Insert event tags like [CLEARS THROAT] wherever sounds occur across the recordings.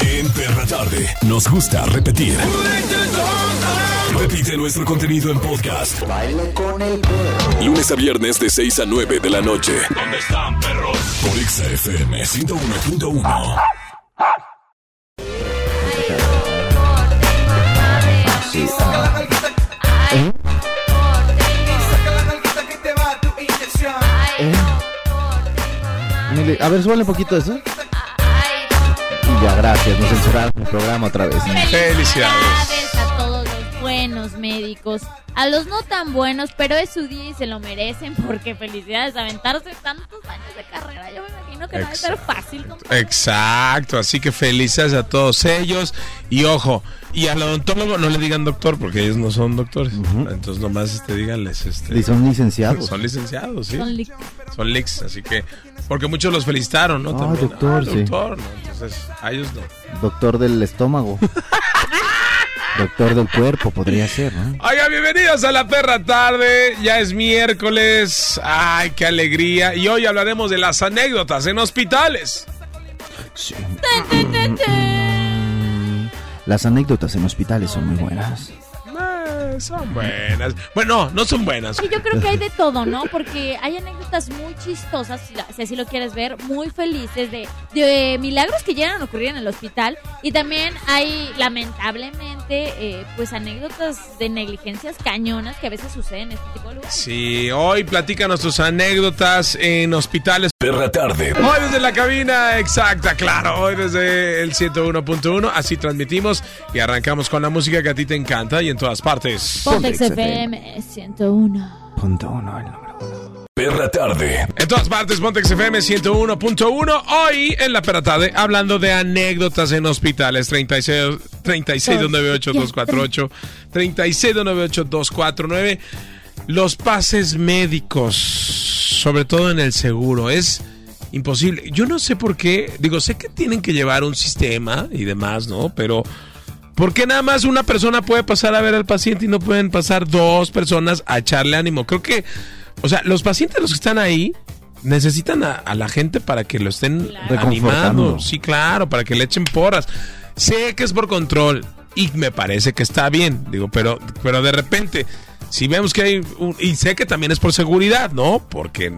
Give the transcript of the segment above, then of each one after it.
En Perra Tarde nos gusta repetir. Repite nuestro contenido en podcast. Lunes a viernes de 6 a 9 de la noche. ¿Dónde están, perros? Por XFM 101.1. Mire, A ver, súbale un poquito eso. Ya, gracias. Nos censuraron el programa otra vez. Felicidades a todos los buenos médicos, a los no tan buenos, pero es su día y se lo merecen porque felicidades aventarse tantos años de carrera. Yo me imagino que no va a ser fácil. compadre. Exacto, así que felices a todos ellos. Y ojo, y al odontólogo no le digan doctor porque ellos no son doctores. Entonces nomás este, díganles. Este, Y son licenciados. Son licenciados, sí. Son li- Son leaks, así que. Porque muchos los felicitaron, ¿no? Ah, También. doctor, sí. doctor, ¿no? Entonces, a ellos no. Doctor del estómago. [LAUGHS] Doctor del cuerpo, podría ser, ¿no? Oiga, bienvenidos a la perra tarde. Ya es miércoles. Ay, qué alegría. Y hoy hablaremos de las anécdotas en hospitales. Sí. Las anécdotas en hospitales son muy buenas. Son buenas. Bueno, no, son buenas. Sí, yo creo que hay de todo, ¿no? Porque hay anécdotas muy chistosas, si así lo quieres ver, muy felices de, de milagros que llegan a ocurrir en el hospital. Y también hay, lamentablemente, eh, pues anécdotas de negligencias cañonas que a veces suceden en este tipo de lugares. Sí, hoy platícanos tus anécdotas en hospitales. Perra Tarde. Hoy desde la cabina exacta, claro, hoy desde el 101.1, así transmitimos y arrancamos con la música que a ti te encanta y en todas partes. Pontex FM 101. Punto uno, el número uno. Perra Tarde. En todas partes, Pontex FM 101.1. Hoy en la Peratade, hablando de anécdotas en hospitales. 36 36298248, 36298249. Los pases médicos, sobre todo en el seguro, es imposible. Yo no sé por qué, digo, sé que tienen que llevar un sistema y demás, ¿no? Pero ¿por qué nada más una persona puede pasar a ver al paciente y no pueden pasar dos personas a echarle ánimo? Creo que, o sea, los pacientes los que están ahí necesitan a, a la gente para que lo estén Claro. animando. Reconfortando. Sí, claro, para que le echen porras. Sé que es por control y me parece que está bien, digo, pero, pero de repente, si vemos que hay, un- y sé que también es por seguridad, ¿no? Porque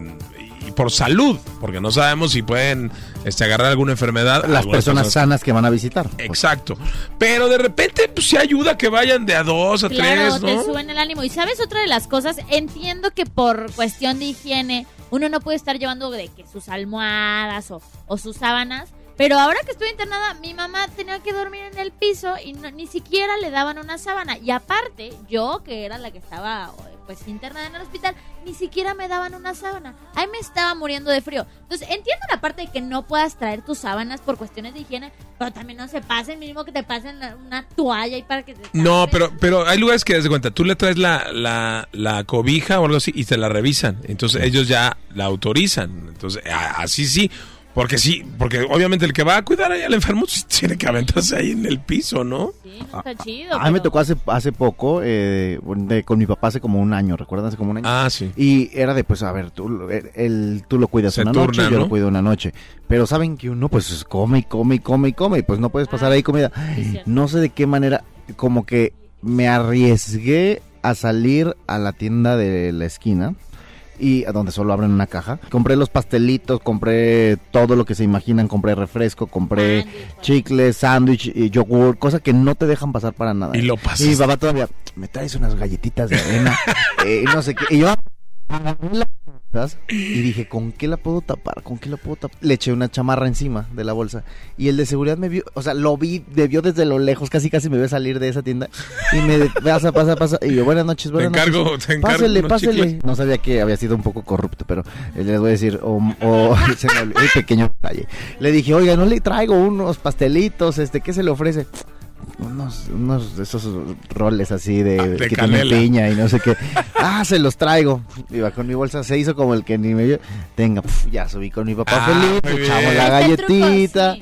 por salud, porque no sabemos si pueden este, agarrar alguna enfermedad. Las personas sanas que van a visitar. Exacto. Pero de repente, pues sí ayuda que vayan de a dos a Claro, tres, ¿no? te suben el ánimo. Y sabes otra de las cosas, entiendo que por cuestión de higiene uno no puede estar llevando de que sus almohadas o, o sus sábanas. Pero ahora que estoy internada, mi mamá tenía que dormir en el piso y no- ni siquiera le daban una sábana. Y aparte, yo, que era la que estaba pues internada en el hospital, ni siquiera me daban una sábana. Ahí me estaba muriendo de frío. Entonces, entiendo la parte de que no puedas traer tus sábanas por cuestiones de higiene, pero también no se pasen, mínimo que te pasen una toalla y para que te No, pero, pero hay lugares que, das de cuenta, tú le traes la, la, la cobija o algo así y te la revisan. Entonces ellos ya la autorizan. Entonces, a- así sí. Porque sí, porque obviamente el que va a cuidar ahí al enfermo [LAUGHS] tiene que aventarse ahí en el piso, ¿no? Sí, no está chido. A mí me tocó hace, hace poco, eh, de- con mi papá hace como un año, ¿recuerdas? Hace como un año. Ah, sí. Y era de, pues, a ver, tú, el- el- tú lo cuidas Se una turna, noche, yo ¿no? lo cuido una noche. Pero saben que uno, pues, come y come y come y come, y pues no puedes pasar ahí comida. No sé de qué manera, como que me arriesgué a salir a la tienda de la esquina y a donde solo abren una caja. Compré los pastelitos, compré todo lo que se imaginan, compré refresco, compré chicles, sándwich y yogur, cosa que no te dejan pasar para nada. Y lo Y pasas. mi papá todavía, me traes unas galletitas de avena, [LAUGHS] eh, no sé qué. Y yo, ¿sabes? y dije, ¿con qué la puedo tapar? ¿Con qué la puedo tapar? Le eché una chamarra encima de la bolsa. Y el de seguridad me vio, o sea, lo vi, me vio desde lo lejos, casi casi me ve salir de esa tienda. Y me pasa, pasa, pasa. Y yo, buenas noches, Te buenas encargo, noches. te encargo. Pásele, pásele. chicles. No sabía que había sido un poco corrupto, pero eh, les voy a decir, o, o [LAUGHS] un pequeño detalle. Le dije, oiga, no le traigo unos pastelitos, este, ¿qué se le ofrece? Unos, unos de esos roles así de, Ah, de que tienen piña y no sé qué. Ah, se los traigo. Iba con mi bolsa, se hizo como el que ni me vio. Tenga, pf, ya subí con mi papá Ah, feliz, echamos la truco, galletita.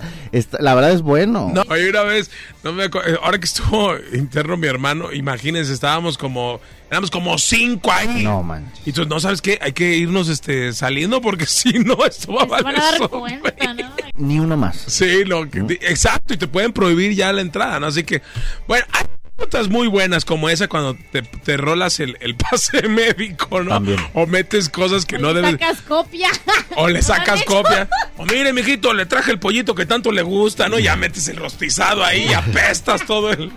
la verdad es bueno. No, una vez, no me ahora que estuvo [LAUGHS] interno mi hermano, imagínense, estábamos como, éramos como cinco ahí. No, man. Y tú, no sabes qué, hay que irnos este, saliendo porque [LAUGHS] si no, esto va a valer Ni uno más. Sí, lo exacto, y te pueden prohibir ya la entrada, ¿no? Así que, bueno, hay notas muy buenas como esa cuando te, te rolas el, el, [LAUGHS] pase médico, ¿no? También. O metes cosas que no debes. O le sacas copia. O le [LAUGHS] sacas copia. O mire, mijito, le traje el pollito que tanto le gusta, ¿no? Ya metes el rostizado ahí y apestas todo el.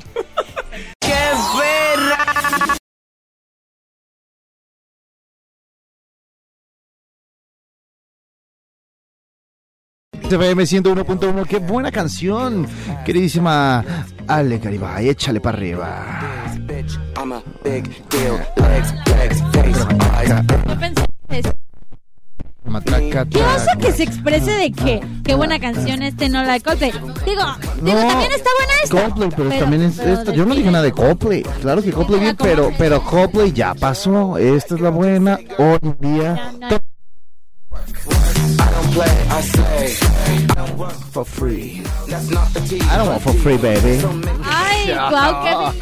FM 101.1, qué buena canción, queridísima Ale Caribay, échale para arriba. ¿Qué oso que se exprese de que qué buena canción este no la de Coldplay? Digo, digo también está buena esta. Coldplay, pero, también es esta. Yo no dije nada de Coldplay. Claro que Coldplay bien, pero, pero Coldplay ya pasó. Esta es la buena. Hoy día. For free. I don't want for free, baby. Ay, wow,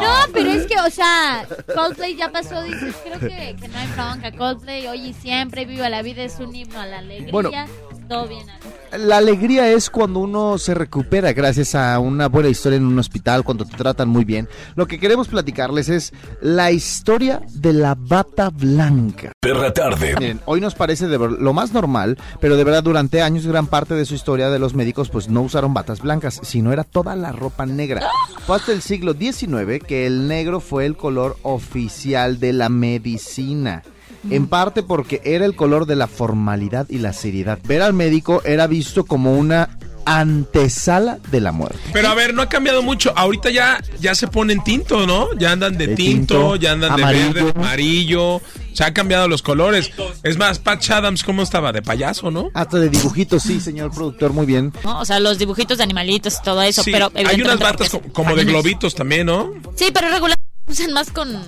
No, pero es que, o sea, Coldplay ya pasó, dices, creo que, que no hay bronca. Coldplay hoy y siempre, viva la vida, es un himno a la alegría. Bueno, todo bien. La alegría es cuando uno se recupera gracias a una buena historia en un hospital, cuando te tratan muy bien. Lo que queremos platicarles es la historia de la bata blanca. Perra tarde. Miren, hoy nos parece de lo más normal, pero de verdad durante años gran parte de su historia de los médicos pues no usaron batas blancas, sino era toda la ropa negra. Fue hasta el siglo XIX que el negro fue el color oficial de la medicina en parte porque era el color de la formalidad y la seriedad. Ver al médico era visto como una antesala de la muerte. Pero a ver, no ha cambiado mucho. Ahorita ya, ya se ponen tinto, ¿no? Ya andan de, tinto, ya andan de verde, amarillo. Se han cambiado los colores. Es más, Patch Adams, ¿cómo estaba? De payaso, ¿no? Hasta de dibujitos, sí, señor productor, muy bien. O sea, los dibujitos de animalitos y todo eso. pero hay unas batas como, de globitos también, ¿no? Sí, pero regular usan más con, los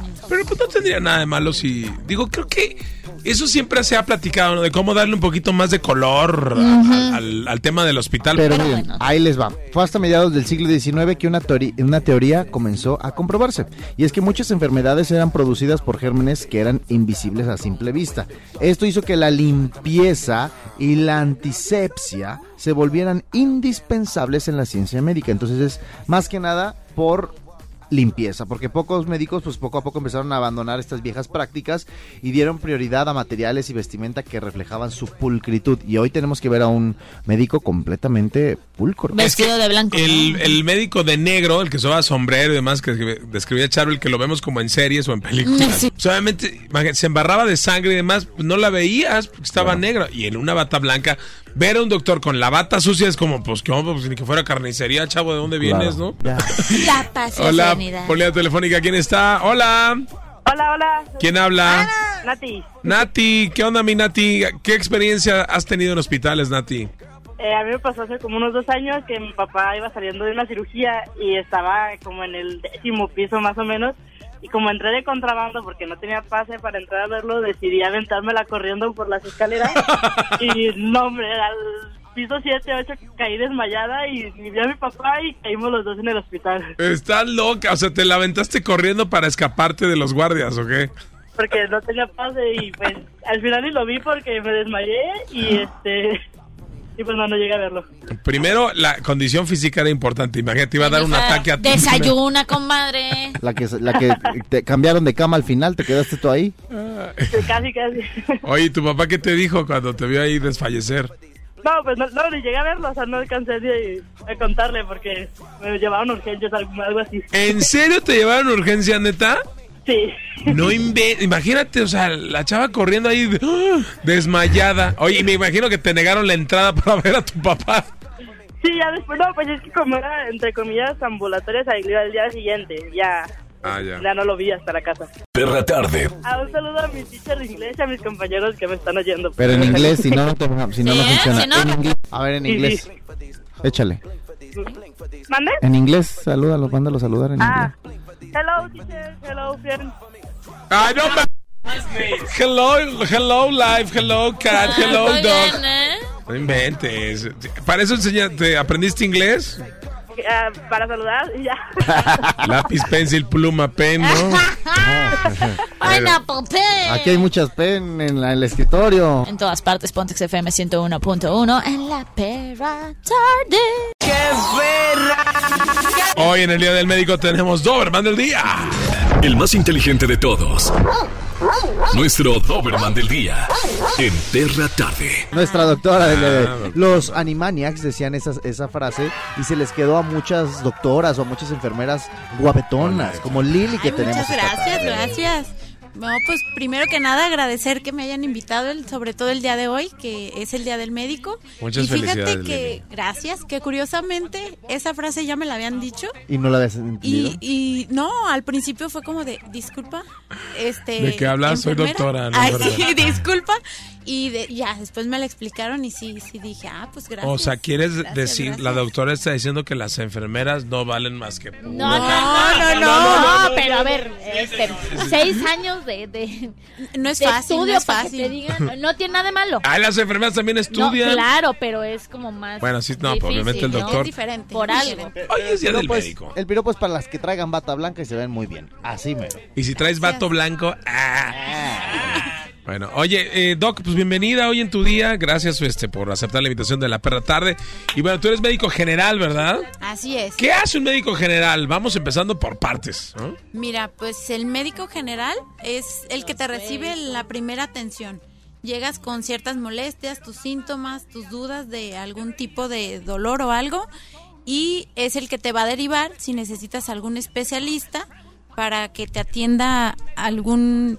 niños. Pero pues no tendría nada de malo si. Digo, creo que eso siempre se ha platicado, ¿no? De cómo darle un poquito más de color al, tema del hospital. Pero, miren, ahí les va. Fue hasta mediados del siglo XIX que una, una teoría comenzó a comprobarse. Y es que muchas enfermedades eran producidas por gérmenes que eran invisibles a simple vista. Esto hizo que la limpieza y la antisepsia se volvieran indispensables en la ciencia médica. Entonces es más que nada por limpieza, porque pocos médicos pues poco a poco empezaron a abandonar estas viejas prácticas y dieron prioridad a materiales y vestimenta que reflejaban su pulcritud y hoy tenemos que ver a un médico completamente pulcro. Vestido de blanco. El, médico de negro, el que usaba sombrero y demás que describía Charvel, que lo vemos como en series o en películas. Solamente se embarraba de sangre y demás, pues, no la veías porque estaba negra y en una bata blanca ver a un doctor con la bata sucia es como, pues, que pues, ni que fuera carnicería, chavo, ¿de dónde vienes, no? [LAUGHS] La Hola, Polía telefónica, ¿quién está? Hola. Hola, hola. ¿Quién habla? Nati. Nati, ¿qué onda, mi Nati? ¿Qué experiencia has tenido en hospitales, Nati? Eh, a mí me pasó hace como unos dos años que mi papá iba saliendo de una cirugía y estaba como en el décimo piso más o menos y como entré de contrabando porque no tenía pase para entrar a verlo, decidí aventármela corriendo por las escaleras. [LAUGHS] y no, hombre, al piso 7, 8 caí desmayada y vi a mi papá y caímos los dos en el hospital. Estás loca, o sea, te la aventaste corriendo para escaparte de los guardias, ¿o qué? Porque no tenía pase y pues al final ni lo vi porque me desmayé y este y pues no, no llegué a verlo. Primero, la condición física era importante. Imagínate, iba a dar un ataque a ti. Desayuna, comadre. [LAUGHS] La que, la que te cambiaron de cama al final, ¿te quedaste tú ahí? casi, casi. [LAUGHS] Oye, ¿tu papá qué te dijo cuando te vio ahí desfallecer? No, pues no, no, ni llegué a verlo, o sea, no alcancé ni a contarle porque me llevaron urgencias, algo, algo así. ¿En serio te llevaron urgencia, neta? Sí. No imagínate, o sea, la chava corriendo ahí desmayada. Oye, y me imagino que te negaron la entrada para ver a tu papá. Sí, ya después, no, pues es que como era, entre comillas, ambulatorias, ahí al día siguiente, ya, ah, ya. ya. no lo vi hasta la casa. Perra tarde. Ah, un saludo a mi teacher de inglés y a mis compañeros que me están oyendo. Pero en inglés, si no, [LAUGHS] si no, no funciona. En inglés. A ver, en inglés. Échale. ¿Mande? En inglés, salúdalo, mándalo saludar en ah. inglés. Hello, teacher. Hello, Fern. I don't Hello, hello, live. Hello, cat. Hello, dog. No inventes. ¿Para eso enseña, te aprendiste inglés? Ah, para saludar y ya. [LAUGHS] Lápiz, pencil, pluma, pen, ¿no? [LAUGHS] Pineapple pen. Aquí hay muchas pen en la- el escritorio. En todas partes, Pontex FM 101.1 en la perra tarde. Hoy en el Día del Médico tenemos Doberman del Día. El más inteligente de todos. Nuestro Doberman del día. En Terra Tarde. Nuestra doctora Ah, los Animaniacs decían esa, esa frase y se les quedó a muchas doctoras o a muchas enfermeras guapetonas, como Lili que Ay, tenemos. muchas gracias, gracias. No, pues primero que nada agradecer que me hayan invitado, el- sobre todo el día de hoy, que es el día del médico. Muchas y fíjate que, gracias, que curiosamente esa frase ya me la habían dicho. Y no la habías entendido. Y, y no, al principio fue como de, disculpa, este... ¿De qué hablas? Soy enfermera". doctora, no, sí, disculpa. Y de- ya, después me la explicaron y sí, sí dije, ah, pues gracias. O sea, ¿quieres gracias, decir, la doctora está diciendo que las enfermeras no valen más que... No, no, no, no, no, pero a ver, este, seis años de, de, No es de fácil, estudio no es para que fácil. te digan, no, no tiene nada de malo. Ah, las enfermeras también No, estudian. claro, pero es como más. Bueno, sí, no, difícil, obviamente el ¿no? doctor- Es diferente. Por algo. Hoy es Día del Piropos- Médico. el piropo es para las que traigan bata blanca y se ven muy bien. Así mero. Y si traes vato blanco... ah. Bueno, oye, eh, Doc, pues bienvenida hoy en tu día. Gracias este, por aceptar la invitación de la perra tarde. Y bueno, tú eres médico general, ¿verdad? Así es. ¿Qué hace un médico general? Vamos empezando por partes. ¿no? Mira, pues el médico general es el que te recibe la primera atención. Llegas con ciertas molestias, tus síntomas, tus dudas de algún tipo de dolor o algo y es el que te va a derivar si necesitas algún especialista para que te atienda algún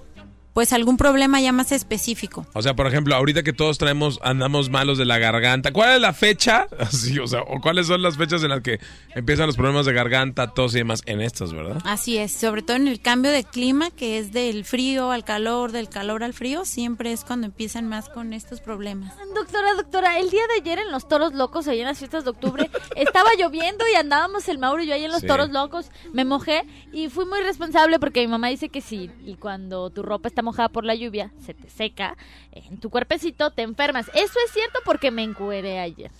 pues algún problema ya más específico. O sea, por ejemplo, ahorita que todos traemos, andamos malos de la garganta, ¿cuál es la fecha? [LAUGHS] Así, o sea, o cuáles son las fechas en las que empiezan los problemas de garganta, tos y demás en estas, ¿verdad? Así es, sobre todo en el cambio de clima, que es del frío al calor, del calor al frío, siempre es cuando empiezan más con estos problemas. Doctora, doctora, el día de ayer en los Toros Locos, allá en las fiestas de octubre, [LAUGHS] estaba lloviendo y andábamos el Mauro y yo ahí en los Sí. Toros Locos. Me mojé y fui muy responsable porque mi mamá dice que si y cuando tu ropa está mojada por la lluvia, se te seca, en tu cuerpecito te enfermas. Eso es cierto porque me encueré ayer.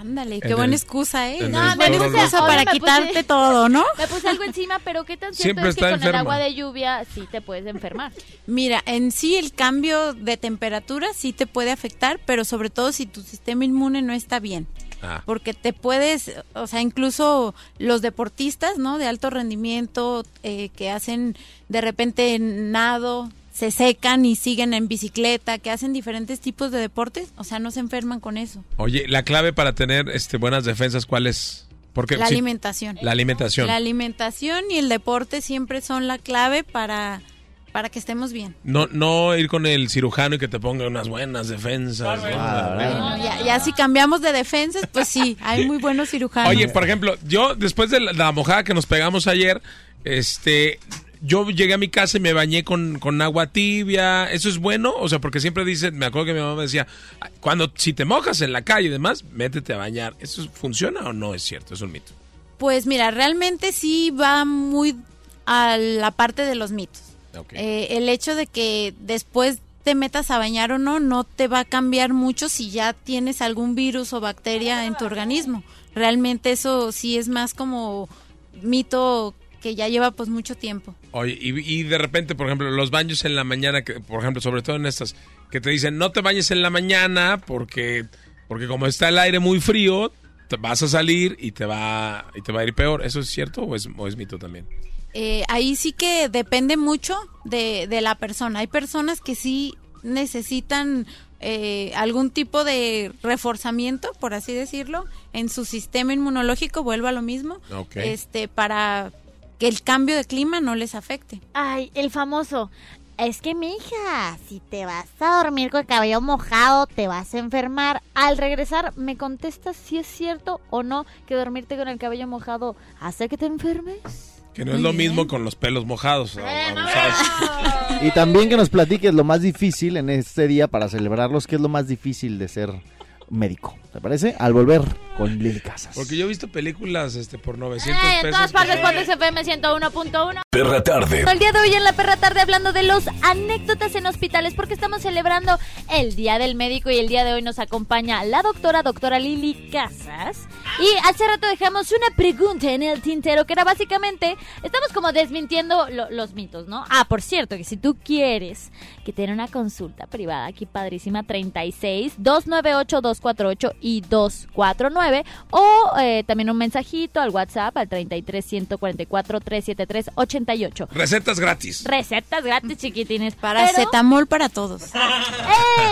Ándale, qué En buena el- excusa, ¿eh? No, buena Toro excusa para me quitarte puse- todo, ¿no? [LAUGHS] Me puse algo encima, pero qué tan cierto Siempre es que con el agua de lluvia sí te puedes enfermar. Mira, en sí el cambio de temperatura sí te puede afectar, pero sobre todo si tu sistema inmune no está bien. Porque te puedes, o sea, incluso los deportistas, ¿no? De alto rendimiento, eh, que hacen de repente nado, se secan y siguen en bicicleta, que hacen diferentes tipos de deportes, o sea, no se enferman con eso. Oye, la clave para tener este buenas defensas, ¿cuál es? Porque La sí, alimentación. la alimentación. La alimentación y el deporte siempre son la clave para, para que estemos bien. No, no ir con el cirujano y que te ponga unas buenas defensas. ¿no? Ah, Bueno, ya, ya si cambiamos de defensas, pues sí, hay muy buenos cirujanos. Oye, por ejemplo, yo después de la, la mojada que nos pegamos ayer, este, yo llegué a mi casa y me bañé con, con agua tibia. ¿Eso es bueno? O sea, porque siempre dicen, me acuerdo que mi mamá me decía, cuando si te mojas en la calle y demás, métete a bañar. ¿Eso funciona o no es cierto? Es un mito. Pues mira, realmente sí va muy a la parte de los mitos. Eh, el hecho de que después te metas a bañar o no, no te va a cambiar mucho si ya tienes algún virus o bacteria en tu organismo. Realmente eso sí es más como mito que ya lleva pues mucho tiempo. Oye, y, y de repente, por ejemplo, los baños en la mañana, que, por ejemplo, sobre todo en estas, que te dicen, no te bañes en la mañana porque, porque como está el aire muy frío, te vas a salir y te va, y te va a ir peor. ¿Eso es cierto o es, o es mito también? Eh, ahí sí que depende mucho de, de la persona. Hay personas que sí necesitan eh, algún tipo de reforzamiento, por así decirlo, en su sistema inmunológico, vuelva a lo mismo, este, para que el cambio de clima no les afecte. Ay, el famoso. Es que, mija, si te vas a dormir con el cabello mojado, te vas a enfermar. Al regresar, ¿me contestas si es cierto o no que dormirte con el cabello mojado hace que te enfermes? Que no es lo bien. mismo con los pelos mojados. abusados. Y también que nos platiques lo más difícil en este día para celebrarlos, que es lo más difícil de ser médico. ¿Te parece? Al volver. con Lili Casas. Porque yo he visto películas este, por 900 Eh, en pesos. todas partes que- ponte FM 101.1. Perra tarde. El día de hoy en la perra tarde hablando de los anécdotas en hospitales porque estamos celebrando el Día del Médico y el día de hoy nos acompaña la doctora, doctora Lili Casas. Y hace rato dejamos una pregunta en el tintero que era básicamente, estamos como desmintiendo lo- los mitos, ¿no? Ah, por cierto, que si tú quieres que te den una consulta privada aquí padrísima, 36 298 248 y 249 o eh, también un mensajito al WhatsApp al 33 144 373 88. Recetas gratis. Recetas gratis, chiquitines. [LAUGHS] Paracetamol para todos.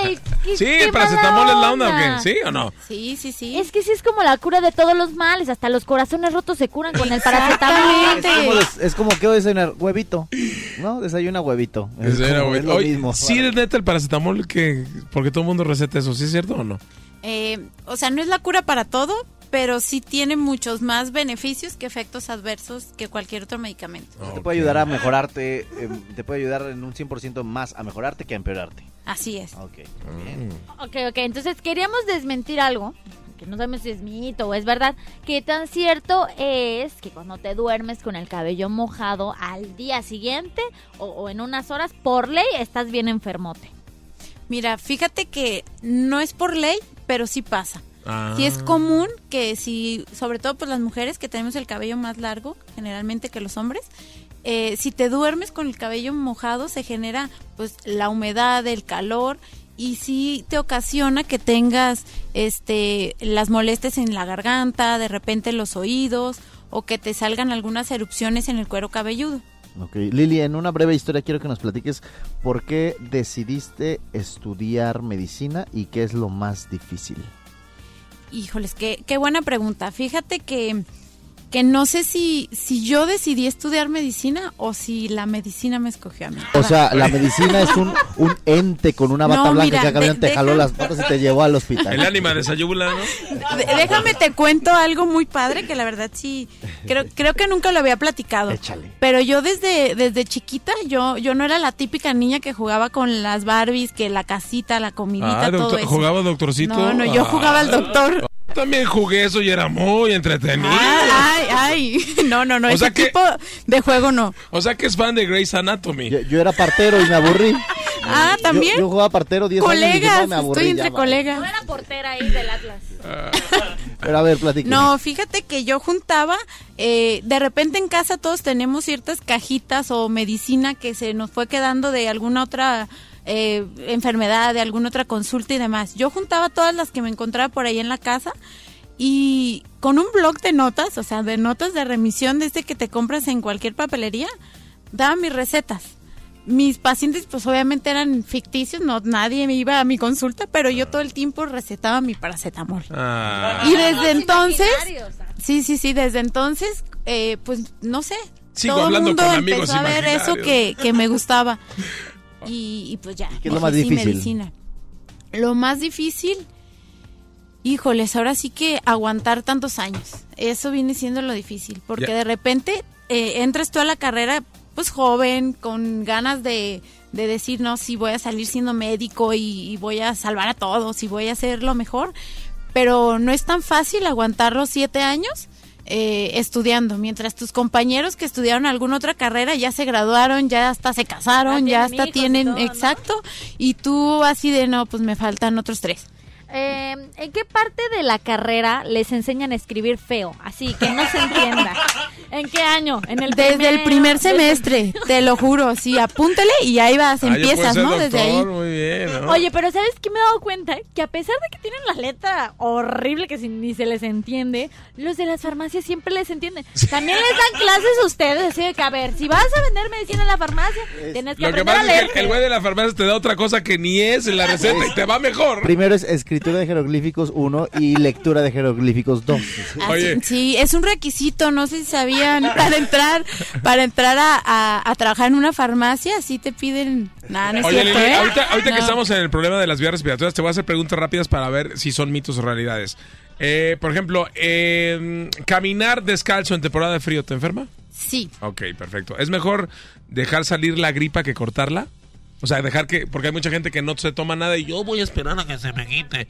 ¡Ey! [LAUGHS] ¿Qué- Sí, qué el paracetamol es la onda! ¿o qué? ¿Sí o no? Sí, sí, sí. Es que sí es como la cura de todos los males. Hasta los corazones rotos se curan con el paracetamol. Es como, des- es como que desayunar huevito, ¿no? Desayuna huevito. Es, como- güey. es lo Oye, mismo. sí, es neta el paracetamol que. Porque todo el mundo receta eso, ¿sí es cierto o no? Eh, o sea, no es la cura para todo, pero sí tiene muchos más beneficios que efectos adversos que cualquier otro medicamento. Te puede ayudar a mejorarte, eh, te puede ayudar en un 100% más a mejorarte que a empeorarte. Así es. Ok, Mm. bien. Ok, ok. Entonces queríamos desmentir algo. Que no sabemos si es mito o es verdad. Que tan cierto es que cuando te duermes con el cabello mojado al día siguiente o, o en unas horas, por ley estás bien enfermote. Mira, fíjate que no es por ley, pero sí pasa. Ah. Sí es común que si, sobre todo pues las mujeres que tenemos el cabello más largo, generalmente que los hombres, eh, si te duermes con el cabello mojado se genera pues la humedad, el calor y sí te ocasiona que tengas este las molestias en la garganta, de repente en los oídos o que te salgan algunas erupciones en el cuero cabelludo. Ok, Lili, en una breve historia quiero que nos platiques por qué decidiste estudiar medicina y qué es lo más difícil. Híjoles, qué, qué buena pregunta. Fíjate que, que no sé si, si yo decidí estudiar medicina o si la medicina me escogió a mí. O sea, la medicina es un, un ente con una bata No, blanca mira, que de- te jaló las patas y te llevó al hospital. El ánima de ¿no? De- déjame te cuento algo muy padre que la verdad sí, creo, creo que nunca lo había platicado. Échale. Pero yo desde, desde chiquita, yo, yo no era la típica niña que jugaba con las Barbies, que la casita, la comidita, Ah, todo doctor- eso. jugaba doctorcito. No, no, yo Ah. jugaba al doctor. También jugué eso y era muy entretenido. Ah, ay, ay. [LAUGHS] No, no, no, O ese sea que- tipo de juego no. O sea que es fan de Grey's Anatomy. Yo, yo era partero y me aburrí. Ah, también. yo jugaba partero 10 años Colegas, me aburrí. estoy entre colegas. Yo era portera ahí del Atlas. [LAUGHS] Pero a ver, platíqueme. No, fíjate que yo juntaba, eh, de repente en casa todos tenemos ciertas cajitas o medicina que se nos fue quedando de alguna otra eh, enfermedad, de alguna otra consulta y demás. Yo juntaba todas las que me encontraba por ahí en la casa y con un blog de notas, o sea, de notas de remisión de este que te compras en cualquier papelería, daba mis recetas. Mis pacientes pues obviamente eran ficticios, no nadie me iba a mi consulta, pero yo todo el tiempo recetaba mi paracetamol. Ah. Y desde entonces, Imaginarios. sí, sí, sí, desde entonces, eh, pues no sé. Sigo todo el mundo empezó a ver eso que, que me gustaba. [LAUGHS] Y, y pues ya. ¿Qué es lo más difícil? medicina. Lo más difícil, híjoles, ahora sí que aguantar tantos años. Eso viene siendo lo difícil, porque Ya. de repente eh, entras tú a la carrera, pues joven, con ganas de, de decir, no, sí voy a salir siendo médico y, y voy a salvar a todos y voy a hacer lo mejor, pero no es tan fácil aguantar los siete años. Eh, estudiando, mientras tus compañeros que estudiaron alguna otra carrera ya se graduaron, ya hasta se casaron, Ya hasta tienen, todo, ¿no? exacto, y tú así de no, pues me faltan otros tres. Eh, ¿En qué parte de la carrera les enseñan a escribir feo? Así, que no se entienda. ¿En qué año? En el Desde el primer semestre, [LAUGHS] te lo juro, sí, apúntale y ahí vas, Ah, empiezas, ¿no? Desde ahí. Muy bien, ¿no? Oye, pero ¿sabes qué me he dado cuenta? Que a pesar de que tienen la letra horrible que si- ni se les entiende, los de las farmacias siempre les entienden. También les dan clases a ustedes, así de que, a ver, si vas a vender medicina en la farmacia, tienes que Lo que a pasa es que el- güey de la farmacia te da otra cosa que ni es en la receta y te va mejor. Primero es escritura de jeroglíficos 1 y lectura de jeroglíficos 2. Así- Oye. Sí, es un requisito, no sé si sabían, [LAUGHS] para entrar, para entrar a, a- a trabajar en una farmacia, sí te piden, nada, no es Oye, cierto, Lili, ¿eh? ahorita, ahorita que estamos en el problema de las vías respiratorias, te voy a hacer preguntas rápidas para ver si son mitos o realidades. Eh, por ejemplo, eh, caminar descalzo en temporada de frío, ¿te enferma? Sí, Ok, perfecto. ¿Es mejor dejar salir la gripa que cortarla? O sea, dejar que, porque hay mucha gente que no se toma nada y yo voy a esperar a que se me quite.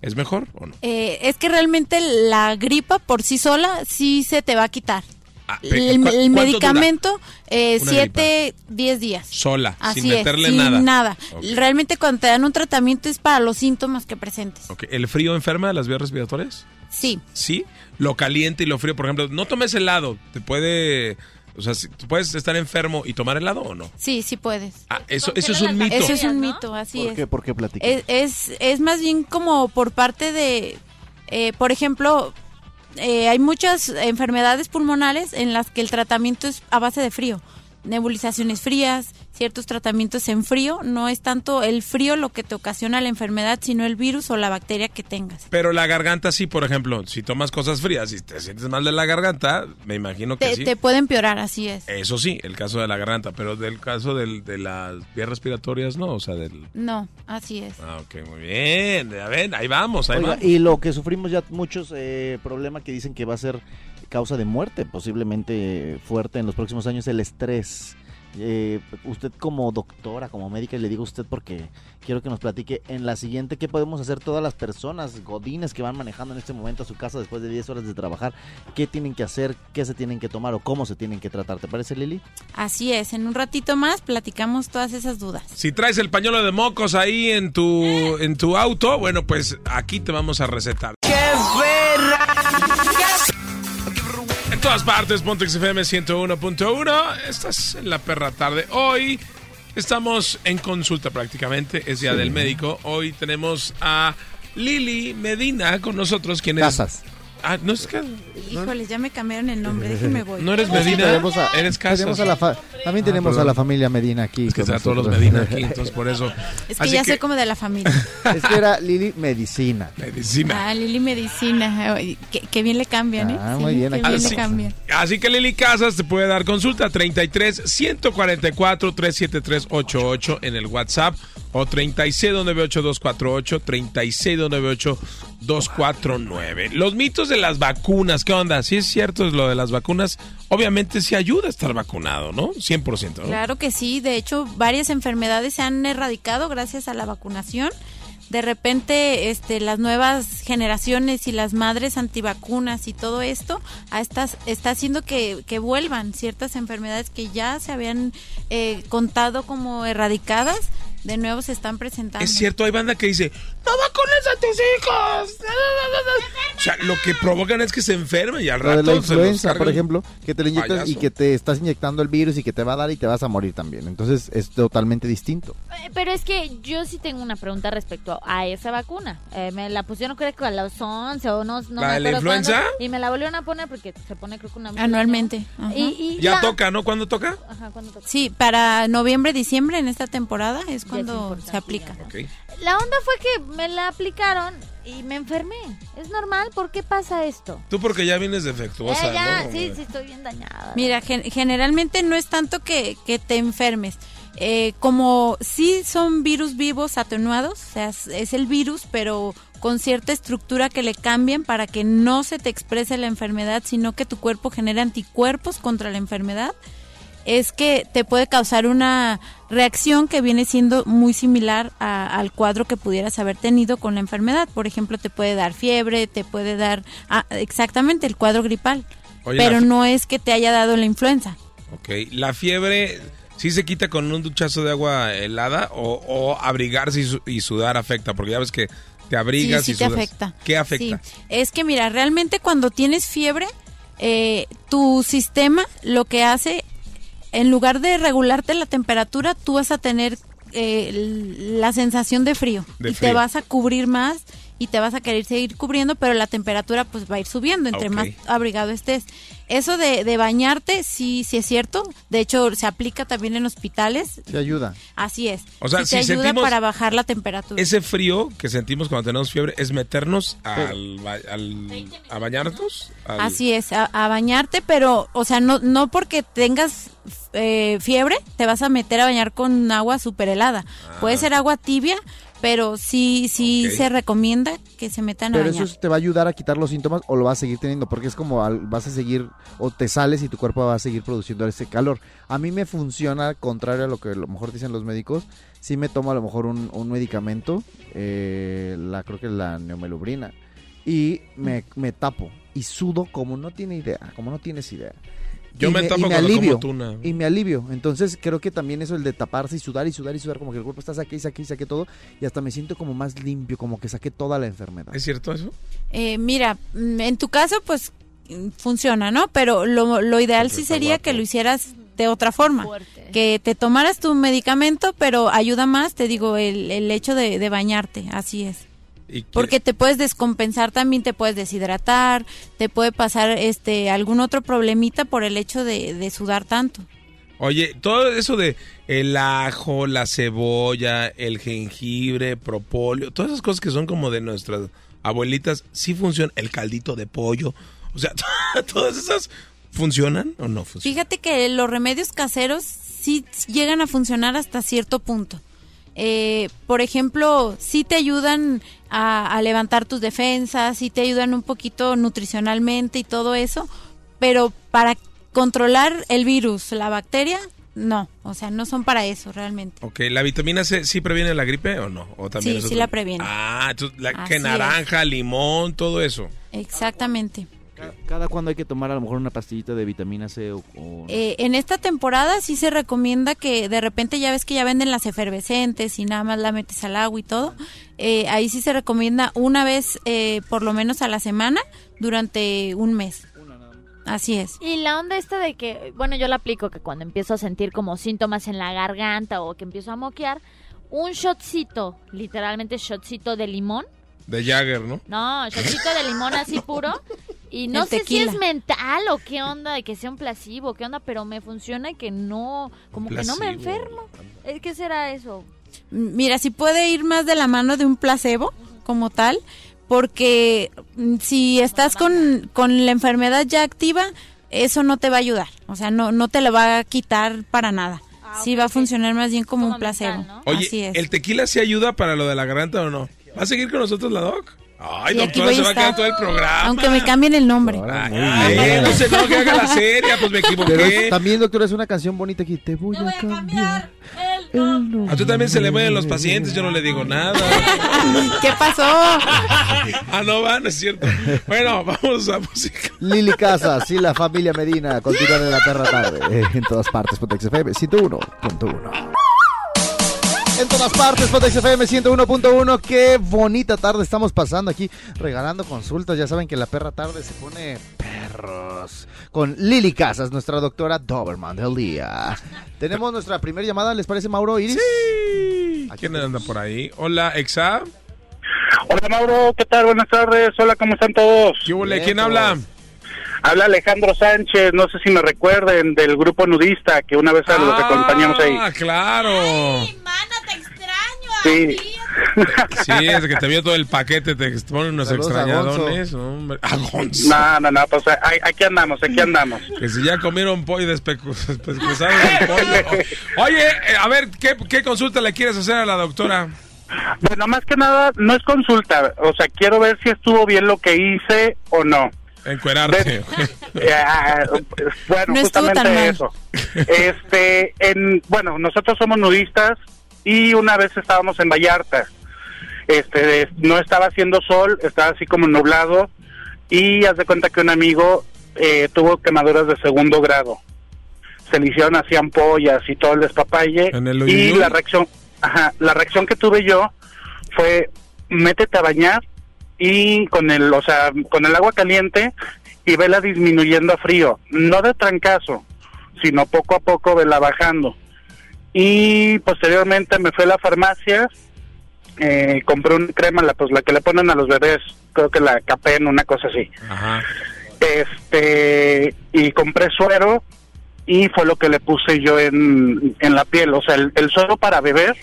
¿Es mejor o no? Eh, es que realmente la gripa por sí sola sí se te va a quitar. Ah, El, medicamento, eh, Una siete, diez días. Sola, Así sin es, meterle sin nada. nada. Realmente cuando te dan un tratamiento es para los síntomas que presentes. ¿El frío enferma de las vías respiratorias? Sí. Sí. Lo caliente y lo frío, por ejemplo, no tomes helado. ¿Te puede... O sea, si- ¿tú puedes estar enfermo y tomar helado o no? Sí, sí puedes. Ah, eso, eso es un mito. Eso es un ¿no? mito, así ¿Por es. qué? ¿Por qué platica? Es, es, es más bien como por parte de, eh, por ejemplo, eh, hay muchas enfermedades pulmonares en las que el tratamiento es a base de frío. Nebulizaciones frías, ciertos tratamientos en frío. No es tanto el frío lo que te ocasiona la enfermedad, sino el virus o la bacteria que tengas. Pero la garganta sí, por ejemplo, si tomas cosas frías y te sientes mal de la garganta, me imagino que Te, sí. te puede empeorar, así es. Eso sí, el caso de la garganta, pero del caso del- de las vías respiratorias no, o sea, del... No, así es. Ah, ok, muy bien, ya ven, ahí vamos, ahí Oiga, vamos. y lo que sufrimos ya muchos eh, problemas que dicen que va a ser causa de muerte, posiblemente fuerte en los próximos años, el estrés. Eh, usted como doctora, como médica, y le digo a usted porque quiero que nos platique en la siguiente qué podemos hacer todas las personas, godines que van manejando en este momento a su casa después de 10 horas de trabajar, qué tienen que hacer, qué se tienen que tomar o cómo se tienen que tratar. ¿Te parece, Lili? Así es. En un ratito más platicamos todas esas dudas. Si traes el pañuelo de mocos ahí en tu, en tu auto, bueno, pues aquí te vamos a recetar. En todas partes, Pontex FM 101.1. Estás en la perra tarde. Hoy estamos en consulta prácticamente. Es día del médico. Hoy tenemos a Lili Medina con nosotros, quien es. Casas. Ah, no es que. Híjoles, ya me cambiaron el nombre, [LAUGHS] déjeme voy. No eres Medina, Tenemos a- eres Casas. tenemos a la fa- también tenemos a la familia Medina aquí. Es que con están todos los. Medina aquí, [LAUGHS] entonces por eso. Es que Así ya soy como de la familia. [LAUGHS] es que era Lili Medicina. Medicina. Ah, Lili Medicina. Qué, qué bien le cambian, ¿eh? Ah, muy bien, Qué aquí bien Así, le cambian. así que Lili Casas te puede dar consulta 33 144 373 88 en el WhatsApp o 36 298 248 36 298 249. Los mitos de las vacunas, ¿qué onda? Si es cierto es lo de las vacunas, obviamente sí ayuda a estar vacunado, ¿no? 100%, ¿no? Claro que sí. De hecho, varias enfermedades se han erradicado gracias a la vacunación. De repente, este, las nuevas generaciones y las madres antivacunas y todo esto a estas, está haciendo que, que vuelvan ciertas enfermedades que ya se habían eh, contado como erradicadas, de nuevo se están presentando. Es cierto, hay banda que dice, no vacunes a tus hijos. [LAUGHS] O sea, lo que provocan es que se enfermen y al Lo de rato la se influenza, por cargan. ejemplo, que te la inyectas y payaso. que te estás inyectando el virus y que te va a dar y te vas a morir también. Entonces es totalmente distinto. Eh, Pero es que yo sí tengo una pregunta respecto a esa vacuna. Eh, me la pusieron creo que a los 11 o no, no ¿La me de la influenza? Y me la volvieron a poner porque se pone creo que una Anualmente. Y, y Ya la- toca, ¿no? ¿Cuándo toca? Ajá, ¿cuándo toca? Sí, para noviembre, diciembre en esta temporada es cuando se aplica. La onda fue que me la aplicaron y me enfermé. Es normal, ¿por qué pasa esto? Tú porque ya vienes defectuosa, Eh, ya, ¿no? sí, sí, estoy bien dañada. Mira, gen- generalmente no es tanto que, que te enfermes. Eh, como sí son virus vivos atenuados, o sea, es, es el virus, pero con cierta estructura que le cambian para que no se te exprese la enfermedad, sino que tu cuerpo genere anticuerpos contra la enfermedad, es que te puede causar una reacción que viene siendo muy similar a- al cuadro que pudieras haber tenido con la enfermedad. Por ejemplo, te puede dar fiebre, te puede dar ah, exactamente el cuadro gripal, Oye, pero no es que te haya dado la influenza. Ok, la fiebre sí se quita con un duchazo de agua helada o, o abrigarse y, su- y sudar afecta, porque ya ves que te abrigas sí, y sí te sudas. afecta. ¿Qué afecta? Sí. Es que mira, realmente cuando tienes fiebre, eh, tu sistema lo que hace, en lugar de regularte la temperatura, tú vas a tener eh, la sensación de frío De y frío. te vas a cubrir más y te vas a querer seguir cubriendo, pero la temperatura pues va a ir subiendo entre más abrigado estés. Eso de, de bañarte, sí, sí es cierto. De hecho, se aplica también en hospitales. Te ayuda. Así es. O sea, Sí te si ayuda sentimos para bajar la temperatura. Ese frío que sentimos cuando tenemos fiebre es meternos al, a bañarnos. Al- Así es, a, a bañarte, pero, o sea, no, no porque tengas eh, fiebre te vas a meter a bañar con agua súper helada. Puede ser agua tibia, pero sí, sí se recomienda que se metan a Pero bañar. eso te va a ayudar a quitar los síntomas o lo vas a seguir teniendo, porque es como al- vas a seguir o te sales y tu cuerpo va a seguir produciendo ese calor. A mí me funciona, contrario a lo que a lo mejor dicen los médicos, sí me tomo a lo mejor un, un medicamento, eh, la creo que es la neomelubrina, y me, me tapo y sudo como no tiene idea, como no tienes idea. Yo Y me tapo y como alivio, tuna. Y me alivio. Entonces creo que también eso el de taparse y sudar y sudar y sudar, como que el cuerpo está saqué y saqué y saqué todo, y hasta me siento como más limpio, como que saqué toda la enfermedad. ¿Es cierto eso? Eh, mira, mm, en tu caso, pues mm, funciona, ¿no? Pero lo, lo ideal Porque sí sería guapo. que lo hicieras de otra forma. Fuerte. Que te tomaras tu medicamento, pero ayuda más, te digo, el, el hecho de, de bañarte, así es. Y que- Porque te puedes descompensar también, te puedes deshidratar, te puede pasar este algún otro problemita por el hecho de, de sudar tanto. Oye, todo eso de el ajo, la cebolla, el jengibre, propóleo, todas esas cosas que son como de nuestras abuelitas, sí funcionan. El caldito de pollo, o sea, [LAUGHS] todas esas funcionan o no funcionan. Fíjate que los remedios caseros sí llegan a funcionar hasta cierto punto. Eh, por ejemplo, sí te ayudan a, a levantar tus defensas, sí te ayudan un poquito nutricionalmente y todo eso, pero para controlar el virus, la bacteria, no, o sea, no son para eso realmente. Ok, ¿la vitamina C sí previene la gripe o no? ¿O también Sí, sí otro? la previene. Ah, entonces, la, Así que es. naranja, limón, todo eso. Exactamente. Ca- Cada cuando hay que tomar a lo mejor una pastillita de vitamina C o... o- Eh, en esta temporada sí se recomienda que de repente ya ves que ya venden las efervescentes y nada más la metes al agua y todo. Eh, ahí sí se recomienda una vez eh, por lo menos a la semana durante un mes. Así es. Y la onda esta de que, bueno, yo la aplico que cuando empiezo a sentir como síntomas en la garganta o que empiezo a moquear, un shotcito, literalmente shotcito de limón. De Jagger, ¿no? No, shotcito de limón así puro. Y no sé si es mental o qué onda, de que sea un placebo, qué onda, pero me funciona y que no, como que no me enfermo. Eh, ¿Qué será eso? Mira, si puede ir más de la mano de un placebo como tal, porque mm, si estás con, con la enfermedad ya activa, eso no te va a ayudar. O sea, no, no te lo va a quitar para nada. Ah, sí va a funcionar más bien como, Como un placebo. mental, ¿no? Oye, Así es. ¿el tequila sí ayuda para lo de la garganta o no? ¿Va a seguir con nosotros la doc? Ay, Sí, aquí doctora, voy se a va a quedar estar. todo el programa. Aunque me cambien el nombre. Ahora, Ay, bien. no sé, no, que haga la serie, pues me equivoqué. Pero es- también, doctor, es una canción bonita que te voy, a cambiar. el nombre. A tú también se le mueven los pacientes, yo no le digo nada. [LAUGHS] ¿Qué pasó? [LAUGHS] Ah, no va, no es cierto. Bueno, vamos a música. Lili Casas y la familia Medina continúan en la perra tarde. En todas partes, Pontex FM 101.1. Todas partes, Pontex FM 101.1. Qué bonita tarde estamos pasando aquí regalando consultas. Ya saben que la perra tarde se pone perros. Con Lili Casas, nuestra doctora Doberman del día. Tenemos nuestra primera llamada, ¿les parece, Mauro Iris? ¿Quién anda por ahí? Hola, Exa. Hola Mauro, ¿qué tal? Buenas tardes. Hola, ¿cómo están todos? ¿Quién todos. habla? Habla Alejandro Sánchez, no sé si me recuerden, del grupo nudista, que una vez los acompañamos ahí. Ah, claro. Mana, te extraño. Sí. [LAUGHS] Sí, desde que te vio todo el paquete, te ponen unos Saludos a extrañadones. hombre. A. No, no, no, pues ahí- aquí andamos, aquí andamos. Que si ya comieron pollo despescuzaron el pollo. [LAUGHS] Oye, eh, a ver, ¿qué, ¿qué consulta le quieres hacer a la doctora? Bueno, más que nada, no es consulta, o sea, quiero ver si estuvo bien lo que hice o no. Encuerarte. Eh, ah, bueno, No justamente eso. Este, en, bueno, nosotros somos nudistas y una vez estábamos en Vallarta. Este, no estaba haciendo sol, estaba así como nublado y haz de cuenta que un amigo eh, tuvo quemaduras de segundo grado. Se le hicieron así ampollas y todo el despapalle ¿En el y la reacción, ajá, la reacción que tuve yo fue métete a bañar y con el, o sea, con el agua caliente y vela disminuyendo a frío, no de trancazo, sino poco a poco vela bajando. Y posteriormente me fui a la farmacia, eh, compré una crema, la, pues la que le ponen a los bebés, creo que la Capen, una cosa así. Ajá. Este, y compré suero y fue lo que le puse yo en, en la piel, o sea, el, el suero para beber,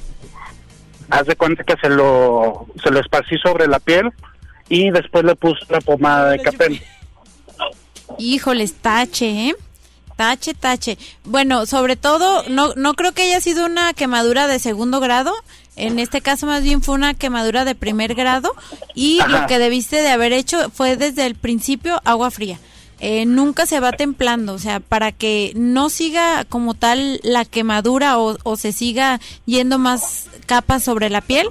haz de cuenta que se lo, se lo esparcí sobre la piel y después le puse la pomada de Capen. Híjoles, tache, ¿eh? Tache, tache. Bueno, sobre todo, no, no creo que haya sido una quemadura de segundo grado. En este caso, más bien fue una quemadura de primer grado. Y Ajá. lo que debiste de haber hecho fue desde el principio agua fría. eh, nunca se va templando, o sea, para que no siga como tal la quemadura o, o se siga yendo más capas sobre la piel,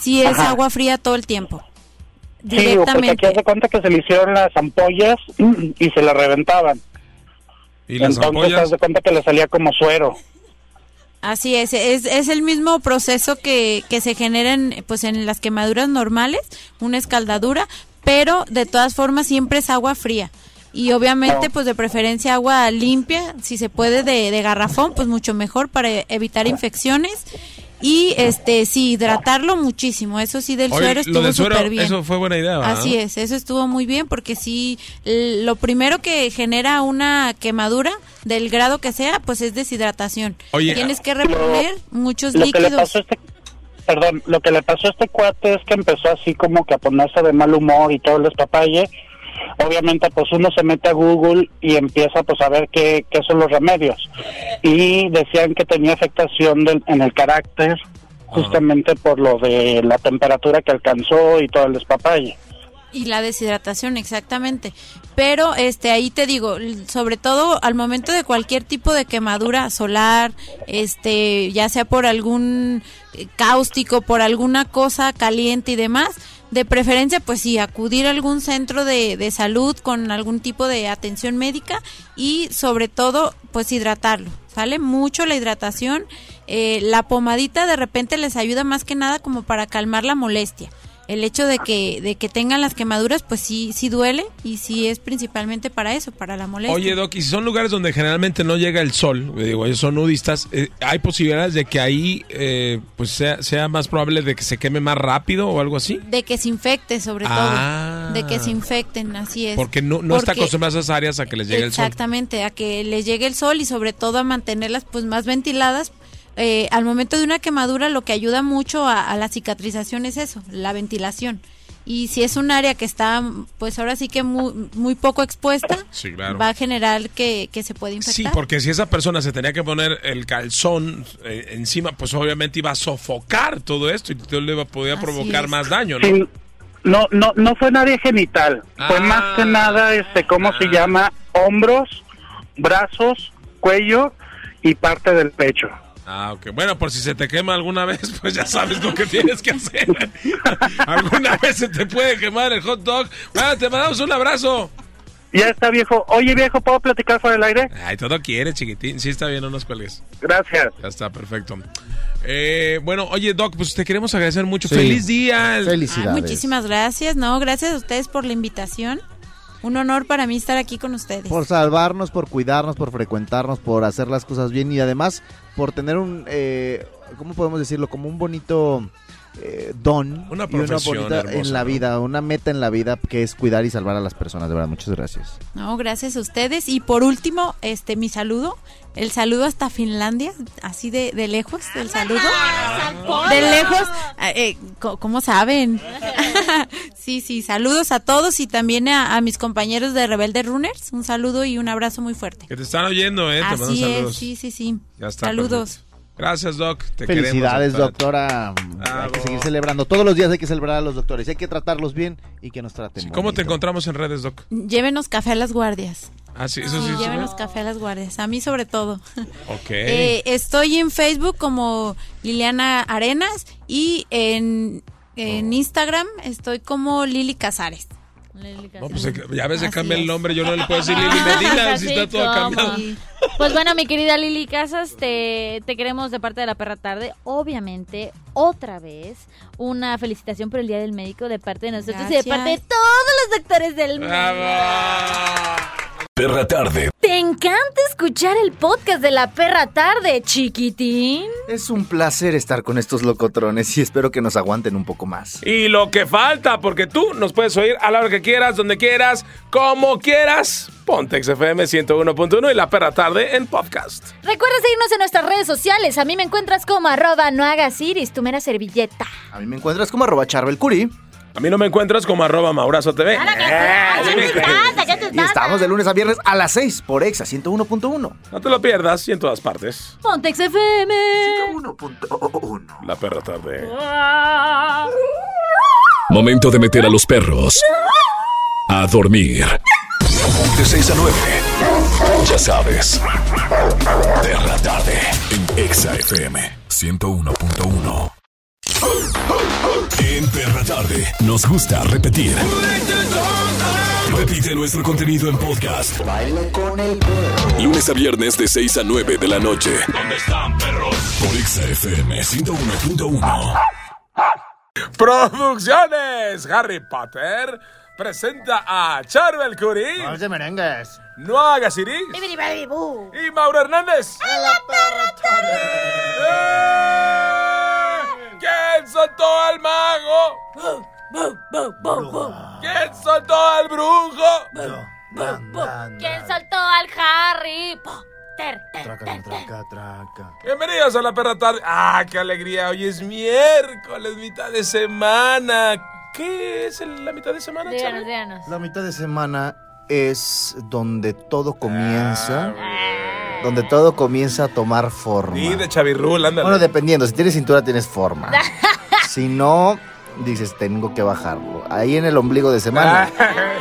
si es Ajá. agua fría todo el tiempo. Sí, porque aquí Directamente. hace cuenta que se le hicieron las ampollas [CLEARS THROAT] y se le reventaban. ¿Y las Entonces ampollas? haz de cuenta que le salía como suero. Así es, es, es el mismo proceso que, que se genera en, pues en las quemaduras normales, una escaldadura, pero de todas formas siempre es agua fría. Y obviamente, pues de preferencia agua limpia, si se puede de, de garrafón, pues mucho mejor para evitar infecciones. Y este sí, hidratarlo muchísimo. Eso sí, del Oye, suero estuvo súper bien. eso fue buena idea, ¿verdad? Así es, eso estuvo muy bien porque sí, lo primero que genera una quemadura del grado que sea, pues es deshidratación. Oye, Tienes que reponer muchos Lo que le líquidos. este, perdón, lo que le pasó a este cuate es que empezó así como que a ponerse de mal humor y todo el despapalle. Obviamente, pues uno se mete a Google y empieza pues a ver qué, qué son los remedios. Y decían que tenía afectación del- en el carácter, justamente por lo de la temperatura que alcanzó y todo el despapalle. Y la deshidratación, exactamente. Pero este ahí te digo, sobre todo al momento de cualquier tipo de quemadura solar, este, ya sea por algún cáustico, por alguna cosa caliente y demás, de preferencia pues sí, acudir a algún centro de, de salud con algún tipo de atención médica y sobre todo pues hidratarlo, ¿sale? Mucho la hidratación. Eh, la pomadita de repente les ayuda más que nada como para calmar la molestia el hecho de que de que tengan las quemaduras pues sí sí duele y sí es principalmente para eso para la molestia Oye, Doc, y si son lugares donde generalmente no llega el sol, digo, ellos son nudistas, eh, ¿hay posibilidades de que ahí eh, pues sea, sea más probable de que se queme más rápido o algo así? de que se infecte sobre Ah. todo de que se infecten así es Porque no, no está acostumbrado a esas áreas a que les llegue el sol. exactamente a que les llegue el sol y sobre todo a mantenerlas pues más ventiladas Eh, al momento de una quemadura lo que ayuda mucho a, a la cicatrización es eso la ventilación y si es un área que está pues ahora sí que muy, muy poco expuesta Sí, claro. va a generar que, que se puede infectar Sí, porque si esa persona se tenía que poner el calzón eh, encima, pues obviamente iba a sofocar todo esto y todo le iba, podía Así provocar es. más daño, ¿no? Sí, no, no, no fue área genital. Fue Ah. más que nada, este, ¿cómo se llama? Hombros, brazos, cuello y parte del pecho. Ah, ok. Bueno, por si se te quema alguna vez, pues ya sabes lo que tienes que hacer. [LAUGHS] alguna vez se te puede quemar el hot dog. Bueno, te mandamos un abrazo. Ya está viejo. Oye viejo, ¿puedo platicar fuera del aire? Ay, todo quiere, chiquitín. Sí, está bien, no nos cuelgues. Gracias. Ya está, perfecto. Eh, bueno, oye, Doc, pues te queremos agradecer mucho. Sí. ¡Feliz día! Ay, Felicidades. muchísimas gracias. No, gracias a ustedes por la invitación. Un honor para mí estar aquí con ustedes. Por salvarnos, por cuidarnos, por frecuentarnos, por hacer las cosas bien y además por tener un, eh, ¿cómo podemos decirlo? Como un bonito eh, don Una y profesión bonita hermosa, en la ¿no? vida, una meta en la vida que es cuidar y salvar a las personas. De verdad, muchas gracias. No, gracias a ustedes. Y por último, este, mi saludo. El saludo hasta Finlandia, así de, de lejos, el saludo. De lejos, eh, eh, ¿cómo saben? [LAUGHS] sí, sí, saludos a todos y también a, a mis compañeros de Rebelde Runners. Un saludo y un abrazo muy fuerte. Que te están oyendo, ¿eh? Te mando Así saludos. es, sí, sí, sí. Ya está. Saludos. perfecto. Gracias, Doc. Te Felicidades, queremos, doctora. hay que seguir celebrando. Todos los días hay que celebrar a los doctores. Hay que tratarlos bien y que nos traten Sí, ¿Cómo te encontramos en redes, Doc? Llévenos café a las guardias. Ah, sí, eso sí. Sí, sí, llévenos ¿no? café a las guardias. A mí sobre todo. Ok. [LAUGHS] Eh, estoy en Facebook como Liliana Arenas y en, en Instagram estoy como Lili Casares. No, pues ya se Así cambia el nombre. Yo no le puedo decir Lili [LAUGHS] Medina si está todo cambiado. Pues bueno, mi querida Lili Casas, te, te queremos de parte de la perra tarde. Obviamente, otra vez, una felicitación por el Día del Médico de parte de nosotros y de parte de todos los doctores del mundo. Perra tarde. ¿Te encanta escuchar el podcast de la perra tarde, chiquitín? Es un placer estar con estos locotrones y espero que nos aguanten un poco más. Y lo que falta, porque tú nos puedes oír a la hora que quieras, donde quieras, como quieras. Pontex FM 101.1 y La Perra Tarde en podcast. Recuerda seguirnos en nuestras redes sociales. A mí me encuentras como arroba no hagas iris, tu mera servilleta. A mí me encuentras como arroba charbelcuri A mí no me encuentras como arroba Maurazo TV. Eh, y estamos de lunes a viernes a las 6 por Exa 101.1. No te lo pierdas y en todas partes. Pontex FM. 1.1. La Perra Tarde. Momento de meter a los perros a dormir. De 6 a 9. Ya sabes. Perra tarde. En Exa FM 101.1. En Perra tarde. Nos gusta repetir. Repite nuestro contenido en podcast. Lunes a viernes de 6 a 9 de la noche. ¿Dónde están, perros? Por Exa FM 101.1. Producciones Harry Potter presenta a Charbel es de merengues. Noah bu. y Mauro Hernández. ¡Eh! ¿Quién soltó al mago? ¿Quién soltó al brujo? ¿Quién saltó al Harry Potter? Traca, traca, traca. Bienvenidos a la perra tarde. ¡Ah, qué alegría! Hoy es miércoles, mitad de semana. ¿Qué es la mitad de semana, Díganos, díganos. La mitad de semana es donde todo comienza. Donde todo comienza a tomar forma. Sí, de Chavirrul, ándale. Bueno, dependiendo. Si tienes cintura, tienes forma. [LAUGHS] si no, dices, tengo que bajarlo. Ahí en el ombligo de semana.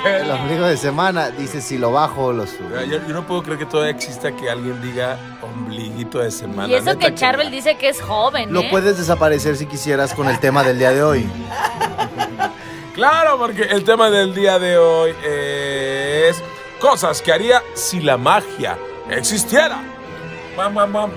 el ombligo de semana, dices, si lo bajo, lo subo. Yo, yo no puedo creer que todavía exista que alguien diga ombliguito de semana. Y eso Neta que Charbel dice que es joven, Lo ¿eh? puedes desaparecer si quisieras con el tema del día de hoy. [LAUGHS] Claro, porque el tema del día de hoy es cosas que haría si la magia existiera. Pam, pam.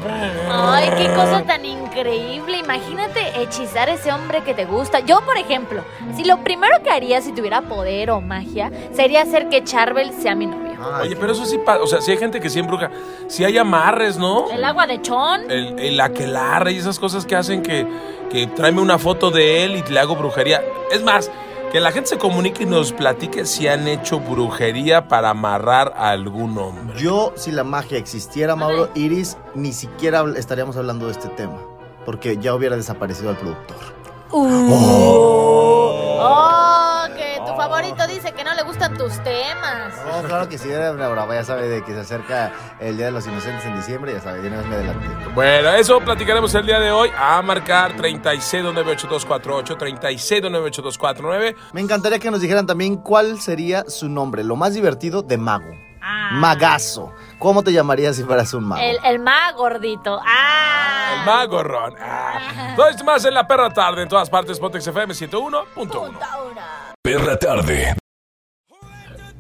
Ay, qué cosa tan increíble. Imagínate hechizar a ese hombre que te gusta. Yo, por ejemplo, si lo primero que haría si tuviera poder o magia sería hacer que Charbel sea mi novio. Oye, pero eso sí pasa. O sea, si hay gente que sí embruja. Si hay amarres, ¿no? El agua de chón. El, el aquelarre y esas cosas que hacen que, que tráeme una foto de él y le hago brujería. Es más, que la gente se comunique y nos platique si han hecho brujería para amarrar a algún hombre. Yo, si la magia existiera, Mauro Iris, ni siquiera estaríamos hablando de este tema. Porque ya hubiera desaparecido al productor. Oh, que tu favorito dice que no le gustan tus temas. No, claro que sí, era una brava. Ya sabe de que se acerca el Día de los Inocentes en diciembre. Ya sabe, de una vez me adelanté. Bueno, eso platicaremos el día de hoy. A marcar 36298248, 36298249. Me encantaría que nos dijeran también cuál sería su nombre, lo más divertido de mago. Magazo. ¿Cómo te llamarías si fueras un mago? El, el más gordito. Ah. El mago Ron. Ah. Todo esto más en la perra tarde en todas partes. Pontex FM 101.1. Perra tarde.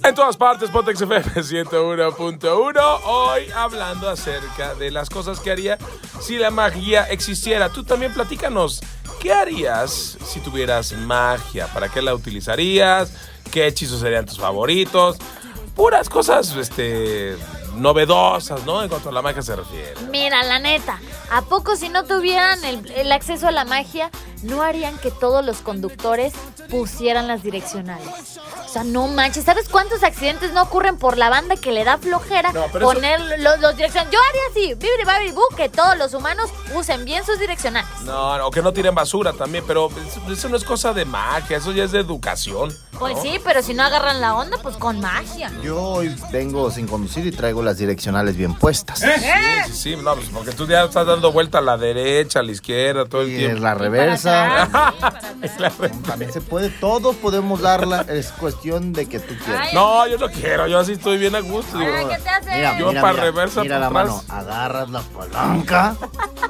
En todas partes, Pontex FM 101.1. Hoy hablando acerca de las cosas que haría si la magia existiera. Tú también platícanos. ¿Qué harías si tuvieras magia? ¿Para qué la utilizarías? ¿Qué hechizos serían tus favoritos? Puras cosas, este, novedosas, ¿no? En cuanto a la magia se refiere. Mira, la neta, ¿a poco si no tuvieran el, el acceso a la magia, no harían que todos los conductores pusieran las direccionales? O sea, no manches, ¿sabes cuántos accidentes no ocurren por la banda que le da flojera No, pero eso- poner los, los direccionales? Yo haría así, bibiri babiri bu, que todos los humanos usen bien sus direccionales. No, no, o que no tiren basura también, pero eso, no es cosa de magia, eso ya es de educación. Pues sí, pero si no agarran la onda, pues con magia. Yo hoy vengo sin conducir y traigo las direccionales bien puestas. Sí, sí, sí, no, pues porque tú ya estás dando vuelta a la derecha, a la izquierda, todo el Y tiempo. en la reversa. Para atrás, sí, para [LAUGHS] atrás. También se puede, todos podemos darla. Es cuestión de que tú quieras. Ay, No, yo no quiero, yo así estoy bien a gusto. digo, Ay, ¿qué te hace? Mira, Yo mira, pa' mira, reversa, mira la atrás. mano, agarras la palanca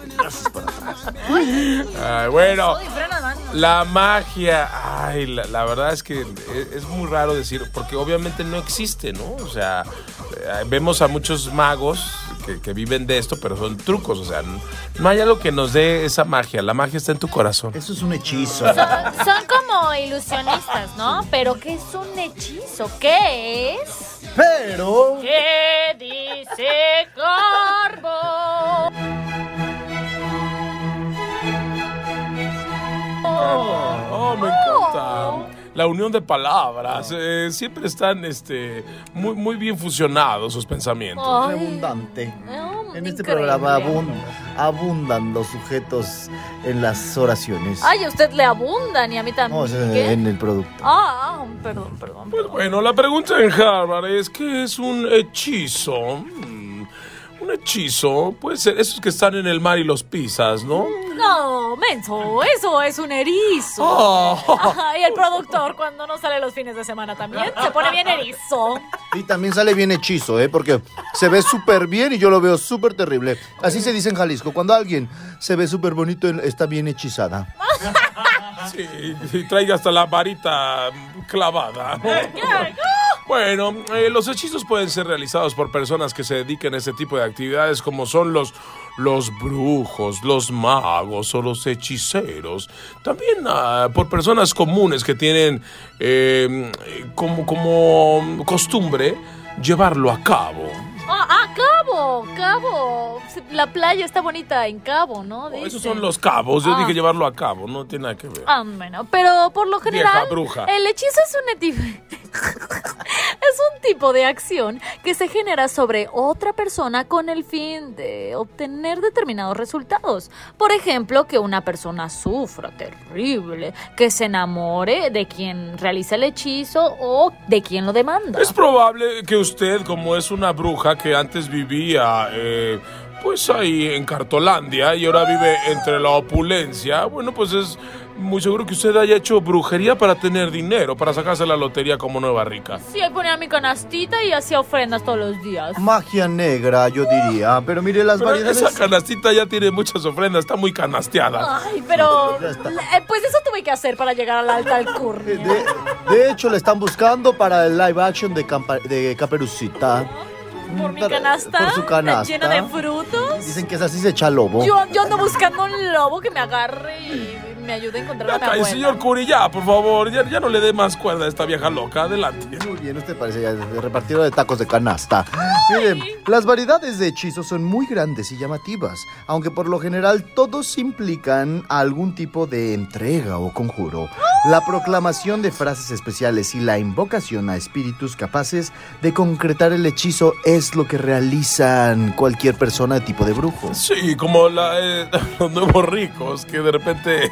y le haces para atrás. ay, bueno, Uy, frena, mano. La magia, ay, la, la verdad es que es, es muy raro decir, porque obviamente no existe, ¿no? O sea, eh, vemos a muchos magos que, que viven de esto, pero son trucos, o sea, no, no hay algo que nos dé esa magia, la magia está en tu corazón. Eso es un hechizo. Son, son como ilusionistas, ¿no? Pero ¿qué es un hechizo? ¿Qué es? Pero ¿Qué dice Garbo? Oh, me encanta. La unión de palabras. eh, siempre están este, muy, muy bien fusionados sus pensamientos. Ay, abundante. no, En este increíble. programa abun- abundan los sujetos en las oraciones. Ay, a usted le abundan y a mí No, también. es, ¿Qué? en el producto. Ah, perdón, perdón. Pues bueno, la pregunta en Harvard es: ¿qué es un hechizo? Un hechizo puede ser esos que están en el mar y los pisas, ¿no? No, menso, eso es un erizo. Oh. Ay, el productor cuando no sale los fines de semana también se pone bien erizo. Y también sale bien hechizo, ¿eh? Porque se ve súper bien y yo lo veo súper terrible. Así se dice en Jalisco. Cuando alguien se ve súper bonito, está bien hechizada. Sí, y traiga hasta la varita clavada. Bueno, eh, los hechizos pueden ser realizados por personas que se dediquen a este tipo de actividades como son los, los brujos, los magos o los hechiceros. También ah, por personas comunes que tienen eh, como, como costumbre llevarlo a cabo. Ah, ah, Cabo, Cabo. La playa está bonita en Cabo, ¿no? Oh, esos son los cabos, yo Ah. dije llevarlo a cabo, no tiene nada que ver. Ah, bueno, pero por lo Vieja general, bruja. el hechizo es un, es un tipo de acción que se genera sobre otra persona con el fin de obtener determinados resultados. Por ejemplo, que una persona sufra terrible, que se enamore de quien realiza el hechizo o de quien lo demanda. Es probable que usted, como es una bruja que antes vivía, eh, pues ahí en Cartolandia y ahora vive entre la opulencia, bueno, pues es muy seguro que usted haya hecho brujería para tener dinero, para sacarse la lotería como nueva rica. Sí, ahí ponía mi canastita y hacía ofrendas todos los días. Magia negra, yo diría. Pero mire, las Pero variedades... esa canastita ya tiene muchas ofrendas, está muy canasteada. Ay, pero eh, pues eso tuve que hacer para llegar a la alta alcurnia. De, de hecho, le están buscando para el live action de, Campa- de Caperucita. Por mi canasta, Por su canasta. llena de frutos. Dicen que es así se echa lobo. Yo, yo ando buscando un lobo que me agarre y me ayude a encontrar a mi abuela. señor Curi, ya, por favor, ya, ya no le dé más cuerda a esta vieja loca, adelante. Muy bien, usted parece ya de repartidor de tacos de canasta. Miren, las variedades de hechizos son muy grandes y llamativas, aunque por lo general todos implican algún tipo de entrega o conjuro. La proclamación de frases especiales y la invocación a espíritus capaces de concretar el hechizo es lo que realizan cualquier persona de tipo de brujo. Sí, como la, eh, [LAUGHS] los nuevos ricos que de repente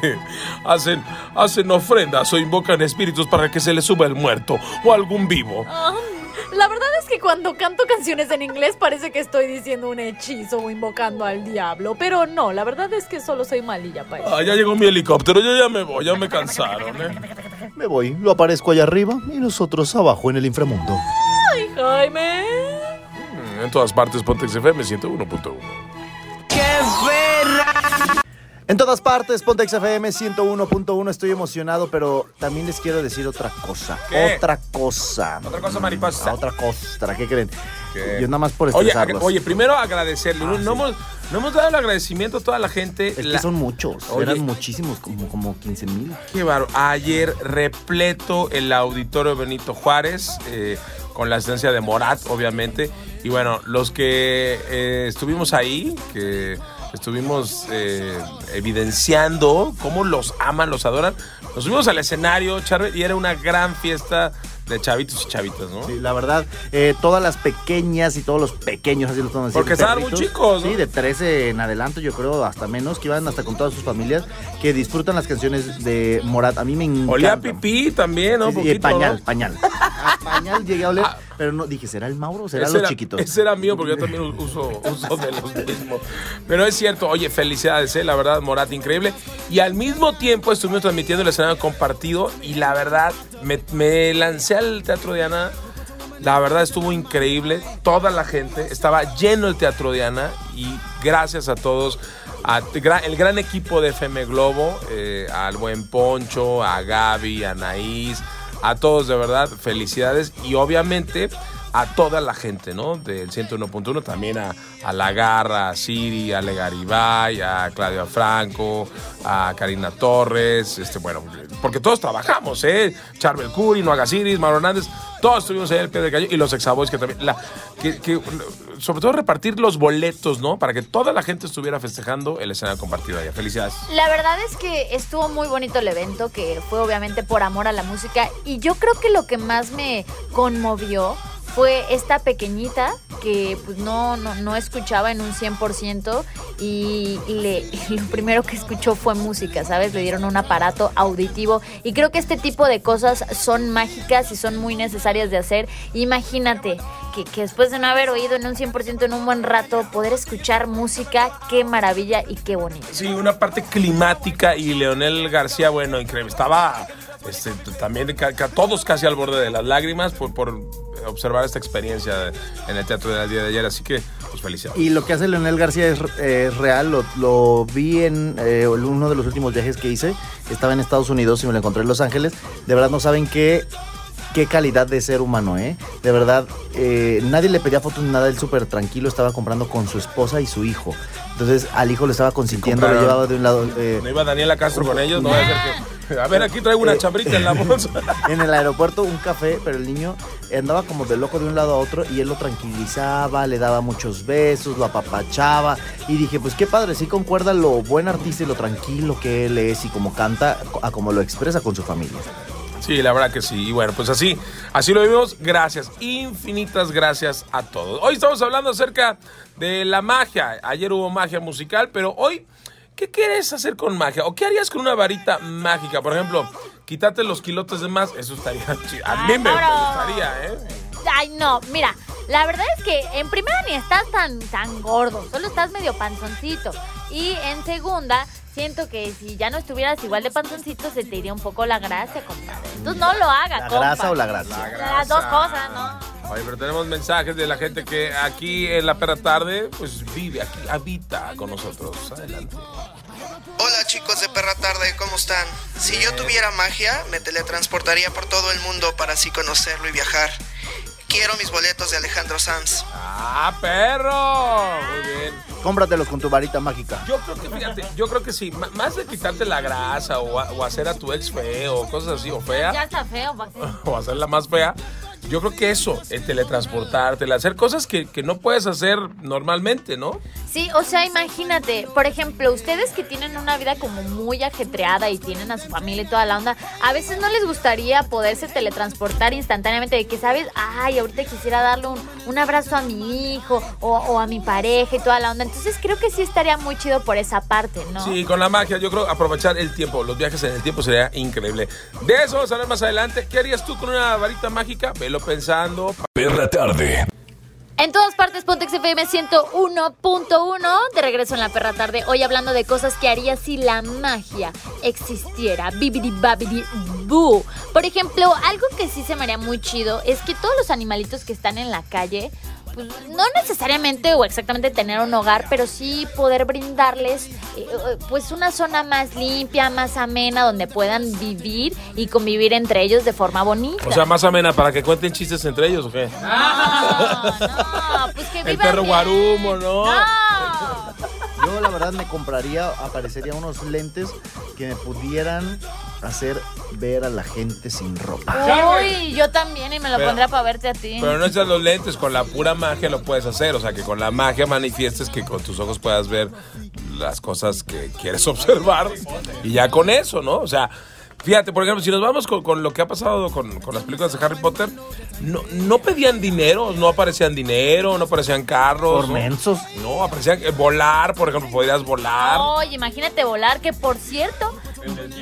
hacen, hacen ofrendas o invocan espíritus para que se les suba el muerto o algún vivo. La verdad es que cuando canto canciones en inglés parece que estoy diciendo un hechizo o invocando al diablo, pero no, la verdad es que solo soy malilla para eso. Ah, ya llegó mi helicóptero, yo ya me voy, ya me cansaron, ¿eh? Me voy, lo aparezco allá arriba y nosotros abajo en el inframundo. Ay, Jaime. Mm, En todas partes, Pontex FM 101.1. En todas partes, Pontex FM 101.1, estoy emocionado, pero también les quiero decir otra cosa. ¿Qué? Otra cosa. Otra cosa mariposa. Ah, Otra cosa, ¿qué creen? ¿Qué? Yo nada más por Oye, estresarlos. ag- oye, primero agradecerle. no, no hemos, no hemos dado el agradecimiento a toda la gente. es La- que son muchos, Oye. eran muchísimos, como, como 15 mil. Qué bárbaro. Ayer repleto el auditorio Benito Juárez, eh, con la asistencia de Morat, obviamente. Y bueno, los que eh, estuvimos ahí, que estuvimos eh, evidenciando cómo los aman, los adoran, nos subimos al escenario, Charbel, y era una gran fiesta de chavitos y chavitas, ¿no? Sí, la verdad, eh, todas las pequeñas y todos los pequeños, así lo están haciendo. Porque estaban muy chicos, ¿no? Sí, de 13 en adelante, yo creo, hasta menos, que iban hasta con todas sus familias, que disfrutan las canciones de Morat. A mí me encanta. Olía a pipí también, ¿no? Sí, sí, Poquito, pañal, ¿no? pañal. A pañal llegué a oler, Ah. Pero no, dije, ¿será el Mauro o será Ese los era, chiquitos? ese era mío porque yo también uso, [LAUGHS] uso de los mismos. Pero es cierto, oye, felicidades, ¿eh? la verdad, Morat, increíble. Y al mismo tiempo estuvimos transmitiendo el escenario compartido y la verdad, me, me lancé al Teatro Diana. La verdad estuvo increíble, toda la gente, estaba lleno el Teatro Diana y gracias a todos, a el gran equipo de FM Globo, eh, al buen Poncho, a Gaby, a Anaís, a todos de verdad, felicidades. Y obviamente a toda la gente, ¿no? Del 101.1, también a, a La Garra, a Siri, a Le Garibay, a Claudia Franco, a Karina Torres, este, bueno, porque todos trabajamos, ¿eh? Charbel Curi, Noaga Siris, Mauro Hernández, todos estuvimos ahí el pie del cañón y los exaboys que también, la, que, que, sobre todo repartir los boletos, ¿no? Para que toda la gente estuviera festejando el escenario compartido allá. Felicidades. La verdad es que estuvo muy bonito el evento, que fue obviamente por amor a la música. Y yo creo que lo que más me conmovió fue esta pequeñita que pues no, no, no escuchaba en un 100% y le, [LAUGHS] lo primero que escuchó fue música, ¿sabes? Le dieron un aparato auditivo y creo que este tipo de cosas son mágicas y son muy necesarias de hacer. Imagínate que, que después de no haber oído en un 100% en un buen rato, poder escuchar música, qué maravilla y qué bonito. Sí, una parte climática y Leonel García, bueno, increíble. Estaba este, también ca- ca- todos casi al borde de las lágrimas por, observar esta experiencia en el teatro del día de ayer, así que pues felicidades. Y lo que hace Leonel García es, es real, lo, lo vi en eh, uno de los últimos viajes que hice, estaba en Estados Unidos y me lo encontré en Los Ángeles, de verdad no saben qué, qué calidad de ser humano, ¿eh? De verdad, eh, nadie le pedía fotos ni nada, él súper tranquilo, estaba comprando con su esposa y su hijo. Entonces al hijo le estaba consintiendo, lo llevaba de un lado... eh, No iba Daniela Castro con ellos, no va a ser que... A ver, aquí traigo una chambrita en la [LAUGHS] bolsa. en el aeropuerto un café, pero el niño andaba como de loco de un lado a otro y él lo tranquilizaba, le daba muchos besos, lo apapachaba y dije, pues qué padre, sí concuerda lo buen artista y lo tranquilo que él es y como canta, a como lo expresa con su familia. Sí, la verdad que sí. Y bueno, pues así, así lo vimos. Gracias, infinitas gracias a todos. Hoy estamos hablando acerca de la magia. Ayer hubo magia musical, pero hoy, ¿qué quieres hacer con magia? ¿O qué harías con una varita mágica? Por ejemplo, quítate los kilotes de más. Eso estaría [LAUGHS] chido. A mí me gustaría, ¿eh? Ay, no, mira, la verdad es que en primera ni estás tan, tan gordo, solo estás medio panzoncito. Y en segunda, siento que si ya no estuvieras igual de panzoncito, se te iría un poco la gracia, compadre. Entonces no lo hagas, ¿La compa. grasa o la gracia? Las dos cosas, ¿no? Oye, pero tenemos mensajes de la gente que aquí en la perra tarde, pues vive aquí, habita con nosotros. Adelante. Hola chicos de Perra Tarde, ¿cómo están? Si yo tuviera magia, me teletransportaría por todo el mundo para así conocerlo y viajar. Quiero mis boletos de Alejandro Sanz. ¡Ah, perro! Muy bien. Cómpratelos con tu varita mágica. Yo creo que, fíjate, yo creo que sí, m- más de quitarte la grasa o, a- o hacer a tu ex feo o cosas así, o Ya fea, está feo, Maxi. [LAUGHS] o hacerla más fea, yo creo que eso, el teletransportarte, el hacer cosas que, que no puedes hacer normalmente, ¿no? Sí, o sea, imagínate, por ejemplo, ustedes que tienen una vida como muy ajetreada y tienen a su familia y toda la onda, a veces no les gustaría poderse teletransportar instantáneamente de que, ¿sabes? Ay, ahorita quisiera darle un, un abrazo a mi hijo o, o a mi pareja y toda la onda. Entonces creo que sí estaría muy chido por esa parte, ¿no? Sí, con la magia, yo creo aprovechar el tiempo, los viajes en el tiempo sería increíble. De eso vamos a hablar más adelante. ¿Qué harías tú con una varita mágica? Velo pensando. Perra tarde. En todas partes, Pontex FM 101.1. De regreso en la perra tarde. Hoy hablando de cosas que haría si la magia existiera. Bibidi babidi boo. Por ejemplo, algo que sí se me haría muy chido es que todos los animalitos que están en la calle. Pues, no necesariamente o exactamente tener un hogar, pero sí poder brindarles eh, eh, pues una zona más limpia, más amena, donde puedan vivir y convivir entre ellos de forma bonita. O sea, más amena, para que cuenten chistes entre ellos, ¿o qué? no, no, pues que El vivan perro bien. guarumo, ¿no? No. Yo la verdad me compraría, aparecería unos lentes que me pudieran hacer ver a la gente sin ropa. Uy, yo también y me lo Pero- pondré para verte a ti. Pero no echas los lentes, con la pura magia lo puedes hacer. O sea, que con la magia manifiestes que con tus ojos puedas ver las cosas que quieres [LAUGHS] observar. Y ya con eso, ¿no? O sea, fíjate, por ejemplo, si nos vamos con, con lo que ha pasado con, con las películas de Harry Potter, no, no pedían dinero, no aparecían dinero, no aparecían carros. Por ¿no? mensos. No, aparecían eh, volar, por ejemplo, podías volar. Oye, imagínate volar, que por cierto,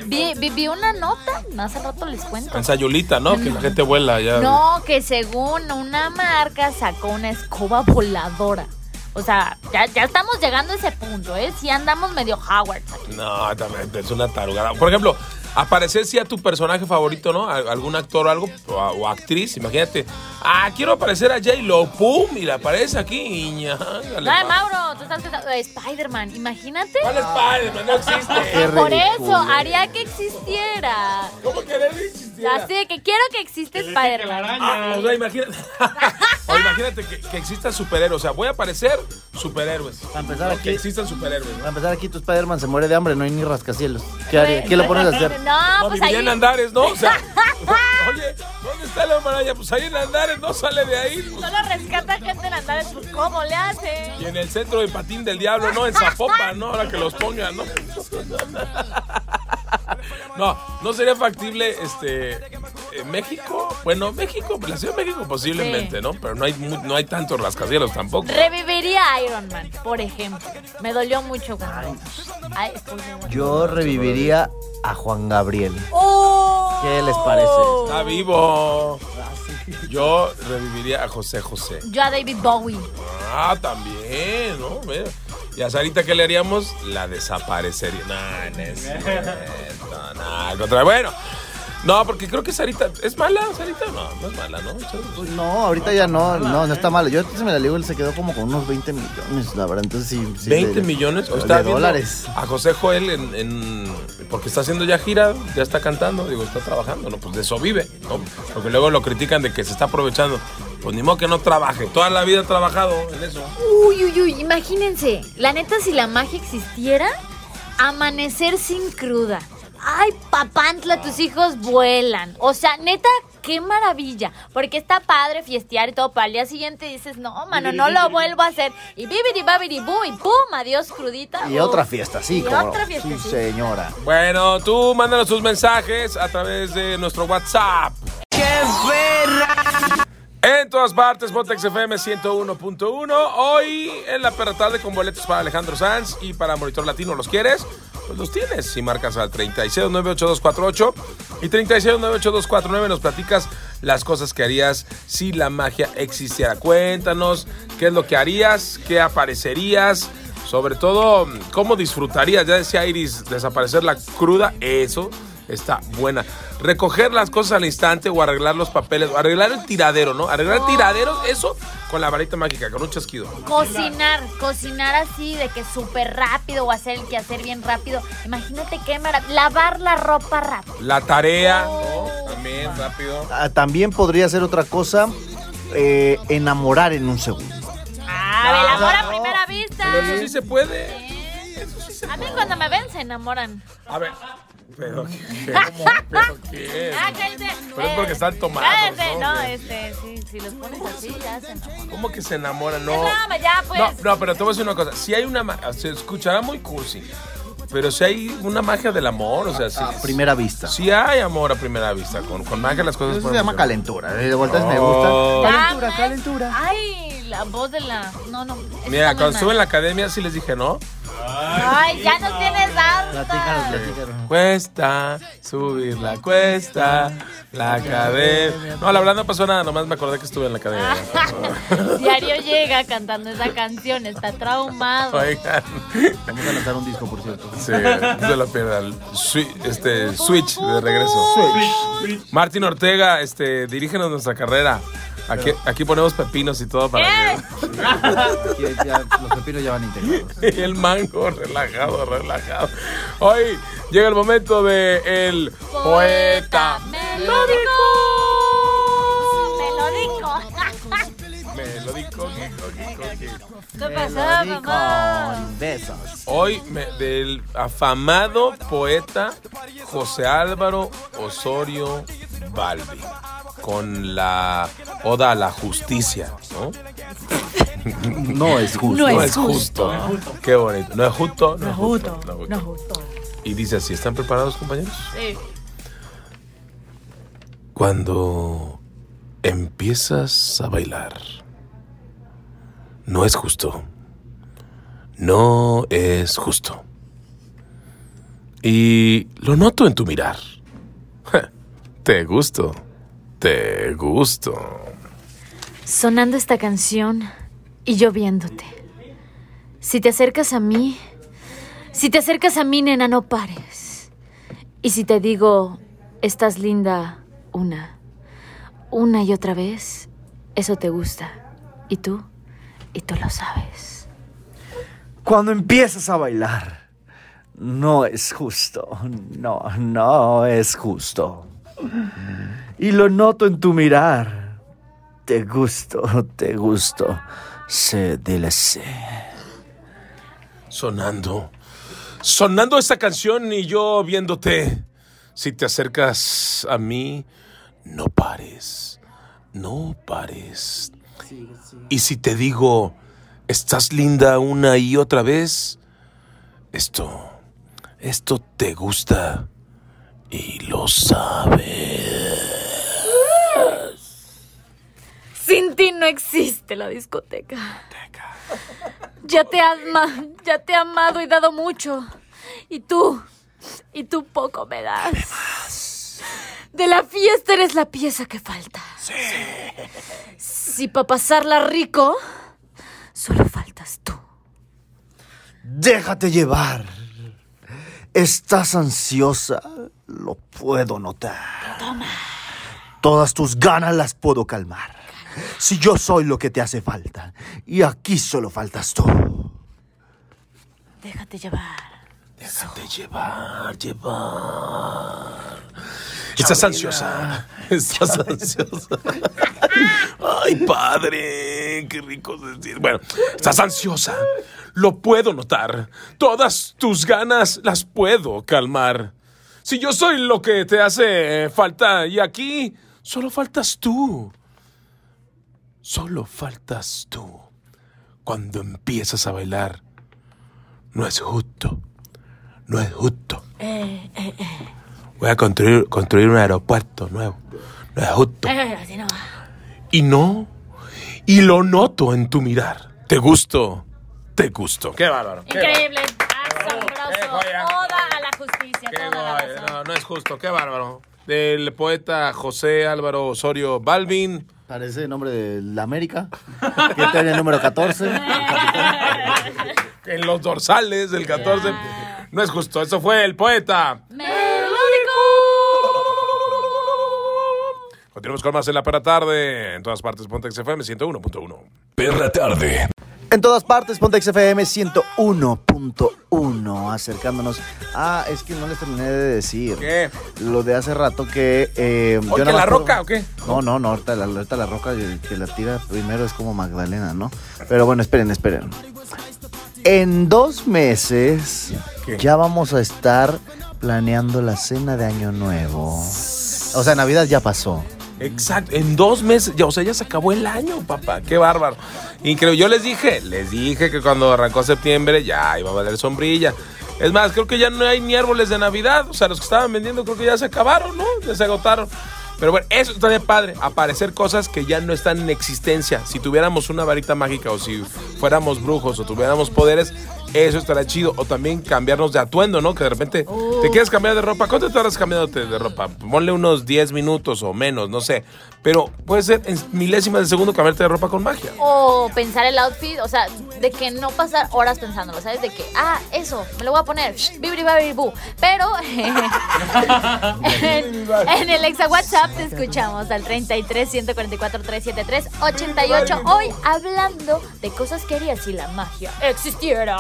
vi, vi- vi una nota, hace rato les cuento. En Sayulita, ¿no? Que la gente vuela ya. No, que según una marca sacó una escoba voladora. O sea, ya, ya estamos llegando a ese punto, ¿eh? Si andamos medio Howard. aquí. No, también es una tarugada. Por ejemplo, aparecer si a tu personaje favorito, ¿no? A- Algún actor o algo, o, actriz, imagínate. Ah, quiero aparecer a J-Lo, ¡pum! Y le aparece aquí, niña. No, Mauro, tú estás pensando, eh, Spider-Man, imagínate. ¿Cuál Spider-Man? No existe. Por eso, haría que existiera. ¿Cómo que no existiera? Así de que quiero que exista Spider-Man. Ah, o sea, imagínate, [LAUGHS] o imagínate que, que existan superhéroes. O sea, voy a aparecer superhéroes. Para empezar No, aquí- que existan superhéroes. ¿no? Para empezar aquí tu Spider-Man se muere de hambre, no hay ni rascacielos. ¿Qué, haría? ¿Qué lo pones a hacer? No, No, pues ahí. en Andares, ¿no? O sea, [LAUGHS] oye, ¿dónde está la maraña? Pues ahí en Andares, no sale de ahí. pues. Solo rescata gente en Andares, pues ¿cómo le hace? Y en el centro de Patín del Diablo, ¿no? En Zapopan, ¿no? Ahora que los pongan, ¿no? [LAUGHS] No, no sería factible, este, en México, bueno, México, la Ciudad de México posiblemente, Sí. ¿no? Pero no hay, mu- no hay tantos rascacielos tampoco. Reviviría a Iron Man, por ejemplo. Me dolió mucho cuando. Ay. Yo reviviría a Juan Gabriel. ¡Oh! ¿Qué les parece? Está vivo. Yo reviviría a José José. Yo a David Bowie. Ah, también, ¿no? Mira. Y a Sarita, ¿qué le haríamos? La desaparecería. No, no es cierto, no, al contrario. Bueno, No, porque creo que Sarita. ¿Es mala, Sarita? No, no es mala, ¿no? Pues no, ahorita ya no, no, no está malo. Yo antes me la ligo, él se quedó como con unos 20 millones, la verdad. Entonces sí. sí 20 le- millones. de Está viendo dólares. A José Joel en, en- Porque está haciendo ya gira, ya está cantando, digo, está trabajando, ¿no? Pues de eso vive, ¿no? Porque luego lo critican de que se está aprovechando. Pues ni modo que no trabaje. Toda la vida ha trabajado en eso. Uy, uy, uy, imagínense. La neta, si la magia existiera, amanecer sin cruda. Ay, papantla, tus hijos vuelan. O sea, neta, qué maravilla. Porque está padre fiestear y todo, pero al día siguiente dices, no, mano, no lo vuelvo a hacer. Y bibidi babidi bu y pum, adiós crudita. Y otra fiesta, sí, Y como otra fiesta, Sí, sí. señora. Bueno, tú mándanos tus mensajes a través de nuestro WhatsApp. En todas partes, Botex FM 101.1. Hoy en la perra tarde con boletos para Alejandro Sanz y para Monitor Latino. ¿Los quieres? Pues los tienes. Si marcas al 36988248 y 36988249 nos platicas las cosas que harías si la magia existiera. Cuéntanos qué es lo que harías, qué aparecerías. Sobre todo, cómo disfrutarías. Ya decía Iris, desaparecer la cruda. Eso está buena. Recoger las cosas al instante o arreglar los papeles. O arreglar el tiradero, ¿no? Arreglar el tiradero, eso con la varita mágica, con un chasquido. Cocinar, cocinar así de que súper rápido o hacer el quehacer bien rápido. Imagínate qué maravilla. Lavar la ropa rápido. La tarea, ¿no? También rápido. Ah, También podría ser otra cosa, eh, enamorar en un segundo. Ah, el amor a primera vista. Pero eso sí se puede. A mí cuando me ven se enamoran. A ver. Pero [LAUGHS] qué, ¿cómo? ¿Pero qué? Ah, cállate. Pero es porque están tomados, Cállate, ¿no? este, sí, si los pones así ya se enamoran. ¿Cómo que se enamora? No. No, ya pues. No, no, pero te voy a decir una cosa. Si hay una. Se escuchará muy cursi. Pero si hay una magia del amor, o sea, sí. A primera vista. Sí hay amor a primera vista. Con, con magia las cosas Eso se llama funcionar. calentura. eh, De vueltas me gusta. Calentura, calentura. Ay, la voz de la. No, no. Mira, cuando estuve en la academia sí les dije, ¿no? Ay, ya nos tienes harta. platícanos. Cuesta subir la cuesta, la academia. No, la verdad no pasó nada, nomás me acordé que estuve en la academia. [LAUGHS] Diario llega cantando esa canción, está traumado. Oigan, Vamos a lanzar un disco, por cierto. sí, no se lo pierdan. Swi- este, switch de regreso. Martín Ortega, este, dirígenos nuestra carrera. Aquí, aquí ponemos pepinos y todo para [LAUGHS] ¿Qué? Aquí ya- los pepinos ya van integrados. [LAUGHS] El mango relajado, relajado. Hoy llega el momento de el poeta melódico. Melódico. ¿Qué pasó, mamá? Con besos. Hoy me- del afamado poeta José Álvaro Osorio Balbi con la Oda a la Justicia, ¿no? [LAUGHS] No es justo. No es justo. Qué bonito. No es justo. No es justo. No es justo. No, justo. Y dice así, ¿están preparados compañeros? Sí. Cuando empiezas a bailar, no es justo. No es justo. Y lo noto en tu mirar. Te gusto. Te gusto. Sonando esta canción y yo viéndote. Si te acercas a mí, si te acercas a mí, nena, no pares. Y si te digo, estás linda una, una y otra vez, eso te gusta. Y tú, y tú lo sabes. Cuando empiezas a bailar, no es justo. No, no es justo. Y lo noto en tu mirar. Te gusto, te gusto. Se DLC. Sonando. Sonando esta canción y yo viéndote. Si te acercas a mí, no pares. No pares. Y si te digo, estás linda una y otra vez, esto, esto te gusta y lo sabes. Sin ti no existe la discoteca. Ya te ama, ya te he amado y dado mucho. Y tú, y tú poco me das. De la fiesta eres la pieza que falta. Sí. Si para pasarla rico, solo faltas tú. Déjate llevar. Estás ansiosa, lo puedo notar. Todas tus ganas las puedo calmar. Si yo soy lo que te hace falta, y aquí solo faltas tú. Déjate llevar. Déjate llevar, llevar. Estás ansiosa. [LAUGHS] Estás ansiosa. Ay, padre, qué rico decir. Bueno, estás ansiosa. Lo puedo notar. Todas tus ganas las puedo calmar. Si yo soy lo que te hace falta y aquí solo faltas tú. Solo faltas tú. Cuando empiezas a bailar, no es justo. No es justo. Eh, eh, eh. Voy a construir, construir un aeropuerto nuevo. No es justo. Eh, así no. Y no. Y lo noto en tu mirar. Te gusto. Te gusto. Qué bárbaro. Increíble. qué Asombroso. Toda a la justicia. Qué Toda la guay. razón. No, no es justo. Qué bárbaro. Del poeta José Álvaro Osorio Balvin. Parece el nombre de la América, que tiene el número 14. [LAUGHS] En los dorsales del 14. No es justo. Eso fue el poeta. Continuamos con más en la perra tarde. En todas partes, Pontex FM 101.1. Perra tarde. En todas partes, Pontex FM 101.1. Acercándonos. Ah, es que no les terminé de decir. ¿Qué? Lo de hace rato que. Eh, ¿O que nada la más por- roca o qué? No, no, no. Ahorita la, ahorita la roca el que la tira primero es como Magdalena, ¿no? Pero bueno, esperen, esperen. En dos meses ¿Qué? ya vamos a estar planeando la cena de Año Nuevo. O sea, Navidad ya pasó. Exacto, en dos meses, ya, o sea, ya se acabó el año, papá, qué bárbaro. Increíble, yo les dije, les dije que cuando arrancó septiembre ya iba a valer sombrilla. Es más, creo que ya no hay ni árboles de Navidad, o sea, los que estaban vendiendo creo que ya se acabaron, ¿no? Ya se agotaron. Pero bueno, eso estaría padre, aparecer cosas que ya no están en existencia. Si tuviéramos una varita mágica o si fuéramos brujos o tuviéramos poderes, eso estaría chido. O también cambiarnos de atuendo, ¿no? Que de repente te quieres cambiar de ropa. ¿Cuánto tardas cambiándote de ropa? Ponle unos 10 minutos o menos, no sé. Pero puede ser en milésimas de segundo cambiarte de ropa con magia. O pensar el outfit, o sea, de que no pasar horas pensándolo, ¿sabes? De que, ah, eso, me lo voy a poner, bibri babri bu. Pero [LAUGHS] en, en el exa WhatsApp te escuchamos al 33 144 373 88. Hoy hablando de cosas que harías si la magia existiera.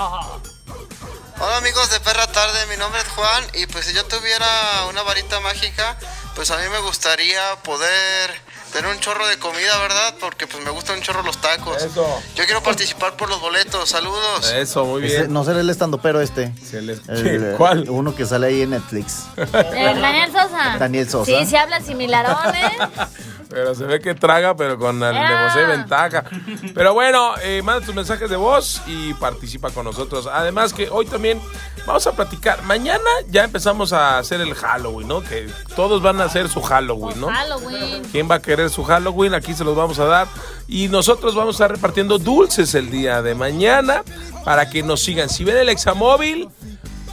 Hola amigos de Perra Tarde, mi nombre es Juan y pues si yo tuviera una varita mágica, pues a mí me gustaría poder tener un chorro de comida, ¿verdad? Porque pues me gustan un chorro los tacos. Eso. Yo quiero participar por los boletos, saludos. Eso, muy Ese- bien. no será el estando pero este. Se les- El- ¿Cuál? Uno que sale ahí en Netflix. Eh, Daniel Sosa. Daniel Sosa. Sí, sí habla similarón, ¿eh? [LAUGHS] Pero se ve que traga, pero con el Ah. negocio de ventaja. Pero bueno, eh, manda tus mensajes de voz y participa con nosotros. Además que hoy también vamos a platicar. Mañana ya empezamos a hacer el Halloween, ¿no? Que todos van a hacer su Halloween, ¿no? Halloween. ¿Quién va a querer su Halloween? Aquí se los vamos a dar. Y nosotros vamos a estar repartiendo dulces el día de mañana para que nos sigan. Si ven el examóvil,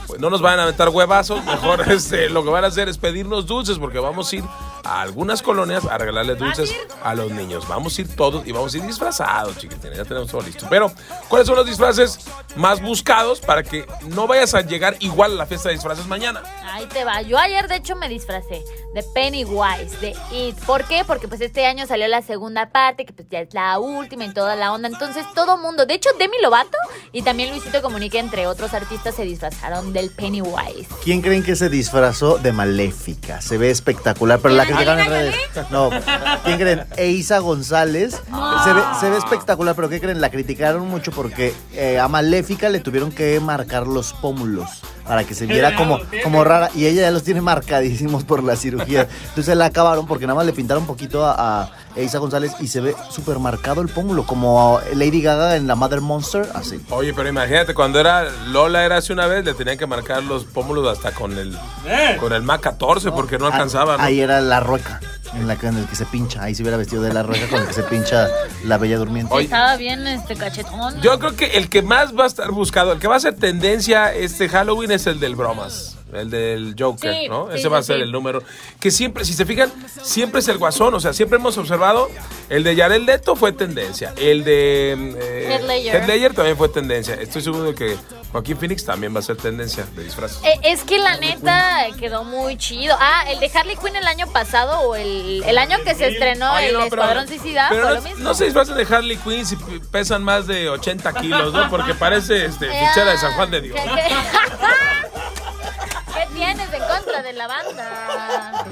pues no nos van a aventar huevazos. Mejor [LAUGHS] este, lo que van a hacer es pedirnos dulces porque vamos a ir a algunas colonias a regalarle dulces a los niños. Vamos a ir todos y vamos a ir disfrazados, chiquitines. Ya tenemos todo listo. Pero, ¿cuáles son los disfraces más buscados para que no vayas a llegar igual a la fiesta de disfraces mañana? Ahí te va. Yo ayer, de hecho, me disfracé de Pennywise, de It. ¿Por qué? Porque pues este año salió la segunda parte, que pues ya es la última y toda la onda. Entonces todo mundo, de hecho Demi Lovato y también Luisito Comunica, entre otros artistas, se disfrazaron del Pennywise. ¿Quién creen que se disfrazó de maléfica? Se ve espectacular, pero la criticaron en redes. No, ¿quién creen? Eisa González. Se, ve, se ve espectacular, pero ¿qué creen? La criticaron mucho porque eh, a Maléfica le tuvieron que marcar los pómulos para que se viera como, como rara. Y ella ya los tiene marcadísimos por la cirugía. Entonces la acabaron porque nada más le pintaron un poquito a, a Eisa González y se ve súper marcado el pómulo, como Lady Gaga en la Mother Monster, así. Oye, pero imagínate, cuando era Lola era hace una vez, le tenían que marcar los pómulos hasta con el, con el MAC 14 porque no alcanzaba, ¿no? Ahí era la rueca, en, la, que- en el que se pincha. Ahí se hubiera vestido de la rueca con el que se pincha la bella durmiente. Oye. Estaba bien este cachetón. Yo creo que el que más va a estar buscado, el que va a ser tendencia este Halloween es el del bromas. El del Joker, Sí, ¿no? sí, Ese va a ser el número. Que siempre, si se fijan, siempre es el guasón. O sea, siempre hemos observado, el de Jared Leto fue tendencia. El de eh, Ledger. Heath Ledger también fue tendencia. Estoy seguro de que Joaquín Phoenix también va a ser tendencia de disfraces. Eh, es que la neta quedó muy chido. Ah, el de Harley Quinn el año pasado o el, el año que se estrenó Oye, el no, Escuadrón Suicida fue no, lo mismo. no se disfracen de Harley Quinn si pesan más de 80 kilos, ¿no? Porque parece este, fichera de San Juan de Dios. [LAUGHS] ¿Qué, qué- ¿Qué tienes en contra de la banda?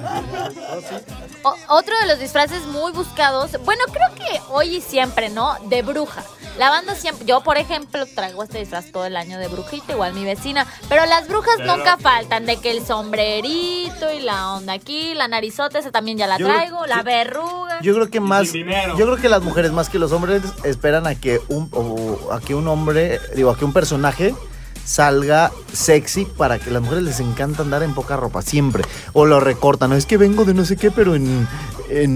O- otro de los disfraces muy buscados, bueno, creo que hoy y siempre, ¿no? De bruja. La banda siempre, yo por ejemplo traigo este disfraz todo el año de brujita, igual mi vecina, pero las brujas Pero- nunca faltan, de que el sombrerito y la onda aquí, la narizota, esa también ya la Yo traigo, la verruga. Yo creo que más, yo creo que las mujeres más que los hombres esperan a que un, o a que un hombre, digo, a que un personaje salga sexy para que las mujeres les encanta andar en poca ropa siempre o lo recortan, es que vengo de no sé qué, pero en,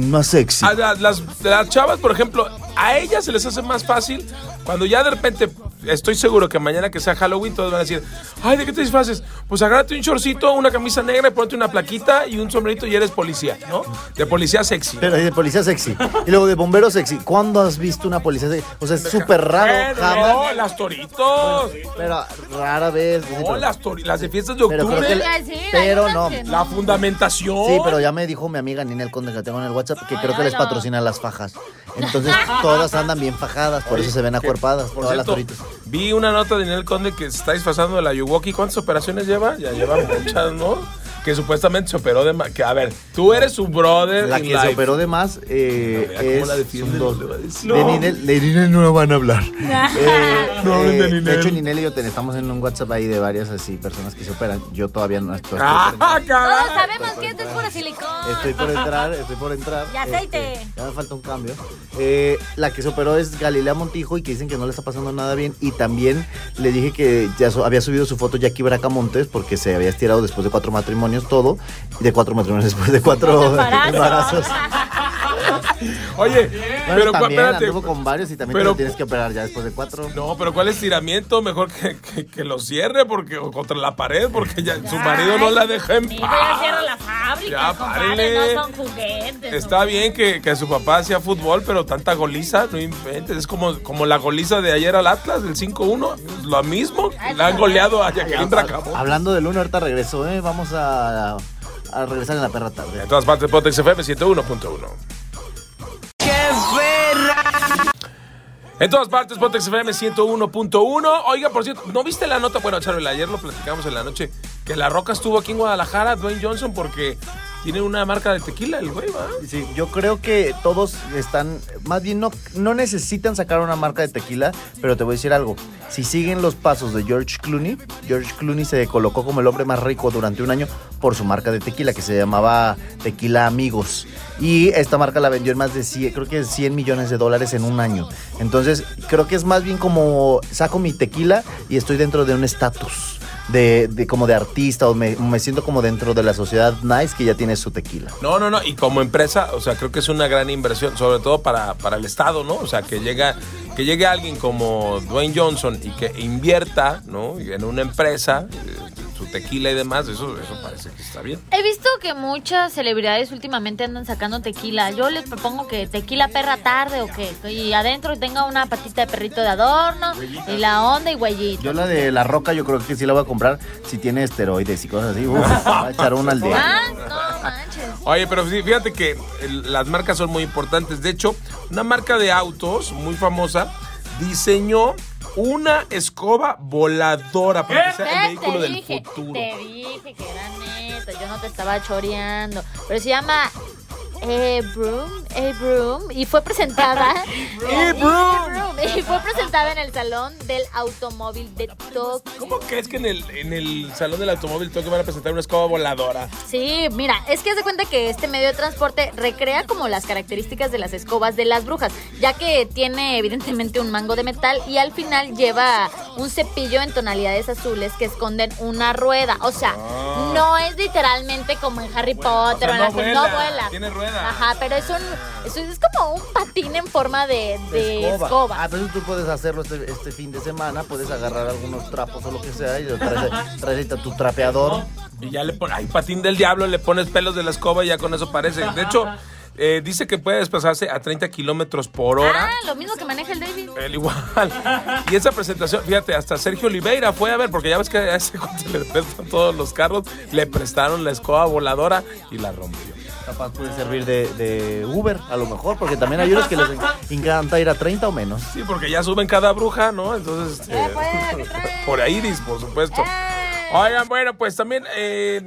más sexy. Las chavas, por ejemplo, a ellas se les hace más fácil cuando ya de repente, estoy seguro que mañana que sea Halloween, todos van a decir, ay, ¿de qué te disfraces? Pues agárrate un shortcito, una camisa negra, y ponte una plaquita y un sombrerito y eres policía, ¿no? De policía sexy. Pero de policía sexy. Y luego de bombero sexy. ¿Cuándo has visto una policía sexy? O sea, es súper raro. Jamás. No, las toritos. Pero rara vez. sí, No, pero- las, tori- las de fiestas de octubre. la- Sí, pero no. La fundamentación. Sí, pero ya me dijo mi amiga Ninel Conde que la tengo en el WhatsApp que creo que les no. patrocina las fajas. Entonces [LAUGHS] todas andan bien fajadas, por eso se ven acuerpadas, Por todas las cierto, toritas. vi una nota de Ninel Conde que se está disfrazando de la Yuwoki. ¿Cuántas operaciones lleva? Ya lleva muchas, ¿no? Que supuestamente se operó de más. Que, a ver, tú eres su brother. La que se operó de más eh, cómo es, la son dos. De No. Ninel, de Ninel no van a hablar. [LAUGHS] Eh, No hablen de eh, Ninel. hecho, Ninel y yo estamos en un WhatsApp ahí de varias así personas que se operan. Yo todavía no estoy. ¡Ah, Todos sabemos que esto es puro silicón. Estoy por entrar, estoy por entrar. Y aceite. Este, ya me falta un cambio. Eh, la que se operó es Galilea Montijo y que dicen que no le está pasando nada bien. Y también le dije que ya había subido su foto Jackie Bracamontes porque se había estirado después de cuatro matrimonios todo. De cuatro matrimonios después de cuatro embarazos. [LAUGHS] [LAUGHS] Oye, Bueno, pero cu- también espérate. anduvo con varios y también pero- te lo tienes que operar ya después de cuatro. No, pero ¿cuál estiramiento? Mejor que, que, que lo cierre porque, o contra la pared porque ya su marido no la deja en paz. ya cierra la fábrica, Ya, compadre, no son juguetes. Está bien que, que su papá hacía fútbol, pero tanta goliza, no inventes. Es como, como la goliza de ayer al Atlas, del 5-1. Lo mismo. La han goleado a Jacqueline Bracamo. Hablando del uno, ahorita regreso, ¿eh? Vamos a, a regresar en la perra tarde. En todas partes, Potex FM 101.1. En todas partes, Pontex FM 101.1. Oiga, por cierto, ¿no viste la nota? Bueno, Charo, ayer lo platicamos en la noche, que La Roca estuvo aquí en Guadalajara, Dwayne Johnson, porque tiene una marca de tequila, el güey, ¿va? Sí, yo creo que todos están, más bien no, no necesitan sacar una marca de tequila, pero te voy a decir algo. Si siguen los pasos de George Clooney, George Clooney se colocó como el hombre más rico durante un año por su marca de tequila, que se llamaba Tequila Amigos. Y esta marca la vendió en más de 100, creo que 100 millones de dólares en un año. Entonces, creo que es más bien como saco mi tequila y estoy dentro de un estatus. De, de como de artista o me, me siento como dentro de la sociedad nice que ya tiene su tequila. No, no, no. Y como empresa, o sea, creo que es una gran inversión, sobre todo para, para el Estado, ¿no? O sea, que llega, que llegue alguien como Dwayne Johnson y que invierta, ¿no? En una empresa, eh, su tequila y demás, eso, eso parece que está bien. He visto que muchas celebridades últimamente andan sacando tequila. Yo les propongo que tequila perra tarde o qué. Y adentro tenga una patita de perrito de adorno y la onda y huellito. Yo la de la roca yo creo que sí la voy a comprar si tiene esteroides y cosas así. Uf, va a echar una al día. Ah, no manches. Oye, pero sí, fíjate que las marcas son muy importantes. De hecho, una marca de autos muy famosa diseñó una escoba voladora para que sea el ¿Ves? vehículo te del dije, futuro. Te dije que era neto, yo no te estaba choreando. Pero se llama E-Broom, E-Broom, y fue presentada. [LAUGHS] E-Broom. Y fue presentada en el Salón del Automóvil de Tokio. ¿Cómo crees que en el, en el salón del automóvil Tokio van a presentar una escoba voladora? Sí, mira, es que haz de cuenta que este medio de transporte recrea como las características de las escobas de las brujas, ya que tiene evidentemente un mango de metal y al final lleva un cepillo en tonalidades azules que esconden una rueda. O sea, Ah. no es literalmente como en Harry Potter O sea, o en no las que no vuela, vuela. tiene Ajá, pero es un es, es como un patín en forma de, de escoba. Ah, pero tú puedes hacerlo este, este fin de semana, puedes agarrar algunos trapos o lo que sea y traes, [LAUGHS] traes ahí a tu trapeador. Y ya le pones, ay, patín del diablo, le pones pelos de la escoba y ya con eso parece. De hecho, eh, dice que puede desplazarse a 30 kilómetros por hora. Ah, lo mismo que maneja el David. Él igual. Y esa presentación, fíjate, hasta Sergio Oliveira fue a ver, porque ya ves que a ese [LAUGHS] se le prestan todos los carros, le prestaron la escoba voladora y la rompió. Capaz puede servir de, de Uber, a lo mejor, porque también hay unos que les encanta ir a 30 o menos. Sí, porque ya suben cada bruja, ¿no? Entonces, este, [LAUGHS] por ahí, por supuesto. Oigan, bueno, pues también eh,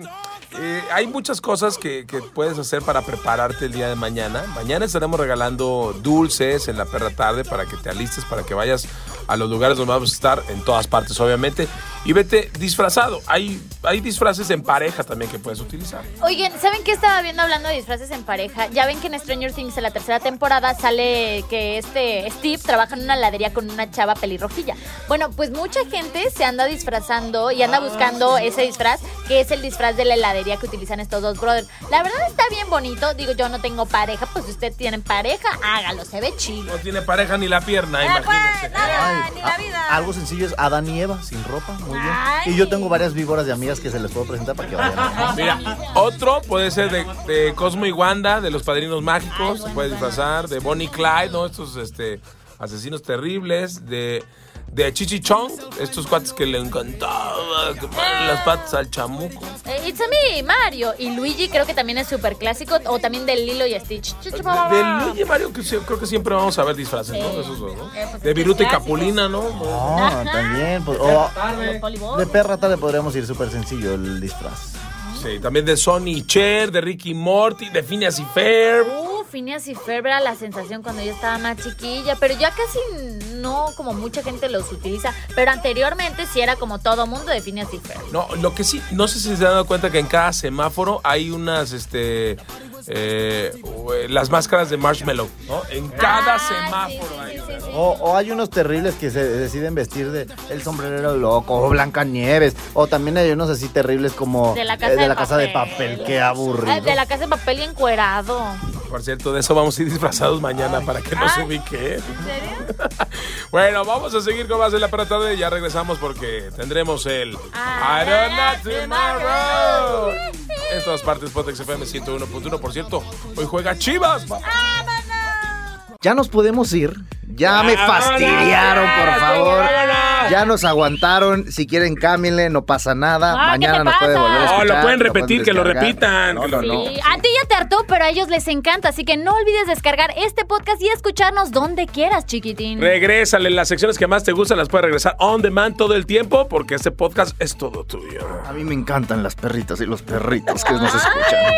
eh, hay muchas cosas que, que puedes hacer para prepararte el día de mañana. Mañana estaremos regalando dulces en la perra tarde para que te alistes, para que vayas a los lugares donde vamos a estar, en todas partes, obviamente. Y vete disfrazado. Hay, hay disfraces en pareja también que puedes utilizar. Oigan, ¿saben qué estaba viendo hablando de disfraces en pareja? Ya ven que en Stranger Things en la tercera temporada sale que este Steve trabaja en una heladería con una chava pelirrojilla. Bueno, pues mucha gente se anda disfrazando y anda buscando ese disfraz, que es el disfraz de la heladería que utilizan estos dos brothers. La verdad está bien bonito. Digo, yo no tengo pareja, pues si usted tiene pareja, hágalo, se ve chido. No tiene pareja ni la pierna, Eh, imagínense. pues, nada, Ay, ni la a- vida. algo sencillo es Adán y Eva, sin ropa, muy. Y yo tengo varias víboras de amigas que se les puedo presentar para que vayan. [LAUGHS] Mira, otro puede ser de, Cosmo y Wanda, de los Padrinos Mágicos, se puede disfrazar, de Bonnie Clyde, ¿no? Estos este, asesinos terribles, de, de Chichi Chong, estos cuates que le encantaba que ponen las patas al chamuco. Eh, It's a me, Mario. Y Luigi creo que también es súper clásico. O también de Lilo y Stitch. De, de Luigi y Mario, que sí- creo que siempre vamos a ver disfraces, ¿no? De esos dos, ¿no? Eh, pues, De Viruta y. Capulina, ¿no? No, también. pues, o- Los Polyball. de perra tarde podríamos ir súper sencillo el disfraz. Sí, también de Sonny Cher, de Ricky Morty, de Phineas y Ferb. Uh, Phineas y Ferb era la sensación cuando yo estaba más chiquilla, pero ya casi no como mucha gente los utiliza. Pero anteriormente sí era como todo mundo de Phineas y Ferb. No, lo que sí, no sé si se han dado cuenta que en cada semáforo hay unas, este, eh, las máscaras de marshmallow, ¿no? En cada Ah, semáforo sí, sí, sí. O, o hay unos terribles que se deciden vestir de el sombrerero loco o Blancanieves. O también hay unos así terribles como De la casa, eh, de de, la casa de papel. Qué aburrido. Ah, De la casa de papel y encuerado. Por cierto, de eso vamos a ir disfrazados mañana para que nos Ay. ubique. ¿En serio? [LAUGHS] Bueno, vamos a seguir con más de la perra tarde y ya regresamos porque tendremos el I don't know tomorrow. En todas partes, Potex FM 101.1. Hoy juega Chivas. Ya nos podemos ir. Ya me fastidiaron, por favor. Ya nos aguantaron. Si quieren, cámbienle, no pasa nada. Ah, ¿qué Mañana te nos puede pasa? volver a No, escuchar. lo pueden repetir, que lo descargar. repitan, No, que lo- no, no. Sí, a ti ya te hartó, pero a ellos les encanta. Así que no olvides descargar este podcast y escucharnos donde quieras, chiquitín. Regrésale, las secciones que más te gustan las puedes regresar on demand todo el tiempo porque este podcast es todo tuyo. A mí me encantan las perritas y los perritos que nos [LAUGHS] escuchan.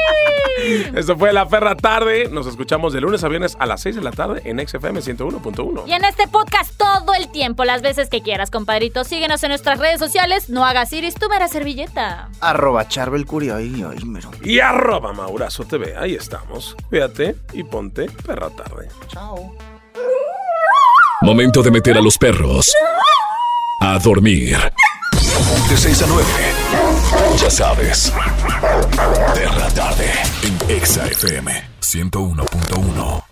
Esto fue La Ferra Tarde. Nos escuchamos de lunes a viernes a las 6 de la tarde en XFM 101.1. Y en este podcast todo el tiempo, las veces que quieras, compadrito. Síguenos en nuestras redes sociales. No hagas iris, tú mera servilleta. Arroba Charbel Curio. Ahí, ahí, mero. Y arroba Maurazo TV. Ahí estamos. Cuídate y ponte Perra Tarde. Chao. Momento de meter a los perros a dormir. De 6 a 9. Ya sabes. Perra tarde en Exa FM 101.1.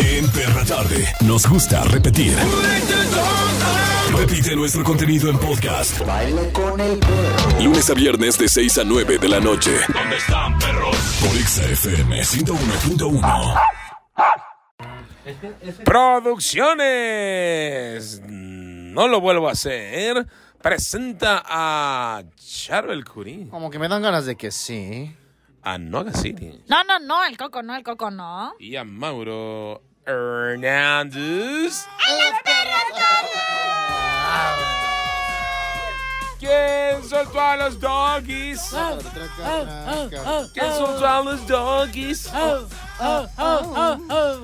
En Perra tarde nos gusta repetir. Repite nuestro contenido en podcast. Lunes a viernes de 6 a 9 de la noche. ¿Dónde están, perros? Por Exa FM 101.1. Producciones. No lo vuelvo a hacer. Presenta a Charbel Curí. Como que me dan ganas de que sí. Ah, a Noga City. No, no, no, el coco no, el coco no. Y a Mauro Hernández. ¿Quién soltó a los doggies? Ah, ah, ¿Quién soltó a los doggies?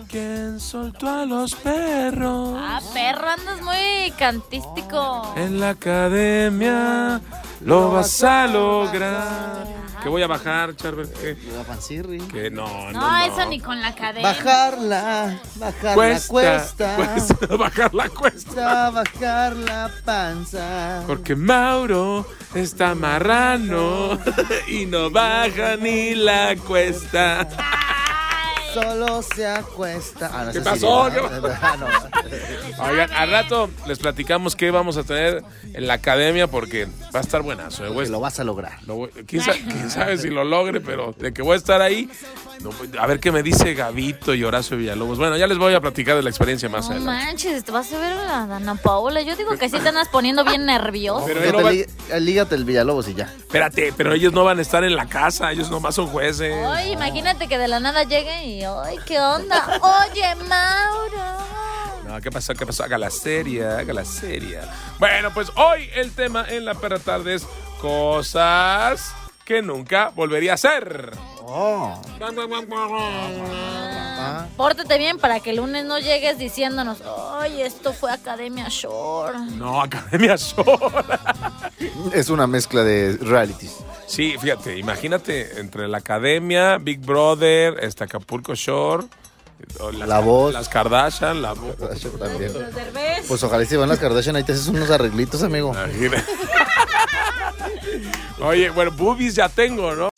¿Quién soltó a los perros? Ah, perro, andas muy cantístico. En la academia lo vas a lograr. ¿Qué voy a bajar, Charbel? ¿Qué? La pancirri. Que no, no, No, no. eso ni con la cadena. Bajarla, bajarla Cuesta, cuesta. cuesta [LAUGHS] bajar la cuesta. Cuesta bajar la panza. Porque Mauro está marrano [LAUGHS] y no baja ni la cuesta. Solo se acuesta. Ah, no, ¿Qué pasó? ¿verdad? ¿Qué [LAUGHS] Ah, no. Oigan, al rato les platicamos qué vamos a tener en la academia porque va a estar buenazo. eh, lo vas a lograr. Lo voy- ¿quién, sabe, quién sabe si lo logre, pero de que voy a estar ahí, no, a ver qué me dice Gavito y Horacio Villalobos. Bueno, ya les voy a platicar de la experiencia más No adelante. manches, te vas a ver a Dana Paola. Yo digo que sí te andas poniendo bien nervioso. Pero Que él no te va- li- eh, lígate el Villalobos y ya. Espérate, pero ellos no van a estar en la casa, ellos nomás son jueces. Ay, imagínate que de la nada llegue y, ay, ¿qué onda? Oye, Mauro. No, ¿qué pasó? ¿Qué pasó? Haga la seria, haga la seria. Bueno, pues hoy el tema en la perra tarde es cosas que nunca volvería a hacer. Oh. Pórtate bien para que el lunes no llegues diciéndonos, ay, esto fue Academia Shore. No, Academia Shore. Es una mezcla de realities. Sí, fíjate, imagínate entre la academia, Big Brother, este Acapulco Shore, las, La Voz. las Kardashian, la voz. También. Pues ojalá se van las Kardashian, ahí te haces unos arreglitos, amigo. Imagina- [LAUGHS] Oye, bueno, boobies ya tengo, ¿no?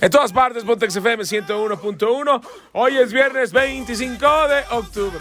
En todas partes, Pontex FM 101.1. Hoy es viernes 25 de octubre.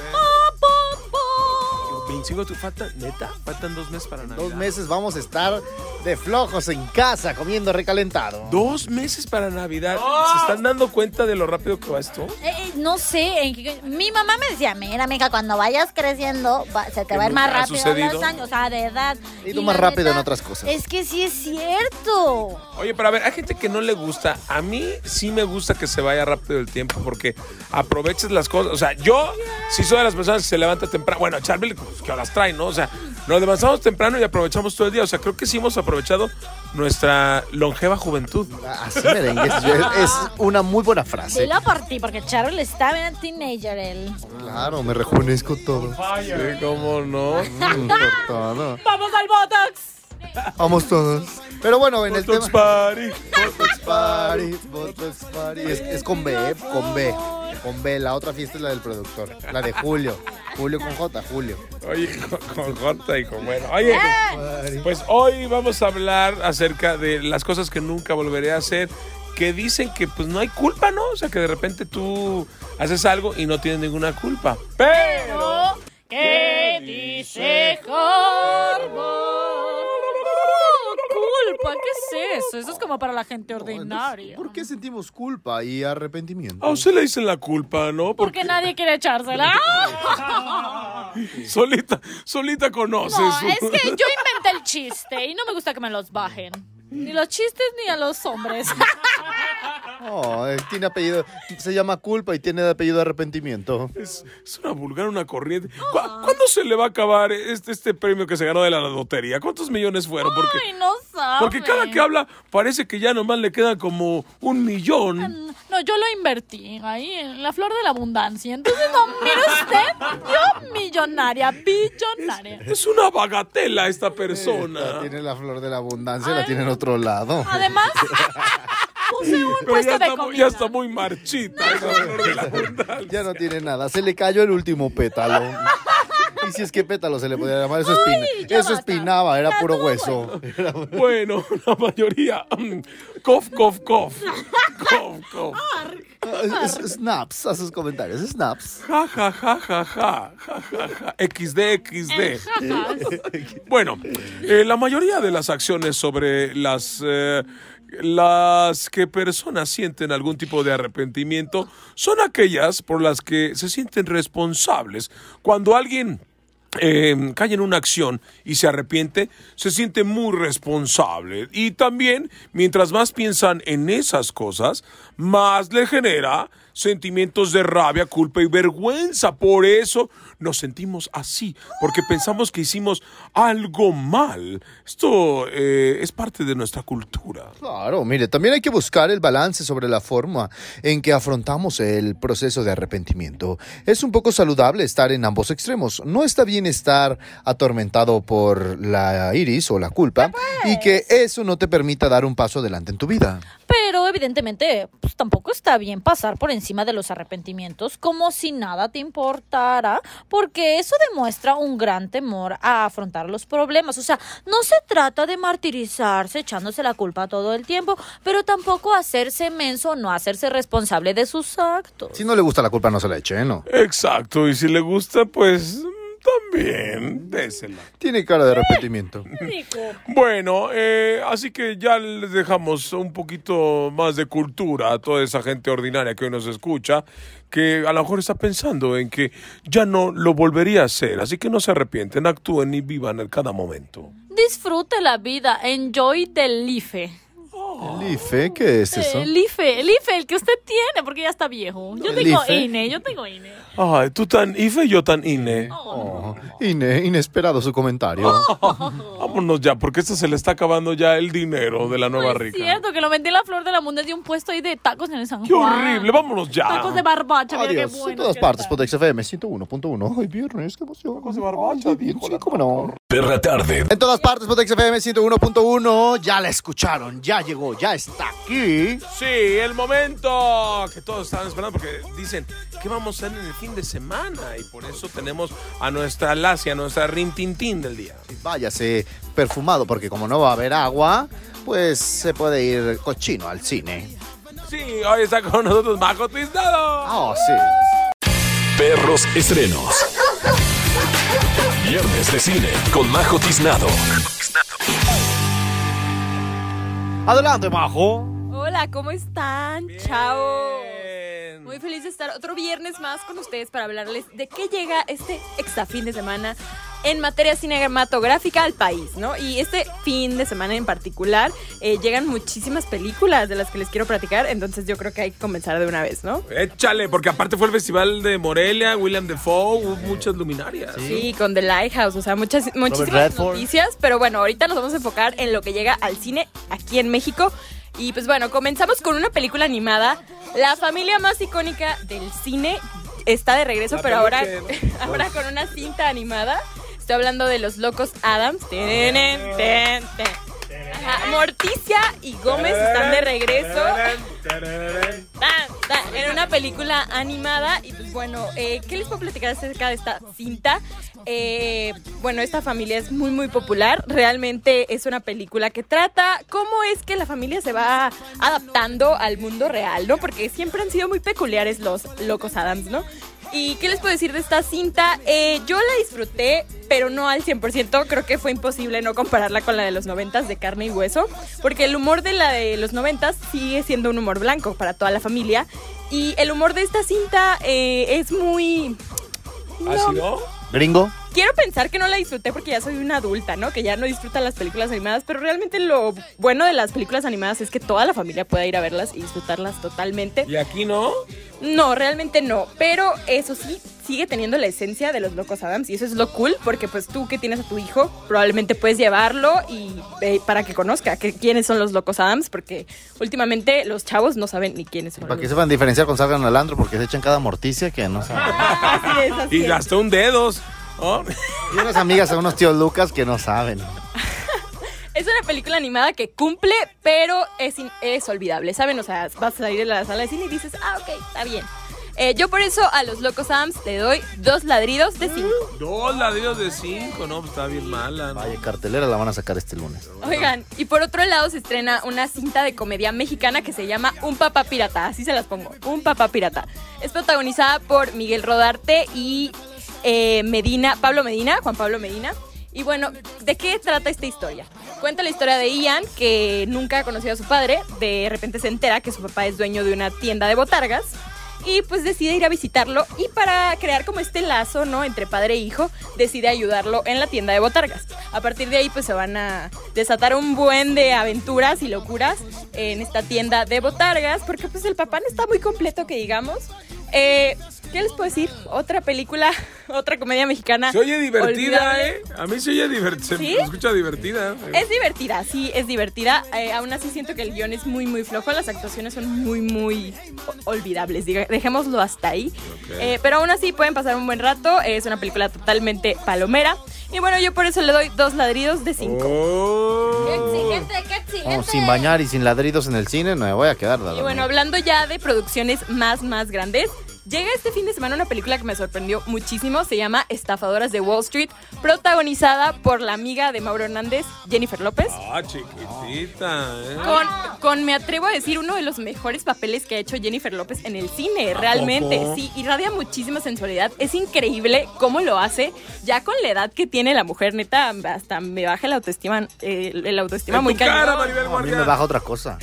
25 de octubre. ¿Faltan, neta? Faltan dos meses para Navidad. Dos meses vamos a estar de flojos en casa comiendo recalentado. Dos meses para Navidad. ¿Se están dando cuenta de lo rápido que va esto? Eh, eh, no sé, mi mamá me decía, mira, mija, cuando vayas creciendo, va- se te va a ir más rápido sucedido. los años, o sea, de edad. Y tú Y más rápido neta, en otras cosas. Es que sí es cierto. Oye, pero a ver, hay gente que no le gusta. A mí sí me gusta que se vaya rápido el tiempo porque aprovechas las cosas. O sea, yo sí soy de las personas que se levanta temprano. Bueno, Charlie, pues, que las trae, ¿no? O sea, nos levantamos temprano y aprovechamos todo el día. O sea, creo que sí hemos aprovechado nuestra longeva juventud. Así merengue, es, es una muy buena frase. Dilo por ti, porque Charol está bien teenager él. Claro, me rejuvenezco todo. Sí, ¿cómo no? Mm, [LAUGHS] por todo. ¡Vamos al Botox! Vamos todos. Pero bueno, en el tema. Party. Botox Party, Botox Party. Es, es con B, ¿eh? con B. Con B. La otra fiesta es la del productor. La de Julio. Julio con J, Julio. Oye, con, con Jota y con bueno. Oye, pues hoy vamos a hablar acerca de las cosas que nunca volveré a hacer. Que dicen que pues no hay culpa, ¿no? O sea, que de repente tú haces algo y no tienes ninguna culpa. Pero. ¿Qué dice Culpa, eso? Eso es como para la gente ordinaria. ¿Por qué sentimos culpa y arrepentimiento? A usted le dicen la culpa, ¿no? Porque nadie quiere echársela. [LAUGHS] [LAUGHS] solita, solita conoces. No, su- es que yo inventé el chiste y no me gusta que me los bajen. Ni los chistes ni a los hombres. [LAUGHS] Oh, él tiene apellido. Se llama culpa y tiene de apellido arrepentimiento. Es, es una vulgar, una corriente. ¿Cu- ¿Cuándo se le va a acabar este, este premio que se ganó de la lotería? ¿Cuántos millones fueron? Porque, Ay, no sabe. porque cada que habla parece que ya nomás le queda como un millón. No, yo lo invertí ahí en la flor de la abundancia. Entonces, no, mire usted, yo millonaria, billonaria. Es una bagatela esta persona. tiene la flor de la abundancia, la tiene en otro lado. Además, [LAUGHS] puse un Pero puesto ya de está, muy- comida. ya está muy marchita. Ya no tiene nada. Se le cayó el último pétalo. Y si es que pétalo se le podía llamar, eso, espina, ya eso espinaba, era puro hueso. Bueno, la mayoría. mm, Cof, cof, cof. Cof, cof. Snaps, a sus comentarios, snaps. Ja, ja, ja, ja, ja, ja, ja, ja. XD, XD. Bueno, eh, la mayoría de las acciones sobre las, eh, las que personas sienten algún tipo de arrepentimiento son aquellas por las que se sienten responsables. Cuando alguien eh, cae en una acción y se arrepiente, se siente muy responsable. Y también, mientras más piensan en esas cosas, más le genera sentimientos de rabia, culpa y vergüenza. Por eso nos sentimos así, porque pensamos que hicimos algo mal. Esto eh, es parte de nuestra cultura. Claro, mire, también hay que buscar el balance sobre la forma en que afrontamos el proceso de arrepentimiento. Es un poco saludable estar en ambos extremos. No está bien estar atormentado por la iris o la culpa y que eso no te permita dar un paso adelante en tu vida. Pero evidentemente, pues tampoco está bien pasar por encima de los arrepentimientos como si nada te importara, porque eso demuestra un gran temor a afrontar los problemas. O sea, no se trata de martirizarse echándose la culpa todo el tiempo, pero tampoco hacerse menso o no hacerse responsable de sus actos. Si no le gusta la culpa, no se la eche, ¿eh? ¿no? Exacto, y si le gusta, pues también désela. Tiene cara de arrepentimiento. Bueno, eh, así que ya les dejamos un poquito más de cultura a toda esa gente ordinaria que hoy nos escucha, que a lo mejor está pensando en que ya no lo volvería a hacer. Así que no se arrepienten, actúen y vivan en cada momento. Disfrute la vida, enjoy the life. ¿El IFE? ¿Qué es eso? El IFE, el IFE, el que usted tiene, porque ya está viejo. Yo ¿El tengo IFE? INE, yo tengo INE. Ay, tú tan IFE, yo tan INE. Oh, ine- inesperado su comentario. Vámonos ya, porque esto se le está acabando ya el dinero de la nueva Es rica. cierto que lo vendí en la flor de la munda de un puesto ahí de tacos en el San ¡Qué Juan. horrible! Vámonos ya. Tacos de barbacha, mira Adiós. qué bueno. en todas partes, por XFM 101.1. Ay, viernes, qué emoción. Tacos de barbacha, Ay, bien, sí, cómo no. Perra tarde. En todas partes, por XFM 101.1. Ya la escucharon, ya llegó, ya está aquí. Sí, el momento que todos estaban esperando porque dicen, ¿qué vamos a hacer en el fin de semana? Y por eso tenemos a nuestra Lacia, a nuestra Rintintín del día. Váyase perfumado, porque como no va a haber agua, pues se puede ir cochino al cine. Sí, hoy está con nosotros Majo Tiznado. Oh, sí. Perros estrenos. Viernes de cine con Majo Tiznado. Adelante, Majo. Hola, ¿cómo están? Chao. Muy feliz de estar otro viernes más con ustedes para hablarles de qué llega este extra fin de semana en materia cinematográfica al país, ¿no? Y este fin de semana en particular eh, llegan muchísimas películas de las que les quiero platicar, entonces yo creo que hay que comenzar de una vez, ¿no? Échale, porque aparte fue el festival de Morelia, William Defoe, hubo muchas luminarias. Sí, con The Lighthouse, o sea, muchas, muchísimas noticias, pero bueno, ahorita nos vamos a enfocar en lo que llega al cine aquí en México. Y pues bueno, comenzamos con una película animada. La familia más icónica del cine está de regreso, La pero ahora, [LAUGHS] ahora con una cinta animada. Estoy hablando de los locos Adams. Ten, ten. Ajá, Morticia y Gómez están de regreso. Tan, en una película animada y pues bueno, eh, ¿qué les puedo platicar acerca de esta cinta? Eh, bueno, esta familia es muy muy popular, realmente es una película que trata cómo es que la familia se va adaptando al mundo real, ¿no? Porque siempre han sido muy peculiares los locos Adams, ¿no? ¿Y qué les puedo decir de esta cinta? Eh, yo la disfruté, pero no al 100%. Creo que fue imposible no compararla con la de los 90 de carne y hueso, porque el humor de la de los 90 sigue siendo un humor blanco para toda la familia. Y el humor de esta cinta eh, es muy... ¿Así no? Gringo. Quiero pensar que no la disfruté porque ya soy una adulta, ¿no? Que ya no disfruta las películas animadas, pero realmente lo bueno de las películas animadas es que toda la familia pueda ir a verlas y disfrutarlas totalmente. ¿Y aquí no? No, realmente no. Pero eso sí, sigue teniendo la esencia de los locos Adams. Y eso es lo cool, porque pues tú que tienes a tu hijo, probablemente puedes llevarlo y eh, para que conozca que, quiénes son los locos Adams, porque últimamente los chavos no saben ni quiénes son. Para que los- sepan diferenciar cuando salgan al antro, porque se echan cada morticia que no saben. Así es, así Y hasta un dedos. ¿No? Y unas amigas a unos tíos Lucas que no saben. [LAUGHS] Es una película animada que cumple, pero es, es olvidable, ¿saben? O sea, vas a salir de la sala de cine y dices, ah, ok, está bien. Eh, yo por eso a los locos Adams le doy dos ladridos de cinco. Dos ladrillos de cinco, ¿no? Pues Está bien mala. ¿no? Vaya, cartelera la van a sacar este lunes. Oigan, y por otro lado se estrena una cinta de comedia mexicana que se llama Un Papá Pirata, así se las pongo, Un Papá Pirata. Es protagonizada por Miguel Rodarte y eh, Medina, Pablo Medina, Juan Pablo Medina. Y bueno, ¿de qué trata esta historia? Cuenta la historia de Ian, que nunca ha conocido a su padre, de repente se entera que su papá es dueño de una tienda de botargas y pues decide ir a visitarlo y para crear como este lazo, ¿no? Entre padre e hijo, decide ayudarlo en la tienda de botargas. A partir de ahí pues se van a desatar un buen de aventuras y locuras en esta tienda de botargas porque pues el papá no está muy completo que digamos. Eh, ¿Qué ¿qué les puedo decir? Otra película, [LAUGHS] otra comedia mexicana. Se oye divertida, olvidable. ¿eh? A mí se oye divertida. ¿Sí? Se escucha divertida. Es divertida, sí, es divertida. Eh, aún así siento que el guion es muy, muy flojo. Las actuaciones son muy, muy olvidables. Dejémoslo hasta ahí. Eh, pero aún así pueden pasar un buen rato. Es una película totalmente palomera. Y bueno, yo por eso le doy dos ladridos de cinco. Oh. ¡Qué exigente, qué exigente! No, sin bañar y sin ladridos en el cine no me voy a quedar. Y bueno, hablando ya de producciones más, más grandes, llega este fin de semana una película que me sorprendió muchísimo. Se llama Estafadoras de Wall Street, protagonizada por la amiga de Mauro Hernández, Jennifer López. Ah, chiquitita, ¿eh? Con, con, me atrevo a decir, uno de los mejores papeles que ha hecho Jennifer López en el cine, realmente. poco? Sí, irradia muchísima sensualidad. Es increíble cómo lo hace, ya con la edad que tiene la mujer, neta, hasta me baja la autoestima, eh, la autoestima En muy cara, No, a mí me baja otra cosa.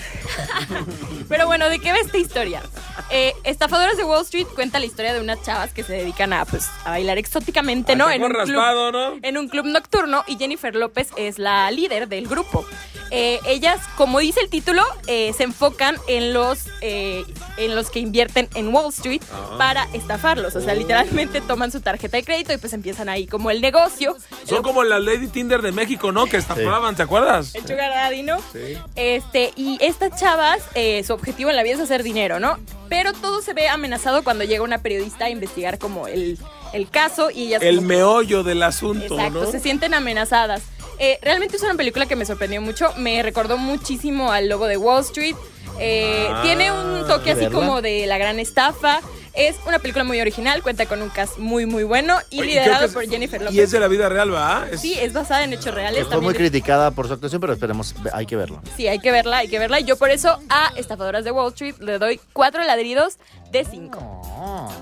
[LAUGHS] Pero bueno, ¿de qué va esta historia? Eh, Estafadoras de Wall Street cuenta la historia de unas chavas que se dedican a, pues, a bailar exóticamente, A ¿no? En un, raspado, club, ¿no? en un club nocturno y Jennifer López es la líder del grupo. Eh, ellas, como dice el título, eh, se enfocan en los, eh, en los que invierten en Wall Street Ah. para estafarlos. O sea, literalmente toman su tarjeta de crédito y pues empiezan ahí como el negocio. Son como las Lady Tinder de México, ¿no? Que estafaban, ¿te acuerdas? El sugar daddy, ¿no? Sí. Este, y estas chavas, eh, su objetivo en la vida es hacer dinero, ¿no? Pero todo se ve amenazado cuando llega una periodista a investigar como el, el caso y ellas... El como- meollo del asunto, Exacto, ¿no? se sienten amenazadas. Eh, realmente es una película que me sorprendió mucho, me recordó muchísimo al logo de Wall Street. Eh, Ah, tiene un toque así ¿verla? como de la gran estafa. Es una película muy original, cuenta con un cast muy muy bueno y Oye, liderado es- por Jennifer López. Y es de la vida real, ¿va? Es- Sí, es basada en hechos reales. Fue muy criticada por su actuación, pero esperemos, hay que verlo. Sí, hay que verla, hay que verla. Y yo por eso a Estafadoras de Wall Street le doy cuatro ladridos de cinco.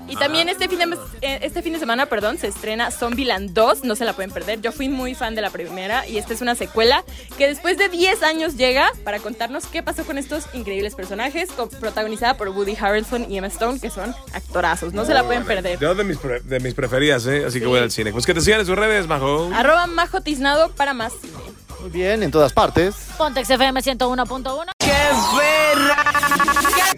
Y también este fin de, eh, este fin de semana, perdón, se estrena Zombieland 2, no se la pueden perder. Yo fui muy fan de la primera y esta es una secuela que después de 10 años llega para contarnos qué pasó con estos increíbles personajes, protagonizada por Woody Harrelson y Emma Stone, que son actorazos, no se la pueden perder. Yo de mis, pre- de mis preferidas, ¿eh? Así que voy al cine. Pues que te sigan en sus redes, Majo. Arroba Majo Tiznado para más cine. Muy bien, en todas partes. Pontex FM 101.1.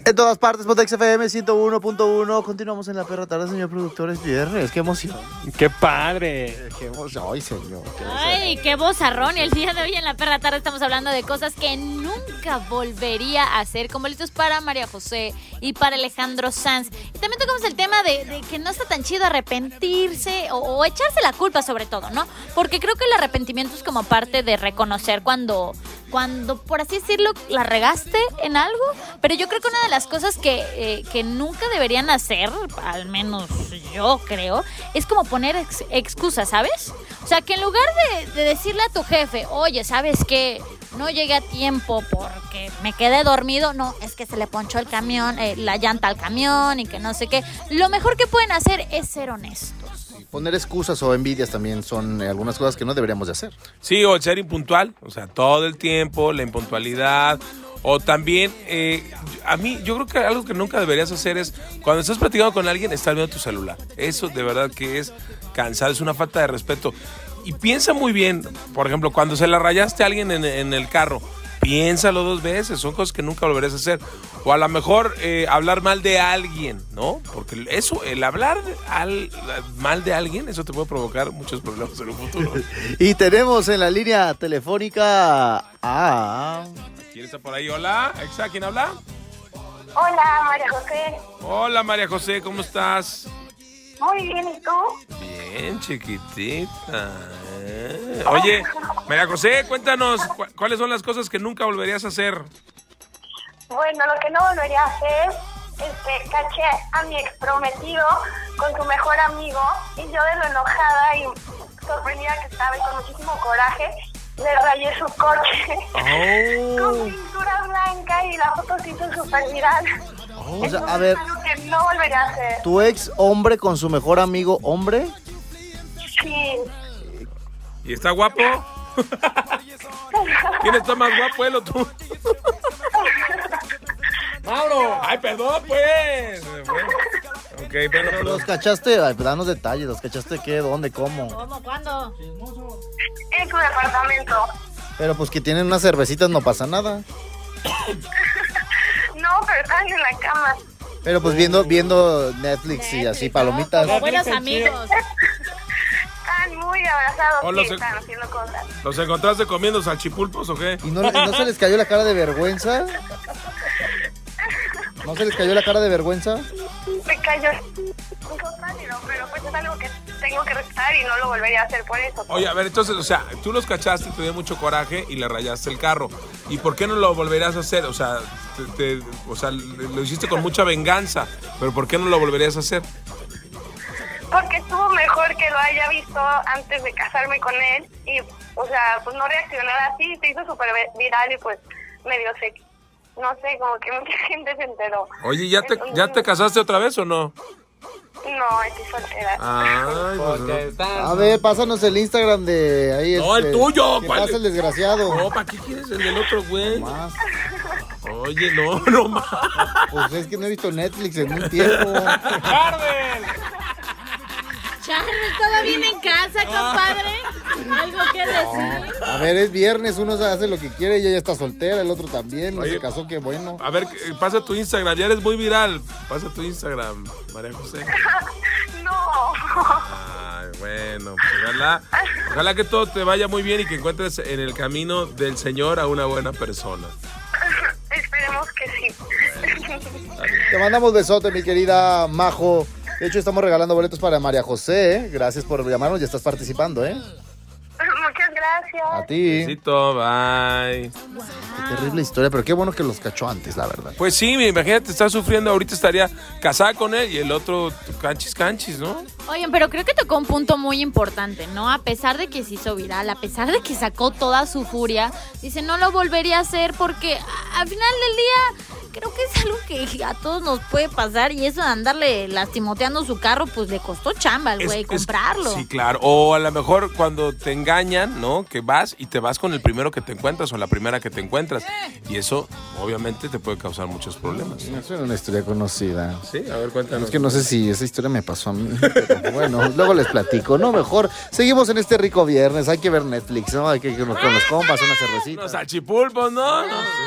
En todas partes, Potex FM 101.1. Continuamos en la perra tarde, señor productor. Es viernes. Qué emoción. ¡Qué padre! Qué emoción. Ay, señor. qué Ay, qué bozarrón. Y el día de hoy en la perra tarde estamos hablando de cosas que nunca volvería a hacer, como listos para María José y para Alejandro Sanz. Y también tocamos el tema de, de que no está tan chido arrepentirse o, o echarse la culpa sobre todo, ¿no? Porque creo que el arrepentimiento es como parte de reconocer cuando, cuando por así decirlo, la regaste en algo. Pero yo creo que una de las cosas que, eh, que nunca deberían hacer, al menos yo creo, es como poner ex- excusas, ¿sabes? O sea, que en lugar de, de decirle a tu jefe, oye, ¿sabes qué? No llegué a tiempo porque me quedé dormido. No, es que se le ponchó el camión, eh, la llanta al camión y que no sé qué. Lo mejor que pueden hacer es ser honestos. Poner excusas o envidias también son eh, algunas cosas que no deberíamos de hacer. Sí, o el ser impuntual, o sea, todo el tiempo, la impuntualidad. O también, eh, a mí, yo creo que algo que nunca deberías hacer es, cuando estás platicando con alguien, estar viendo tu celular. Eso de verdad que es cansado, es una falta de respeto. Y piensa muy bien, por ejemplo, cuando se la rayaste a alguien en, en el carro, piénsalo dos veces, son cosas que nunca volverías a hacer. O a lo mejor eh, hablar mal de alguien, ¿no? Porque eso, el hablar al- mal de alguien, eso te puede provocar muchos problemas en un futuro. [LAUGHS] Y tenemos en la línea telefónica a... ¿Quién está por ahí? Hola, Exa, ¿quién habla? Hola, María José. Hola María José, ¿cómo estás? Muy bien, ¿y tú? Bien, chiquitita. ¿eh? Oye, María José, cuéntanos, cu- ¿cuáles son las cosas que nunca volverías a hacer? Bueno, lo que no volvería a hacer este, caché a mi ex prometido con su mejor amigo y yo de lo enojada y sorprendida que estaba y con muchísimo coraje, le rayé su coche [LAUGHS] con pintura blanca y la foto se hizo súper viral. O sea, a ver, Es algo que no volvería a hacer. tu ex hombre con su mejor amigo hombre. Sí. ¿Y está guapo? [LAUGHS] ¿Quién está más guapo, él o tú? ¡Mauro! ¡Ay, perdón, pues! Ok, pero... ¿Los cachaste? Ay, pues, danos detalles. ¿Los cachaste qué? ¿Dónde? ¿Cómo? ¿Cómo? ¿Cuándo? En su departamento. Pero pues que tienen unas cervecitas no pasa nada. [LAUGHS] No, pero estaban en la cama. Pero pues viendo, viendo Netflix y así, palomitas. Como buenos amigos. Están muy abrazados y están haciendo cosas. ¿Los encontraste comiendo salchipulpos o qué? ¿Y no, le- no se les cayó la cara de vergüenza? [LAUGHS] ¿No se les cayó la cara de vergüenza? Me cayó pero pues es algo que tengo que respetar y no lo volvería a hacer por eso. Oye, a ver, entonces, o sea, tú los cachaste, te dio mucho coraje y le rayaste el carro. ¿Y por qué no lo volverías a hacer? O sea, te- te- o sea, lo hiciste con mucha venganza, pero ¿por qué no lo volverías a hacer? Porque estuvo mejor que lo haya visto antes de casarme con él y, o sea, pues no reaccionar así, se hizo súper viral y pues medio sé, no sé, como que mucha [LAUGHS] gente se enteró. Oye, ¿ya te, ¿ya te casaste otra vez o no? No, estoy soltera. Ay, pues no. A ver, pásanos el Instagram de ahí. No, el este, tuyo, ¿cuál? pasa el desgraciado. No, ¿para qué quieres el del otro güey? Más. Oye, no, [LAUGHS] no más. Pues es que no he visto Netflix en un tiempo. [LAUGHS] Charles, ¿todo bien en casa, compadre? ¿Algo que decir? A ver, es viernes, uno hace lo que quiere y ella está soltera, el otro también, no Oye. se casó, qué bueno. A ver, eh, pasa tu Instagram, ya eres muy viral. Pasa tu Instagram, María José. [LAUGHS] No. Ay, bueno, pues ojalá, ojalá que todo te vaya muy bien y que encuentres en el camino del Señor a una buena persona. [LAUGHS] Esperemos que sí. Te mandamos besote, mi querida Majo. De hecho, estamos regalando boletos para María José. ¿eh? Gracias por llamarnos, ya estás participando, ¿eh? Muchas gracias. A ti. Besito, bye. Qué terrible historia, pero qué bueno que los cachó antes, la verdad. Pues sí, imagínate, está sufriendo, ahorita estaría casada con él y el otro canchis canchis, ¿no? Oigan, pero creo que tocó un punto muy importante, ¿no? A pesar de que se hizo viral, a pesar de que sacó toda su furia, dice, no lo volvería a hacer porque al final del día creo que es algo que a todos nos puede pasar y eso de andarle lastimoteando su carro, pues le costó chamba al güey es- comprarlo. Sí, claro. O a lo mejor cuando te engañan, ¿no? Que vas y te vas con el primero que te encuentras o la primera que te encuentras. Y eso, obviamente, te puede causar muchos problemas. Eso era una historia conocida. Sí, a ver, cuéntanos. Es que no sé si esa historia me pasó a mí. [LAUGHS] pero bueno, luego les platico, ¿no? Mejor seguimos en este rico viernes. Hay que ver Netflix, ¿no? Hay que ir con los compas, una cervecita. Unos salchipulpos, ¿no?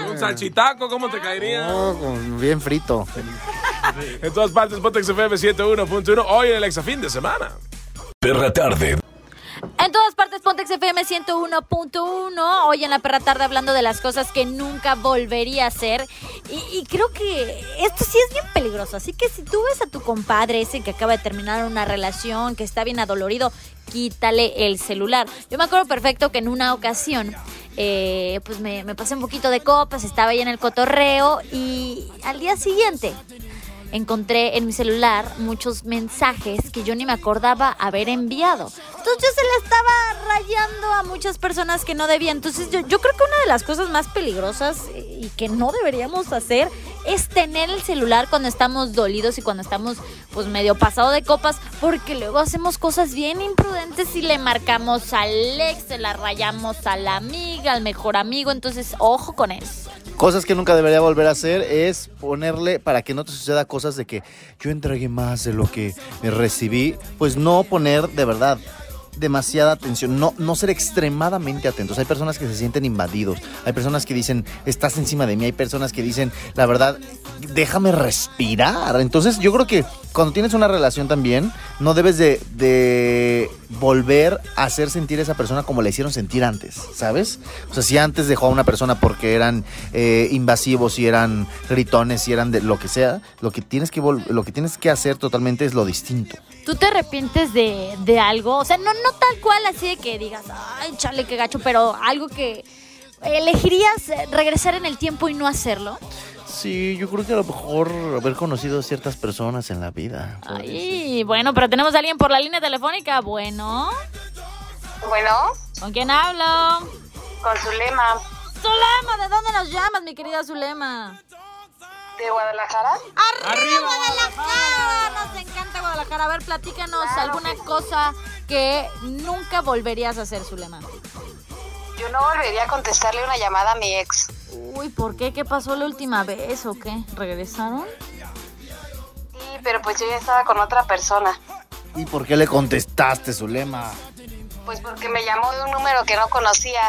Un salchitaco, ¿cómo te caería? No, bien frito. En todas partes, Pontex FM 101.1. Hoy en el Exafín de semana. Perra tarde. En todas partes, Pontex FM 101.1. Hoy en la perra tarde hablando de las cosas que nunca volvería a hacer. Y, y creo que esto sí es bien peligroso. Así que si tú ves a tu compadre, ese que acaba de terminar una relación, que está bien adolorido, quítale el celular. Yo me acuerdo perfecto que en una ocasión. Eh, pues me, me pasé un poquito de copas, estaba ahí en el cotorreo y al día siguiente encontré en mi celular muchos mensajes que yo ni me acordaba haber enviado. Entonces yo se le estaba rayando a muchas personas que no debía. Entonces yo, yo creo que una de las cosas más peligrosas y que no deberíamos hacer es tener el celular cuando estamos dolidos y cuando estamos pues medio pasado de copas porque luego hacemos cosas bien imprudentes y le marcamos al ex, se la rayamos a la amiga, al mejor amigo. Entonces ojo con eso. Cosas que nunca debería volver a hacer es ponerle, para que no te suceda cosas de que yo entregué más de lo que recibí, pues no poner de verdad demasiada atención, no, no ser extremadamente atentos. Hay personas que se sienten invadidos, hay personas que dicen, estás encima de mí, hay personas que dicen, la verdad, déjame respirar. Entonces yo creo que cuando tienes una relación también, no debes de, de volver a hacer sentir a esa persona como la hicieron sentir antes, ¿sabes? O sea, si antes dejó a una persona porque eran eh, invasivos, si eran gritones, si eran de lo que sea, lo que tienes que, lo que, tienes que hacer totalmente es lo distinto. ¿Tú te arrepientes de, de algo? O sea, no, no tal cual así de que digas, ay, chale, qué gacho, pero algo que elegirías regresar en el tiempo y no hacerlo. Sí, yo creo que a lo mejor haber conocido ciertas personas en la vida. Ay, bueno, pero tenemos a alguien por la línea telefónica. Bueno, Bueno, ¿con quién hablo? con Zulema, Zulema, ¿de dónde nos llamas, mi querida Zulema? De Guadalajara. ¡Arriba, Guadalajara! Nos encanta Guadalajara. A ver, platícanos alguna cosa que nunca volverías a hacer, Zulema. Yo no volvería a contestarle una llamada a mi ex. Uy, ¿por qué? ¿Qué pasó la última vez o qué? ¿Regresaron? Sí, pero pues yo ya estaba con otra persona. ¿Y por qué le contestaste, Zulema? Pues porque me llamó de un número que no conocía.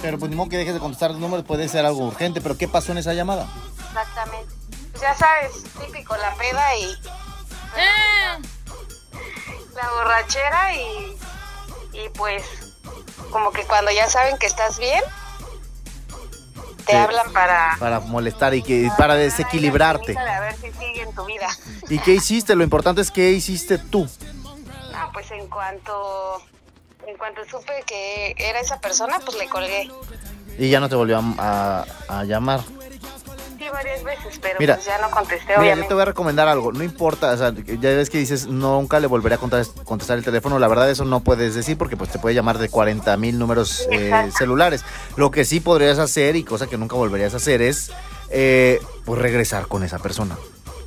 Pero pues ni modo que dejes de contestar los números, puede ser algo urgente, pero ¿qué pasó en esa llamada? Exactamente. Pues ya sabes, típico, la peda y Eh, la borrachera y, y pues como que cuando ya saben que estás bien, te Sí. hablan para... Para molestar y que para desequilibrarte. A ver si sigue en tu vida. ¿Y qué hiciste? Lo importante es qué hiciste tú. Ah, pues en cuanto en cuanto supe que era esa persona, pues le colgué. Y ya no te volvió a, a- a llamar. Varias veces, pero Mira, pues ya no contesté, Mira, yo te voy a recomendar algo. No importa, o sea, ya ves que dices nunca le volveré a contestar, contestar el teléfono. La verdad, eso no puedes decir porque pues te puede llamar de 40 mil números eh, celulares. Lo que sí podrías hacer y cosa que nunca volverías a hacer es eh, pues regresar con esa persona.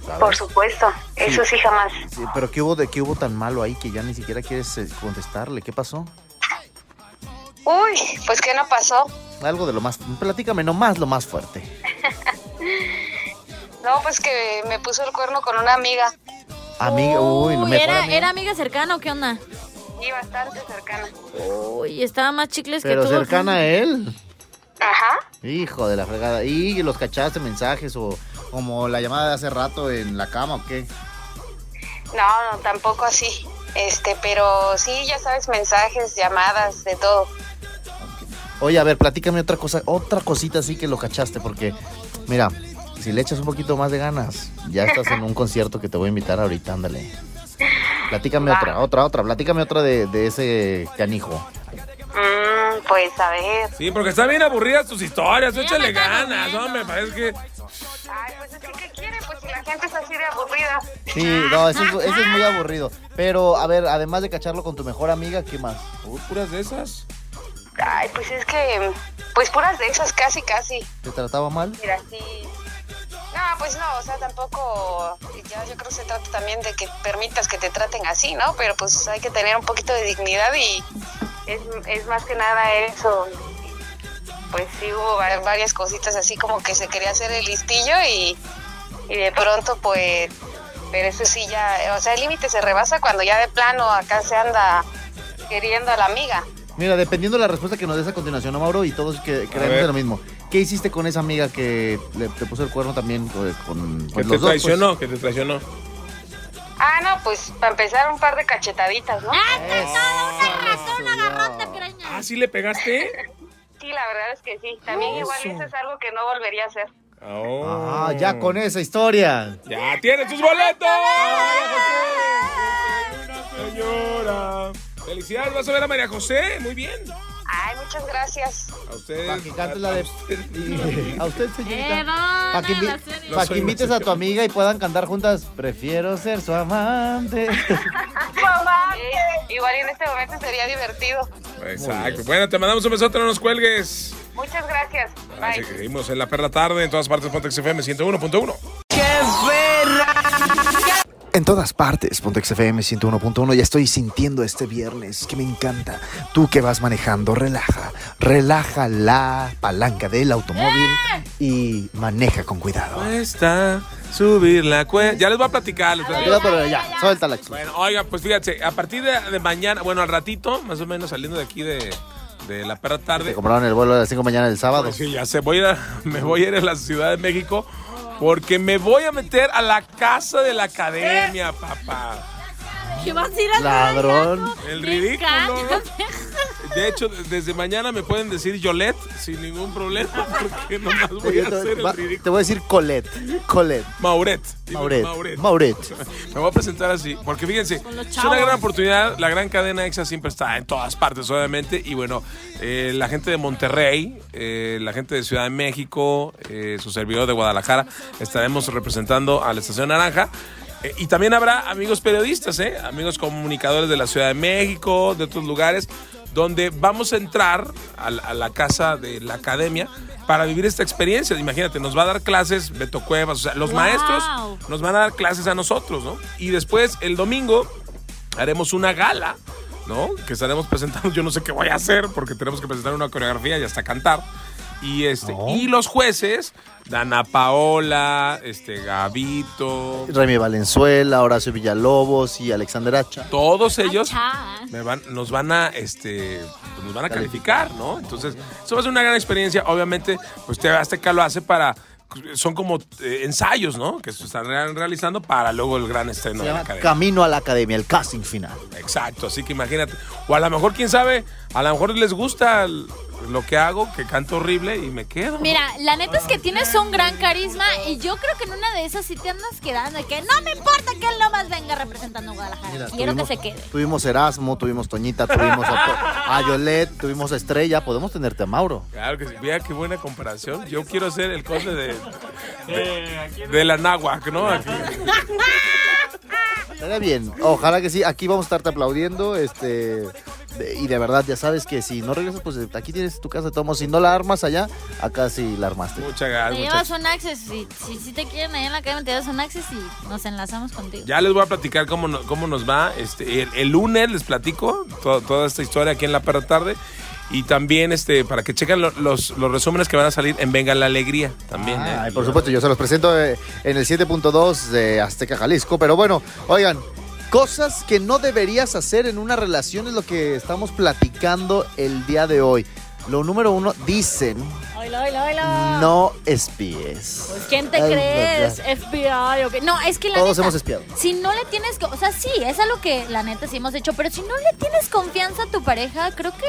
¿sabes? Por supuesto, eso sí jamás. Sí, pero ¿qué hubo, de, ¿qué hubo tan malo ahí que ya ni siquiera quieres eh, contestarle? ¿Qué pasó? Uy, pues ¿qué no pasó? Algo de lo más... Platícame nomás lo más fuerte. [LAUGHS] No, pues que me puso el cuerno con una amiga Amiga, uy, uy, mejor era, amiga. ¿Era amiga cercana o qué onda? y bastante cercana. Uy, estaba más chicles Pero que tú. cercana a él. Ajá. Hijo de la fregada. ¿Y los cachaste mensajes o como la llamada de hace rato en la cama o qué? No, no, tampoco así. Este, pero sí, ya sabes, mensajes, llamadas, de todo. Oye, a ver, platícame otra cosa, otra cosita así que lo cachaste, porque, mira, si le echas un poquito más de ganas, ya estás en un concierto que te voy a invitar ahorita, ándale. Platícame Va. otra, otra, otra, platícame otra de, de ese canijo. Mm, pues a ver. Sí, porque están bien aburridas tus historias. Échale ganas, hombre. Parece que. Ay, pues es que ¿qué quiere? Pues si la gente es así de aburrida. Sí, no, eso es, eso es muy aburrido. Pero, a ver, además de cacharlo con tu mejor amiga, ¿qué más? Puras de esas. Ay, pues es que, pues puras de esas, casi, casi. ¿Te trataba mal? Mira, sí. No, pues no, o sea, tampoco, ya yo creo que se trata también de que permitas que te traten así, ¿no? Pero pues hay que tener un poquito de dignidad y es, es más que nada eso. Pues sí hubo va- varias cositas así como que se quería hacer el listillo y, y de pronto pues, pero eso sí ya, o sea, el límite se rebasa cuando ya de plano acá se anda queriendo a la amiga. Mira, dependiendo de la respuesta que nos des a continuación, ¿no, Mauro? Y todos que creemos de lo mismo. ¿Qué hiciste con esa amiga que le, te puso el cuerno también pues, con, Que te los dos? pues? traicionó, que te traicionó. Ah, no, pues para empezar un par de cachetaditas, ¿no? Ah, ¿sí le pegaste? Sí, la verdad es que sí. También igual eso es algo que no volvería a hacer. Ah, ya con esa historia. ¡Ya tienes tus boletos! Señora. Felicidades, vas a ver a María José. Muy bien. Ay, muchas gracias. A usted. Para que cantes la de... A usted, [LAUGHS] señorita. Eh, Para que, invi- señorita. No pa' soy que invites a tu amiga y puedan cantar juntas. Prefiero ser su amante. [LAUGHS] Sí, igual y en este momento sería divertido. Exacto. Bueno, te mandamos un besote, no nos cuelgues. Muchas gracias. Así Bye. que seguimos en la perla tarde en todas partes Pontex FM 101.1. En todas partes, Pontex FM 101.1, ya estoy sintiendo este viernes que me encanta. Tú que vas manejando, relaja, relaja la palanca del automóvil y maneja con cuidado. Cuesta subir la cuesta. Ya les voy a platicar. les voy a platicar. Cuidado, pero ya, suéltala. Bueno, oiga, pues fíjate, a partir de, de mañana, bueno, al ratito, más o menos saliendo de aquí de, de la perra Te tarde. compraron el vuelo a las 5 de mañana del sábado. Pues sí, ya sé, voy a- [LAUGHS] me voy a ir a la Ciudad de México porque me voy a meter a la casa de la academia, papá. ¿Qué vas a ir a Ladrón. El ridículo. De hecho, desde mañana me pueden decir Yolette sin ningún problema [LAUGHS] porque nomás voy a te, hacer va- el ridículo. te voy a decir Colette. Colette. Mauret. Mauret. Mauret. Mauret. Me voy a presentar así, porque fíjense, es una gran oportunidad. La gran cadena EXA siempre está en todas partes, obviamente. Y bueno, eh, la gente de Monterrey, eh, la gente de Ciudad de México, eh, su servidor de Guadalajara, estaremos representando a la Estación Naranja. Eh, y también habrá amigos periodistas, ¿eh? amigos comunicadores de la Ciudad de México, de otros lugares, donde vamos a entrar a, la- a la casa de la academia para vivir esta experiencia. Imagínate, nos va a dar clases Beto Cuevas, o sea, los Wow. maestros nos van a dar clases a nosotros, ¿no? Y después, el domingo, haremos una gala, ¿no? Que estaremos presentando, yo no sé qué voy a hacer, porque tenemos que presentar una coreografía y hasta cantar. Y, este, y los jueces, Dana Paola, este, Gavito, Remy Valenzuela, Horacio Villalobos y Alexander Hacha. todos ellos Achá. me van, nos van a este pues nos van a calificar, ¿no? Entonces, eso va a ser una gran experiencia. Obviamente, pues TV Azteca lo hace para son como eh, ensayos, ¿no? Que se están re- realizando para luego el gran estreno Se de la academia. Camino a la Academia, el casting final. Exacto, así que imagínate. O a lo mejor, quién sabe, a lo mejor les gusta el- lo que hago, que canto horrible y me quedo. Mira, la neta es que tienes un gran carisma y yo creo que en una de esas sí te andas quedando. Que no me importa que él nomás venga representando a Guadalajara. Mira, Quiero tuvimos- que se quede. Tuvimos Erasmo, tuvimos Toñita, tuvimos a, a Yolet, tuvimos a Estrella. Podemos tenerte a Mauro. Claro que sí. Mira qué buena comparación. Yo quiero ser el conde de, [LAUGHS] de, de la náhuac, ¿no? Aquí. Estaría bien. Ojalá que sí. Aquí vamos a estarte aplaudiendo. Este. De- Y de verdad, ya sabes que si no regresas, pues aquí tienes tu casa de tomos. Si no la armas allá, acá sí la armaste. Muchas Te gracias, llevas muchachos. un access. Si, si, si te quieren ahí en la academia, te llevas un access y nos enlazamos contigo. Ya les voy a platicar cómo, no- cómo nos va. Este, el, el lunes les platico to- toda esta historia aquí en La Perra Tarde. Y también este para que chequen lo- los, los resúmenes que van a salir en Venga la Alegría. También. ¿eh? Ay, por supuesto, yo se los presento eh, en el 7.2 de Azteca Jalisco. Pero bueno, oigan, cosas que no deberías hacer en una relación es lo que estamos platicando el día de hoy. Lo número uno, dicen, Oilo, oilo, oilo. no espíes. Pues, ¿quién te Ay, crees? FBI o qué? No, es que la Todos neta, hemos espiado. Si no le tienes, o sea, sí, es algo que la neta sí hemos hecho, pero si no le tienes confianza a tu pareja, creo que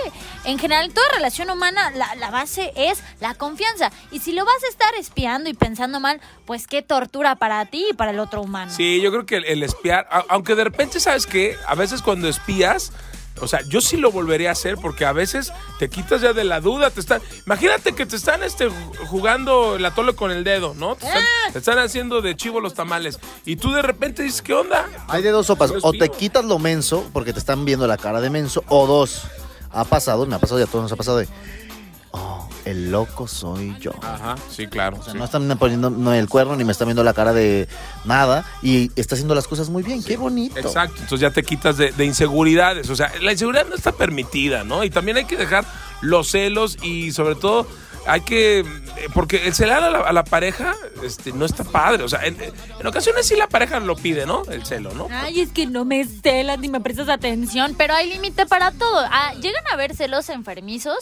en general en toda relación humana la, la base es la confianza. Y si lo vas a estar espiando y pensando mal, pues qué tortura para ti y para el otro humano. Sí, yo creo que el, el espiar, a- aunque de repente, ¿sabes qué? A veces cuando espías, o sea, yo sí lo volvería a hacer porque a veces te quitas ya de la duda, te están, imagínate que te están este, ju- jugando el atole con el dedo, ¿no? Te están, te están haciendo de chivo los tamales y tú de repente dices, ¿qué onda? Hay de dos sopas. O te quitas lo menso porque te están viendo la cara de menso. O dos, ha pasado, me ha pasado y a todos nos ha pasado de. El loco soy yo. Ajá, sí, claro. O sea, sí. no están poniendo no, el cuerno ni me están viendo la cara de nada y está haciendo las cosas muy bien. Qué bonito. Exacto, entonces ya te quitas de, de inseguridades. O sea, la inseguridad no está permitida, ¿no? Y también hay que dejar los celos y sobre todo hay que... eh, Porque el celar a la, a la pareja este, no está padre. O sea, en, en ocasiones sí la pareja lo pide, ¿no? El celo, ¿no? Ay, es que no me celas ni me prestas atención, pero hay límite para todo. Ah, llegan a haber celos enfermizos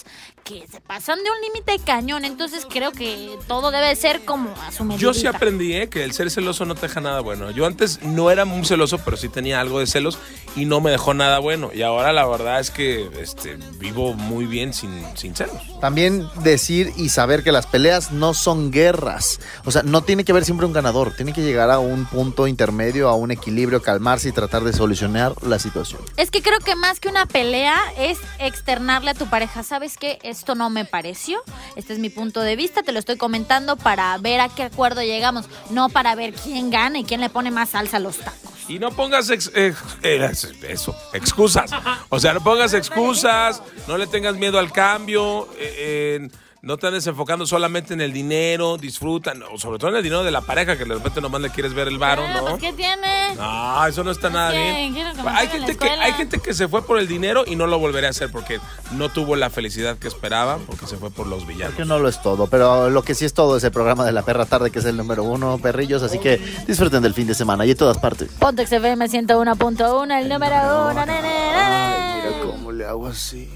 que se pasan de un límite cañón, entonces creo que todo debe ser como a su medida. Yo sí aprendí ¿eh? que el ser celoso no te deja nada bueno. Yo antes no era muy celoso, pero sí tenía algo de celos y no me dejó nada bueno. Y ahora la verdad es que este, vivo muy bien sin, sin celos. También decir y saber que las peleas no son guerras. O sea, no tiene que haber siempre un ganador. Tiene que llegar a un punto intermedio, a un equilibrio, calmarse y tratar de solucionar la situación. Es que creo que más que una pelea es externarle a tu pareja, ¿sabes qué? Esto no me pareció, este es mi punto de vista, te lo estoy comentando para ver a qué acuerdo llegamos, no para ver quién gana y quién le pone más salsa a los tacos. Y no pongas ex- ex- eso, excusas. O sea, no pongas excusas, no le tengas miedo al cambio, eh, eh, no te andes enfocando solamente en el dinero, disfruta, no, sobre todo en el dinero de la pareja, que de repente nomás le quieres ver el varo, Ah, ¿no? pues, ¿Qué tiene? No, eso no está nada ¿Qué? bien. Hay gente, que, hay gente que se fue por el dinero y no lo volverá a hacer porque no tuvo la felicidad que esperaba, porque se fue por los villanos. Que no lo es todo, pero lo que sí es todo es el programa de la perra tarde, que es el número uno, perrillos. Así que disfruten del fin de semana y en todas partes. Pontex FM 101.1, el número uno, nene, nene. Mira cómo le hago así.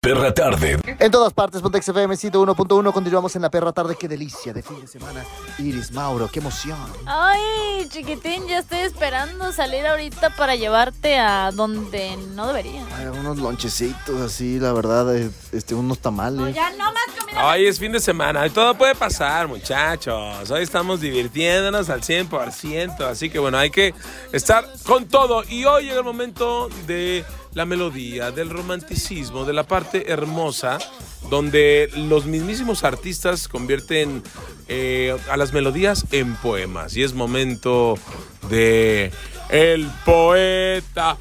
Perra tarde. En todas partes, Pontex FM 101.1. Continuamos en la perra tarde. Qué delicia de fin de semana. Iris, Mauro, qué emoción. Ay, chiquitín, ya estoy esperando salir ahorita para llevarte a donde no debería. Ay, unos lonchecitos así, la verdad, eh, este, unos tamales. Ya no más comida. Hoy es fin de semana y todo puede pasar, muchachos. Hoy estamos divirtiéndonos al 100%, así que bueno, hay que estar con todo. Y hoy llega el momento de la melodía, del romanticismo, de la parte hermosa, donde los mismísimos artistas convierten eh, a las melodías en poemas. Y es momento de El Poeta.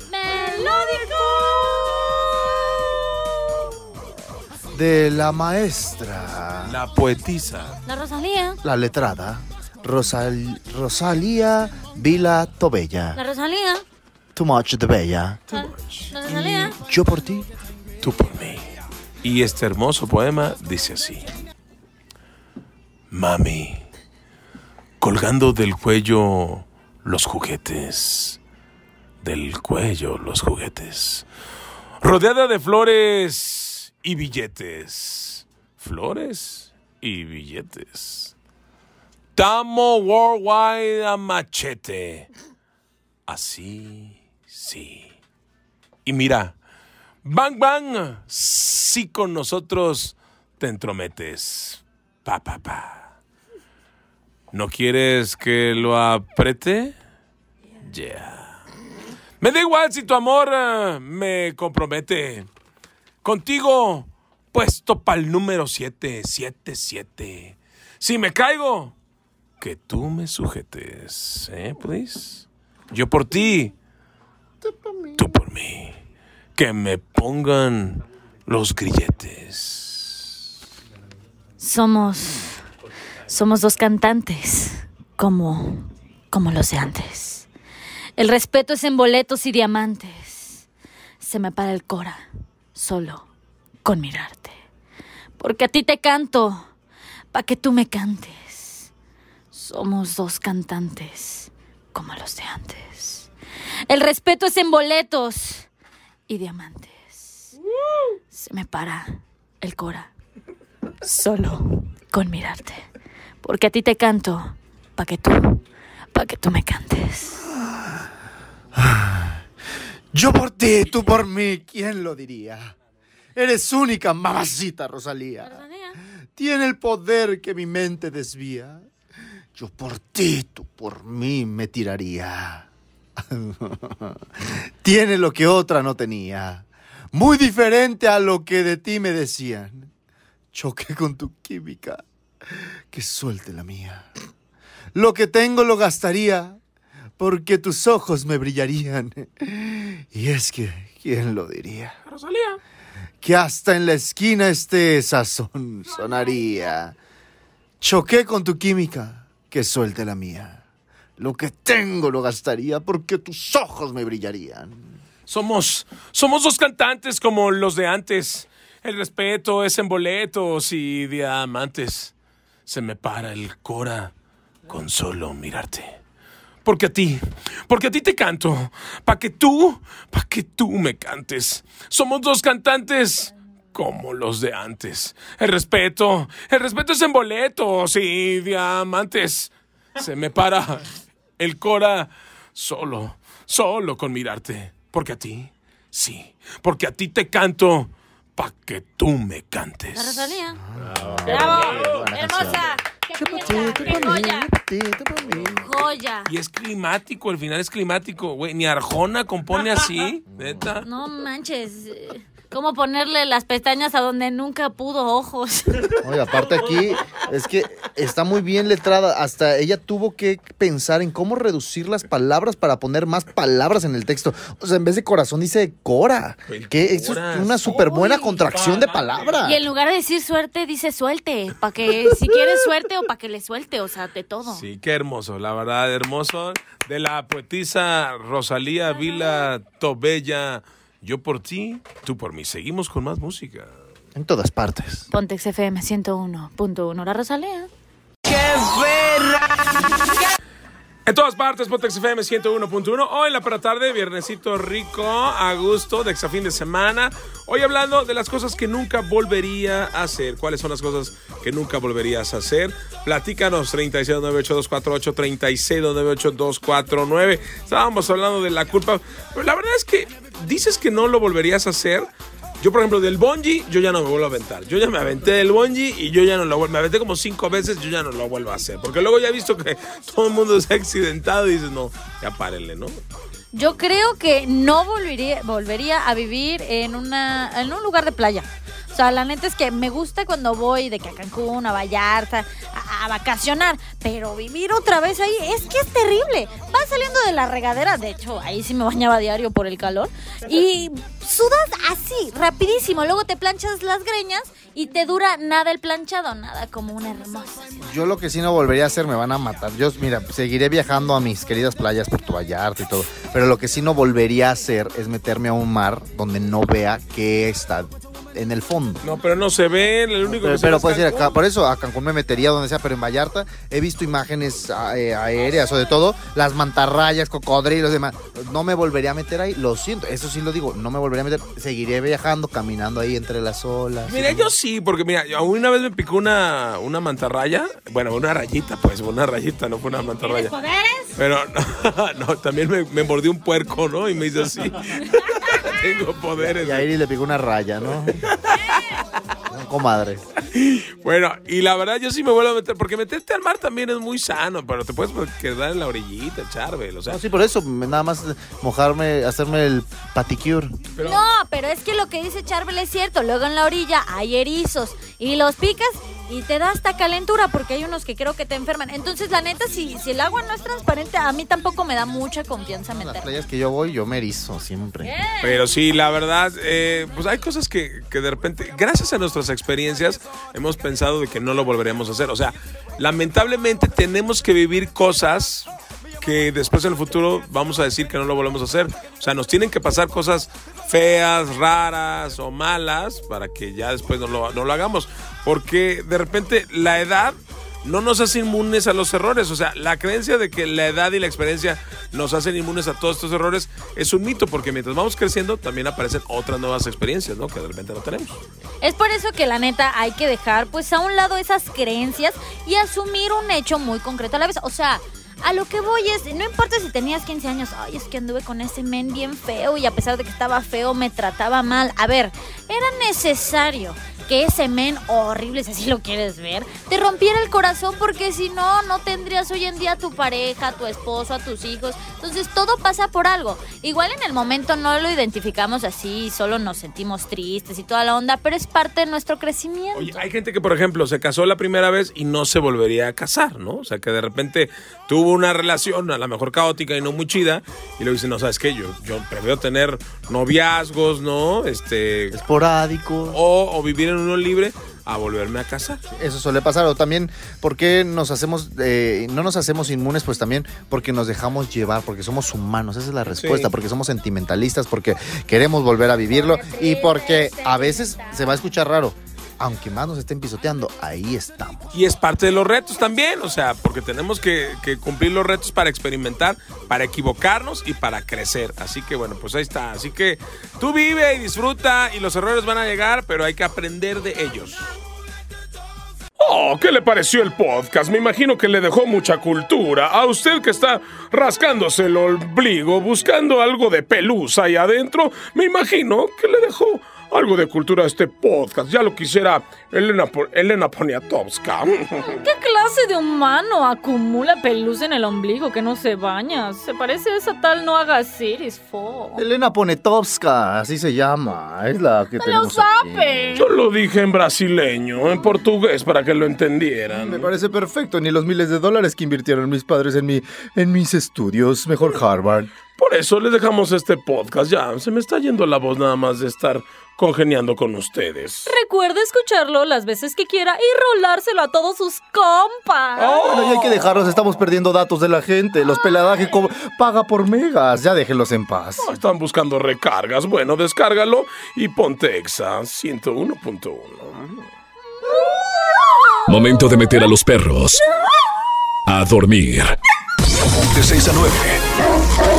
De la maestra, La poetisa. La Rosalía. la letrada, Rosal, Rosalía Vila Tobella. La Rosalía. Too much de Bella. La, la Rosalía. Yo por ti. tú por mí. Y este hermoso poema dice así. Mami, colgando del cuello los juguetes, del cuello los juguetes, rodeada de flores y billetes, flores y billetes. Tamo Worldwide a machete. Así, sí. Y mira, Bang Bang, sí con nosotros te entrometes. Pa, pa, pa. ¿No quieres que lo apriete? Yeah. Me da igual si tu amor eh, me compromete. Contigo, puesto pa'l número 7, 7, 7. Si me caigo, que tú me sujetes, ¿eh, please? Yo por ti, tú por mí. Que me pongan los grilletes. Somos. Somos dos cantantes. Como. como los de antes. El respeto es en boletos y diamantes. Se me para el cora. Solo con mirarte. Porque a ti te canto. Pa' que tú me cantes. Somos dos cantantes. Como los de antes. El respeto es en boletos y diamantes. Se me para el cora. Solo con mirarte. Porque a ti te canto. Pa' que tú. Pa' que tú me cantes. Yo por ti, tú por mí, ¿quién lo diría? Eres única, mamacita Rosalía. Tiene el poder que mi mente desvía. Yo por ti, tú por mí me tiraría. [LAUGHS] Tiene lo que otra no tenía. Muy diferente a lo que de ti me decían. Choqué con tu química. Que suelte la mía. Lo que tengo lo gastaría porque tus ojos me brillarían. Y es que, ¿quién lo diría? Rosalía. Que hasta en la esquina este sazón sonaría. Choqué con tu química, que suelte la mía. Lo que tengo lo gastaría porque tus ojos me brillarían. Somos, somos dos cantantes como los de antes. El respeto es en boletos y diamantes. Se me para el cora con solo mirarte. Porque a ti, porque a ti te canto, pa' que tú, pa' que tú me cantes. Somos dos cantantes como los de antes. El respeto, el respeto es en boletos y diamantes. Se me para el cora solo, solo con mirarte. Porque a ti, sí, porque a ti te canto, pa' que tú me cantes. La Rosalía. Bravo, hermosa. ¡Qué pieza! ¡Qué joya! ¡Joya! Y es climático, al final es climático, güey. Ni Arjona compone así, [LAUGHS] neta. No manches. ¿Cómo ponerle las pestañas a donde nunca pudo ojos? Oye, aparte aquí es que está muy bien letrada. Hasta ella tuvo que pensar en cómo reducir las palabras para poner más palabras en el texto. O sea, en vez de corazón dice cora. Que eso es una súper buena contracción de palabra. Y en lugar de decir suerte, dice suelte. Para que si quieres suerte o para que le suelte, o sea, de todo. Sí, qué hermoso, la verdad, hermoso. De la poetisa Rosalía Vila Tobella. Yo por ti, tú por mí. Seguimos con más música. En todas partes. Pontex FM 101.1. La Rosalía. En todas partes, Potex FM 101.1. Hoy en la para tarde, viernesito rico, a gusto, de extra fin de semana. Hoy hablando de las cosas que nunca volvería a hacer. ¿Cuáles son las cosas que nunca volverías a hacer? Platícanos, 3698-248, 3698-249. Estábamos hablando de la culpa. Pero la verdad es que dices que no lo volverías a hacer. Yo, por ejemplo, del bungee, yo ya no me vuelvo a aventar. Yo ya me aventé del bungee y yo ya no lo vuelvo. Me aventé como cinco veces, yo ya no lo vuelvo a hacer. Porque luego ya he visto que [LAUGHS] todo el mundo se ha accidentado y dices, no, ya párenle, ¿no? Yo creo que no volvería, volvería a vivir en, una, en un lugar de playa. O sea, la neta es que me gusta cuando voy de que a Cancún, a Vallarta, a, vacacionar, pero vivir otra vez ahí es que es terrible. Vas saliendo de la regadera, de hecho, ahí sí me bañaba diario por el calor, y sudas así, rapidísimo. Luego te planchas las greñas y te dura nada el planchado, nada como una hermosa. Yo lo que sí no volvería a hacer, me van a matar. Yo, mira, seguiré viajando a mis queridas playas, Puerto Vallarta y todo. Pero lo que sí no volvería a hacer es meterme a un mar donde no vea qué está en el fondo. No, pero no se ve, el único Pero, que se pero puedes ir acá, por eso a Cancún me metería donde sea, pero en Vallarta he visto imágenes eh, aéreas, sobre todo las mantarrayas, cocodrilos, demás. No me volvería a meter ahí, lo siento, eso sí lo digo, no me volvería a meter, seguiré viajando, caminando ahí entre las olas. Mira, yo sí, porque mira, una vez me picó una, una mantarraya. Bueno, una rayita, pues, una rayita, no fue una mantarraya. ¿Poderes? Pero [LAUGHS] no, no, también me, me mordió un puerco, ¿no? Y me hizo así. [LAUGHS] [LAUGHS] Tengo poderes. Y a Iris le picó una raya, ¿no? Son comadres. Bueno, y la verdad yo sí me vuelvo a meter, porque meterte al mar también es muy sano, pero te puedes quedar en la orillita, Charbel, o sea. No, sí, por eso, nada más mojarme, hacerme el paticure. No, pero es que lo que dice Charbel es cierto. Luego en la orilla hay erizos y los picas y te da hasta calentura porque hay unos que creo que te enferman. Entonces, la neta, si, si el agua no es transparente, a mí tampoco me da mucha confianza Las meterme. playas que yo voy, yo me erizo siempre. Pero sí, la verdad, eh, pues hay cosas que, que de repente, gracias a nuestras experiencias, hemos pensado de que no lo volveremos a hacer. O sea, lamentablemente tenemos que vivir cosas que después en el futuro vamos a decir que no lo volvemos a hacer. O sea, nos tienen que pasar cosas feas, raras o malas para que ya después no lo, no lo hagamos. Porque de repente la edad no nos hace inmunes a los errores. O sea, la creencia de que la edad y la experiencia nos hacen inmunes a todos estos errores es un mito, porque mientras vamos creciendo también aparecen otras nuevas experiencias, ¿no? Que de repente no tenemos. Es por eso que la neta hay que dejar pues a un lado esas creencias y asumir un hecho muy concreto a la vez. O sea, a lo que voy es, no importa si tenías 15 años, ay, es que anduve con ese men bien feo y a pesar de que estaba feo me trataba mal. A ver, era necesario que ese men horrible, si así lo quieres ver, te rompiera el corazón porque si no, no tendrías hoy en día a tu pareja, a tu esposo, a tus hijos. Entonces todo pasa por algo. Igual en el momento no lo identificamos así, solo nos sentimos tristes y toda la onda, pero es parte de nuestro crecimiento. Oye, hay gente que, por ejemplo, se casó la primera vez y no se volvería a casar, ¿no? O sea, que de repente tuvo una relación a lo mejor caótica y no muy chida y luego dice, no, ¿sabes qué? Yo, yo prefiero tener noviazgos, ¿no? Este... Esporádico. O, o vivir en uno libre a volverme a casar. Eso suele pasar. O también, ¿por qué nos hacemos, eh, no nos hacemos inmunes? Pues también porque nos dejamos llevar, porque somos humanos. Esa es la respuesta. Sí. Porque somos sentimentalistas, porque queremos volver a vivirlo y porque a veces se va a escuchar raro. Aunque más nos estén pisoteando, ahí estamos. Y es parte de los retos también, o sea, porque tenemos que, que cumplir los retos para experimentar, para equivocarnos y para crecer. Así que bueno, pues ahí está. Así que tú vive y disfruta y los errores van a llegar, pero hay que aprender de ellos. Oh, ¿qué le pareció el podcast? Me imagino que le dejó mucha cultura. A usted que está rascándose el ombligo, buscando algo de pelusa ahí adentro, me imagino que le dejó algo de cultura a este podcast. Ya lo quisiera Elena, Elena Poniatowska. [LAUGHS] ¿Qué clase de humano acumula pelusa en el ombligo que no se baña? Se parece a esa tal no hagas iris, fo. Elena Ponetovska, así se llama. Es la que ¡No lo tenemos aquí. sabe! Yo lo dije en brasileño, en portugués, para que lo entendieran. Me parece perfecto, ni los miles de dólares que invirtieron mis padres en, mi, en mis estudios, mejor Harvard. Por eso les dejamos este podcast. Ya, se me está yendo la voz nada más de estar congeniando con ustedes. Recuerde escucharlo las veces que quiera y rolárselo a todos sus compas. Bueno, y hay que dejarlos, estamos perdiendo datos de la gente. Los peladaje paga por megas, ya déjenlos en paz. Ah, Están buscando recargas. Bueno, descárgalo y ponte Exa 101.1. Momento de meter a los perros a dormir. De 6 a 9.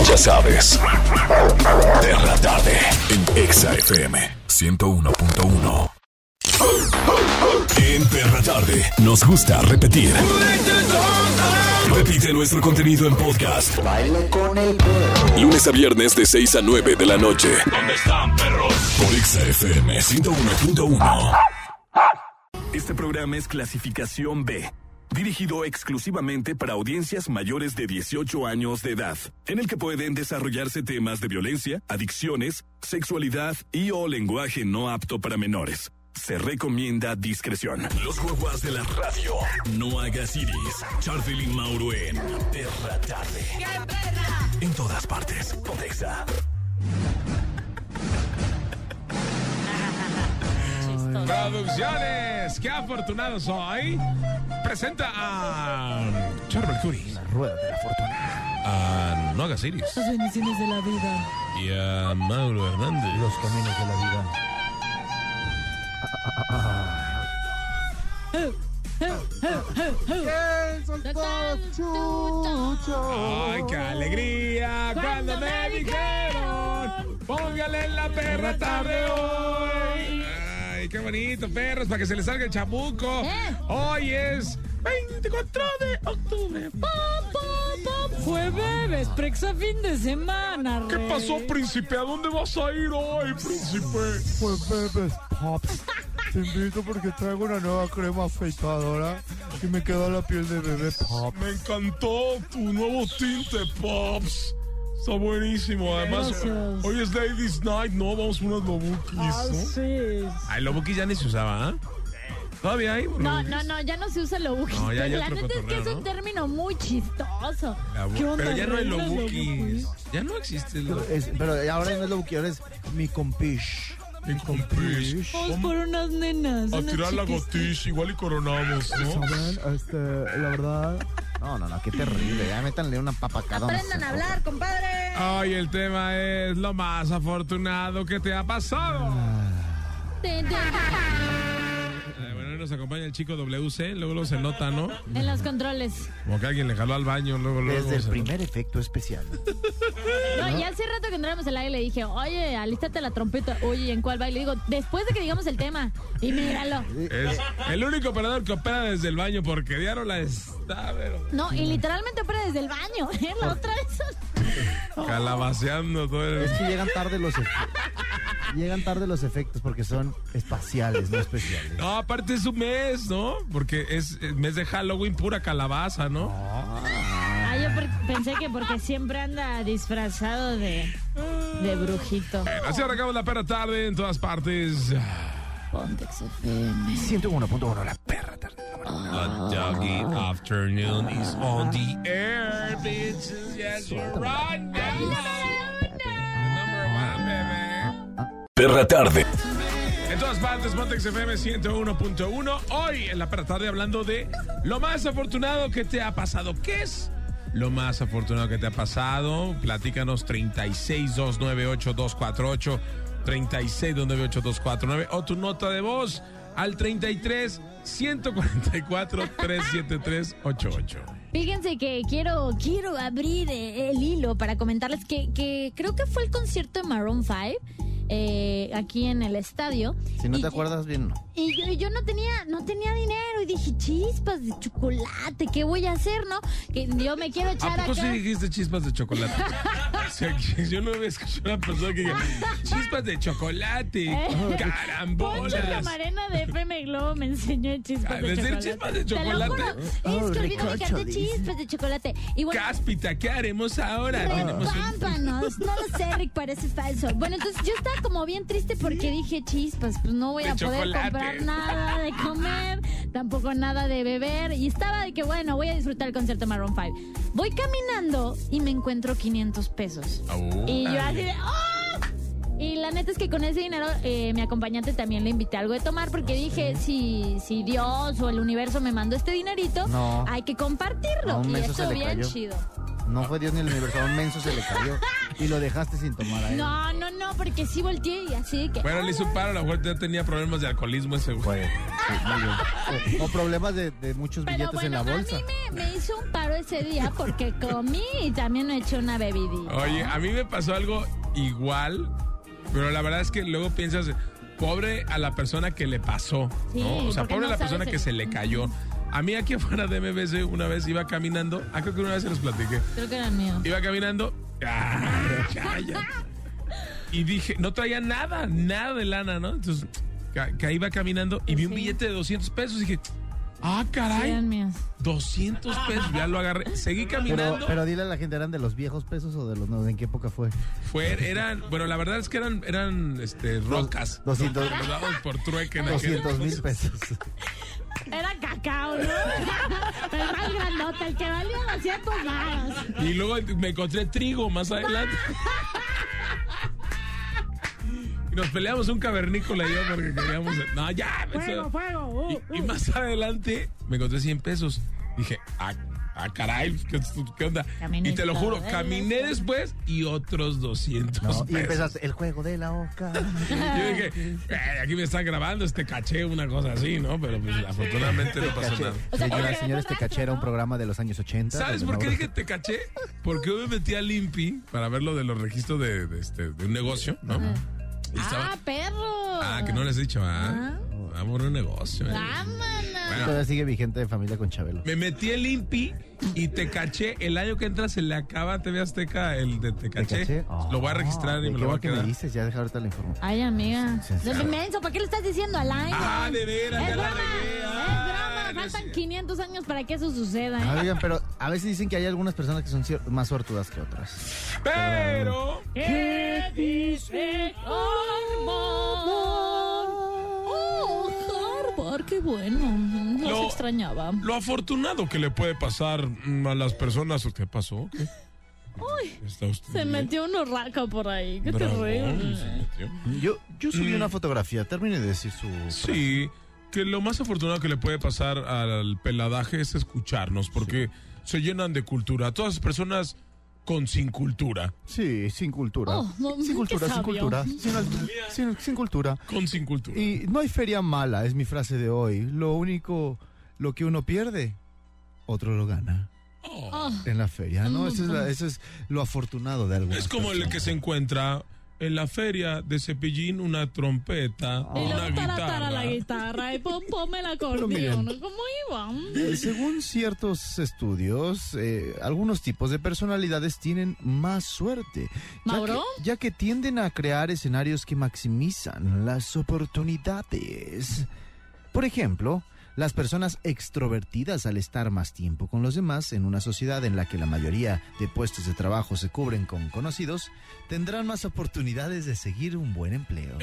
Ya sabes. Perra tarde en Exa FM 101.1. En Perra tarde nos gusta repetir. Repite nuestro contenido en podcast. Lunes a viernes de 6 a 9 de la noche. ¿Dónde están, perros? Por Exa FM 101.1. Este programa es clasificación B, dirigido exclusivamente para audiencias mayores de 18 años de edad, en el que pueden desarrollarse temas de violencia, adicciones, sexualidad y o lenguaje no apto para menores. Se recomienda discreción. Los guaguas de la radio. No hagas iris. Charlie Mauro en Perra Tarde. En todas partes. Pontexa. Producciones, qué afortunado soy. Presenta a Charo Mercury. La rueda de la fortuna. A No hagas iris. Las bendiciones de la vida. Y a Mauro Hernández. Los caminos de la vida. son todos chuchos. ¡Ay, qué alegría! Cuando me dijeron, póngale en la perra tarde hoy. ¡Ay, qué bonito, perros! Para que se les salga el chamuco. Hoy es 24 de octubre. Jueves, prexa fin de semana, ¿Qué pasó, príncipe? ¿A dónde vas a ir hoy, príncipe? Pues bebes pops. Te invito porque traigo una nueva crema afeitadora y me queda la piel de bebé pop. Me encantó tu nuevo tinte, Pops. Está buenísimo. Además, Gracias. hoy es Ladies Night, ¿no? Vamos por unos lobukis, ¿no? sí. Ay, lo buki ya ni se usaba, ¿ah? ¿Todavía hay? No, no, no, ya no se usa lo buki. No, ya hay La neta es que cotorreo, es un ¿no? término muy chistoso. ¿Qué onda, Pero ya no hay Lobukis? Ya no existe el Es- pero ahora no es lo buki, ahora es mi compish. Mi compish. Vamos por unas nenas. A unas tirar la gotish, igual y coronamos, ¿no? ¿Saben? Este, la verdad. No, no, no, qué terrible. Ya métanle una papacada. Aprendan a hablar, compadre. Hoy el tema es lo más afortunado que te ha pasado. Hoy nos acompaña el chico WC, luego luego se nota, ¿no? En los controles. Como que alguien le jaló al baño, luego luego. Desde el primer efecto especial. No, y hace rato que entramos al aire le dije, oye, alístate la trompeta. Oye, ¿en cuál baile? Le digo, después de que digamos el tema. Y míralo. Es el único operador que opera desde el baño porque Diario la está, pero No, y literalmente opera desde el baño. ¿eh? La otra vez. [LAUGHS] calabaceando todo el... Es que llegan tarde los efectos. Llegan tarde los efectos porque son espaciales, no especiales. No, aparte es un mes, ¿no? Porque es el mes de Halloween pura calabaza, ¿no? Ah, yo pensé que porque siempre anda disfrazado de, de brujito. Así arrancamos la perra tarde en todas partes. Pontex FM. 101.1 la perra tarde. The doggy afternoon is on the air, bitches. Yes, you're right. Perra tarde. En todas partes, Montex FM 101.1. Hoy en la perra tarde hablando de lo más afortunado que te ha pasado. ¿Qué es lo más afortunado que te ha pasado? Platícanos 36298-248, 36298-249 o tu nota de voz al 33 144 373 88. Fíjense que quiero, quiero abrir eh, el hilo para comentarles que, que creo que fue el concierto de Maroon 5 eh, aquí en el estadio. Si no Y- te acuerdas bien, no. Y yo, y yo no tenía, no tenía dinero y dije, chispas de chocolate, ¿qué voy a hacer, no? Que yo me quiero ¿A echar poco sí acá. dijiste chispas de chocolate? [LAUGHS] O sea, yo no había escuchado a una persona que diga chispas de chocolate, Eh, Poncho carambolas. Camarena de FM Globo me enseñó chispas A de decir chocolate. chispas de Te lo chocolate. juro, Oh, es que olvidé de dice. chispas de chocolate. Y bueno, Cáspita, ¿qué haremos ahora? Tenemos un- Pámpanos, no lo sé, Rick, parece falso. Bueno, entonces yo estaba como bien triste porque dije, chispas, pues no voy De a poder chocolate. comprar nada de comer, tampoco nada de beber. Y estaba de que, bueno, voy a disfrutar el concierto de Maroon 5. Voy caminando y me encuentro 500 pesos. Y yo así de, ¡ah! Y la neta es que con ese dinero eh, mi acompañante también le invité algo de tomar porque dije, si, si Dios o el universo me mandó este dinerito, No. hay que compartirlo. A y le bien cayó. chido. No fue Dios ni el universo, a un menso se le cayó. Y lo dejaste sin tomar a él. No, no, no, porque sí volteé y así que. Bueno, le hizo un paro, a lo mejor ya tenía problemas de alcoholismo ese güey. Fue. Sí, muy bien. O, o problemas de, de muchos Pero billetes bueno, en la a bolsa. mí me, me hizo un paro ese día porque comí y también me eché una bebidita. Oye, a mí me pasó algo igual, pero la verdad es que luego piensas, pobre a la persona que le pasó, Sí, ¿no? O sea, pobre a la persona que se le cayó. A mí aquí [LAUGHS] afuera de MBC una vez iba caminando, ah, creo que una vez se los platiqué. Creo que era mío. Iba caminando, [LAUGHS] ¡ah! Y dije, no traía nada, nada de lana, ¿no? Entonces, que iba caminando y vi un billete de 200 pesos y dije, ah, caray, Eran míos. 200 [LAUGHS] pesos, ya lo agarré. Seguí Pero, caminando. pero dile a la gente, ¿eran de los viejos pesos o de los nuevos? ¿En qué época fue? Fue, eran, bueno, la verdad es que eran, eran, este, rocas. 200 Nos dábamos por trueque en aquel 200 mil pesos. Era cacao, ¿no? [LAUGHS] el más grandote, el que valía 200 varos. Y luego me encontré trigo más adelante. [LAUGHS] Nos peleamos un cavernícola y yo porque queríamos. No, ya. Fuego, eso- fuego. uh, Y, y uh. más adelante me encontré 100 pesos. Dije, ah, ah, caray, ¿qué, qué onda? Caminé y te lo juro, caminé después y otros 200 No, y pesos. empezaste el juego de la oca. Yo dije, "Eh, aquí me están grabando este caché, una cosa así, ¿no? Pero pues afortunadamente no pasó nada. Señora, señor, este caché era un programa de los años 80. ¿Sabes por qué dije te caché? Porque yo me metí al INPI para ver lo de los registros de, de este, de un negocio, ¿no? Y estaba- ¡Ah, perro! Ah, que no les he dicho, ah. Ah, por un negocio. eh. Bueno. Todavía sigue vigente de familia con Chabelo. Me metí el INPI y te caché. El año que entra se le acaba a TV Azteca el de te caché. caché? Lo voy a registrar y ¿De me lo voy va a que me quedar. dices? Ya deja ahorita la información. Ay, amiga. Sí, sí. De menso, ¿para qué le estás diciendo al aire? Ah, de veras, es ya la broma, regué. Es Ah, broma, faltan 500 años para que eso suceda. Ah, ¿eh? Oigan, pero a veces dicen que hay algunas personas que son más suertudas que otras. Pero. ¿Qué dice Oh, qué bueno. Los Lo- extrañaba. Lo afortunado que le puede pasar mm, a las personas. ¿Qué pasó? ¿Qué? Uy, ¿Está usted se bien? metió un urraca por ahí. Qué Bravo, terrible. Yo, yo subí Mm. una fotografía. Termine de decir su. Sí, que lo más afortunado que le puede pasar al peladaje es escucharnos, porque se llenan de cultura. Todas las personas con sin cultura. Sí, sin cultura. Oh, no, sin cultura, sin cultura. Sin, altu- sin- sin cultura. Con sin cultura. Y no hay feria mala, es mi frase de hoy. Lo único, lo que uno pierde, otro lo gana. Oh. En la feria, ¿no? Mm, Eso es, la- eso es lo afortunado de algo. Es como el que se encuentra en la feria de Cepillín una trompeta, Y una tara guitarra. la guitarra y pom, pom el miren. acordeón. ¿Cómo iba? Eh, según ciertos estudios, eh, algunos tipos de personalidades tienen más suerte. ya ¿Mauro? que- ya que tienden a crear escenarios que maximizan las oportunidades. Por ejemplo, las personas extrovertidas al estar más tiempo con los demás en una sociedad en la que la mayoría de puestos de trabajo se cubren con conocidos, tendrán más oportunidades de seguir un buen empleo.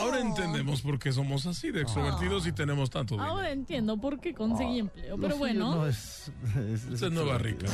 Ahora entendemos por qué somos así de extrovertidos y tenemos tanto dinero. Ahora entiendo por qué conseguí empleo. Lo Pero bueno. no es- [LAUGHS] es- [LAUGHS] es nueva rica.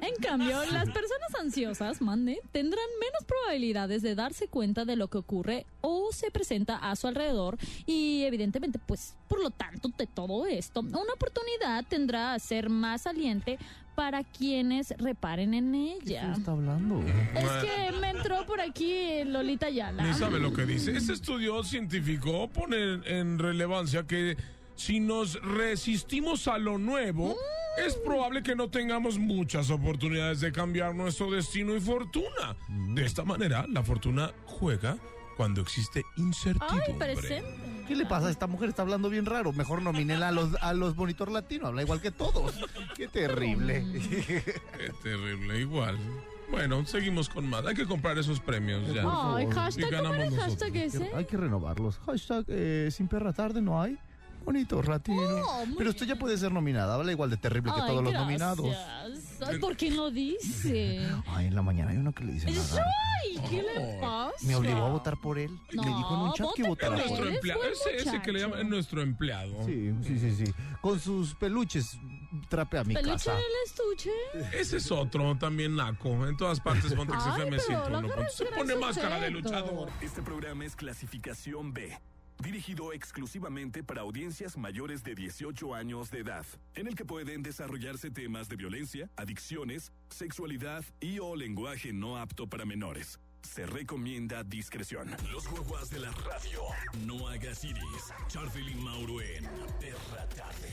En cambio, las personas ansiosas, mande, tendrán menos probabilidades de darse cuenta de lo que ocurre o se presenta a su alrededor y evidentemente, pues, por lo tanto, de todo esto, una oportunidad tendrá a ser más saliente para quienes reparen en ella. está hablando? Es que me entró por aquí Lolita Yala. Ni sabe lo que dice. Este estudio científico pone en relevancia que si nos resistimos a lo nuevo, es probable que no tengamos muchas oportunidades de cambiar nuestro destino y fortuna. De esta manera, la fortuna juega cuando existe Ay, incertidumbre. presente. ¿Qué le pasa? Esta mujer está hablando bien raro. Mejor nomínela a los, a los monitor latino. Habla igual que todos. [LAUGHS] Qué terrible. Qué terrible, igual. Bueno, seguimos con más. Hay que comprar esos premios ya. Ay, hashtag, ¿cómo era el hashtag ese? Hay que renovarlos. Hashtag eh, sin perra tarde no hay. Monitor latino. Oh, Pero usted ya puede ser nominada. Habla igual de terrible que todos los nominados. Ay, ¿Por qué no dice? [LAUGHS] Ay, en la mañana hay uno que le dice nada. Ay, ¿qué le pasa? Me obligó a votar por él. No, me dijo en un chat que votara por Nuestro él. Eres empleado. Ese, ese que le llaman es nuestro empleado. Sí, sí, sí, sí. Con sus peluches trapea mi ¿Peluche casa. del estuche? Ese es otro también naco. En todas partes Pontex FM pero 101. no Se pone máscara de luchador. Este programa es clasificación B, dirigido exclusivamente para audiencias mayores de 18 años de edad, en el que pueden desarrollarse temas de violencia, adicciones, sexualidad y o lenguaje no apto para menores. Se recomienda discreción. Los guaguas de la radio. No hagas iris. Charvel y Mauro en Perra Tarde.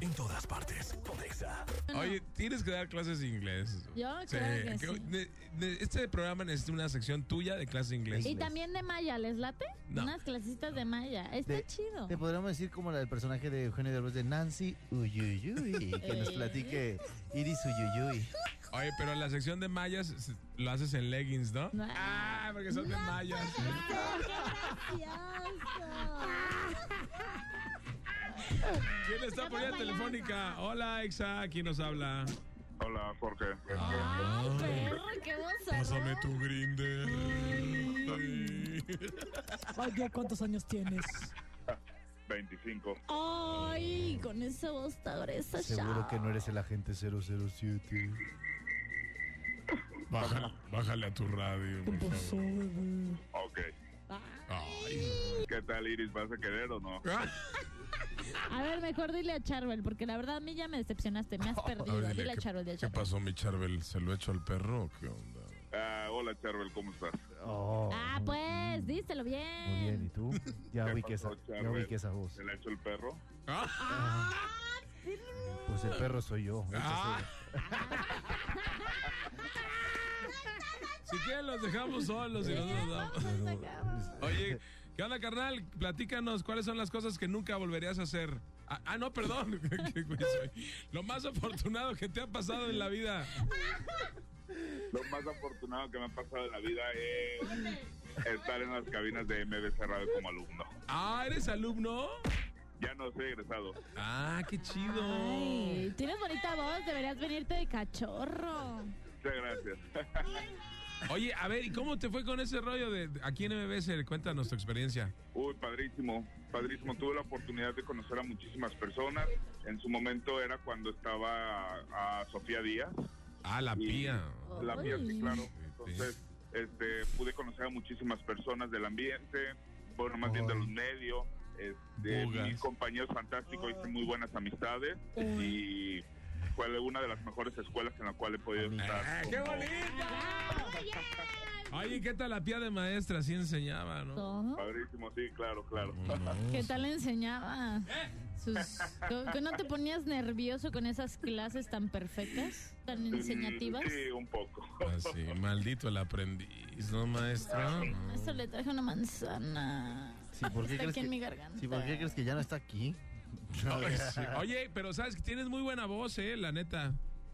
En todas partes. Pontexa. Oye, tienes que dar clases de inglés. Yo creo que sí. ne- ne- Este programa necesita una sección tuya de clases de inglés. Y también de Maya, ¿les late? No. Unas clasitas de Maya. Está De- chido. Te podríamos decir como la del personaje de Eugenio Derbez de Nancy Uyuyuy, que nos [LAUGHS] platique Iris Uyuyuy. Oye, pero la sección de mayas s- lo haces en leggings, ¿no? No. Ah, porque son de mayas. [LAUGHS] ¿Quién está por ahí telefónica? Hola, Exa, ¿quién nos habla? Hola, Jorge. Ay, perro, qué voz. Pásame tu grinder. Ay, ¿cuántos años tienes? 25. Ay, con esa voz tan gruesa, Seguro que no eres el agente 007. Bájale, bájale a tu radio. por favor. Ok. Ay. ¿Qué tal, Iris? ¿Vas a querer o no? [LAUGHS] A ver, mejor dile a Charbel, porque la verdad a mí ya me decepcionaste, me has perdido. [LAUGHS] A ver, dile, a ¿qué- Charbel, dile a ¿Qué pasó, mi Charbel? ¿Se lo echo al perro o qué onda? Ah, hola, Charbel, ¿cómo estás? Ah, pues, díselo bien. Muy bien, ¿y tú? Ya ¿Qué vi que esa, pasó, ya vi que esa voz. ¿Se la echó el perro? Pues el perro soy yo. Ah. [LAUGHS] Si quieren los dejamos solos y nosotros damos. Oye, ¿qué onda, carnal? Platícanos cuáles son las cosas que nunca volverías a hacer. Ah, ah, no, perdón. [LAUGHS] Lo más afortunado que te ha pasado en la vida. Lo más afortunado que me ha pasado en la vida es estar en las cabinas de MBC Radio como alumno. Ah, ¿eres alumno? Ya no soy egresado. Ah, qué chido. Ay, tienes bonita voz, deberías venirte de cachorro. Muchas gracias. Oye, a ver, ¿y cómo te fue con ese rollo de aquí en MBS? Cuéntanos tu experiencia. Uy, padrísimo, padrísimo. Tuve la oportunidad de conocer a muchísimas personas. En su momento era cuando estaba a Sofía Díaz. Ah, la pía. La pía, sí, claro. Entonces, este, pude conocer a muchísimas personas del ambiente, bueno, más bien de los medios. Este, mis compañeros fantásticos, hice muy buenas amistades y fue una de las mejores escuelas en la cual he podido estar. Ah, ¡Qué como- Oye, ¿qué tal la pía de maestra? Sí enseñaba, ¿no? ¿Todo? Padrísimo, sí, claro, claro. ¿Qué tal le enseñaba? Sus- ¿Que- ¿Que no te ponías nervioso con esas clases tan perfectas, tan enseñativas? Sí, un poco. Así, Ah, maldito el aprendiz, ¿no, maestra? No. Esto le traje una manzana. Sí, ¿por qué Está crees aquí en que, mi garganta. sí, ¿por qué crees que ya no está aquí? Ay, sí. Oye, pero sabes que tienes muy buena voz, eh, la neta.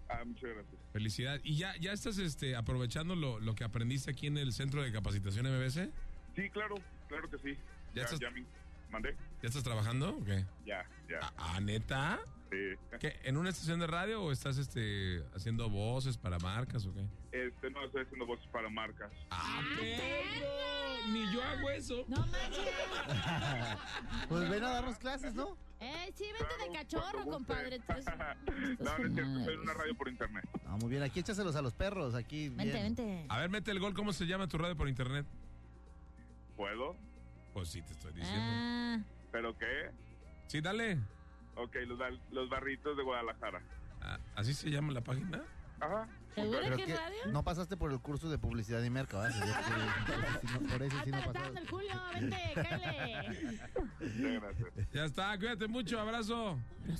Ah, muchas gracias. Felicidad. ¿Y ya, ya estás este, aprovechando lo, lo que aprendiste aquí en el Centro de Capacitación MBC? Sí, claro, claro que sí. ¿Ya Ya, estás- ya me mandé. ¿Ya estás trabajando o qué? Ya, ya. Ah, ¿neta? Sí. ¿Qué, ¿En una estación de radio o estás este, haciendo voces para marcas o qué? Este, no, estoy haciendo voces para marcas. ¡Ah, perro! Ni yo hago eso. No manches. [LAUGHS] Pues ven a darnos clases, ¿no? Eh, sí, vente de cachorro, compadre. [LAUGHS] No, no es cierto, soy en una radio por internet. Ah, muy bien, aquí échaselos a los perros, aquí. Vente, bien. vente. A ver, mete el gol. ¿Cómo se llama tu radio por internet? ¿Puedo? Pues sí, te estoy diciendo. Ah, ¿Pero qué? Sí, dale. Ok, los, bar- los barritos de Guadalajara. Ah, ¿Así se llama la página? Ajá. ¿Seguro que es que radio? no pasaste por el curso de publicidad y merca, ¿verdad? Sí, no, por eso sí no el vente. Muchas gracias. Ya está, cuídate mucho, abrazo.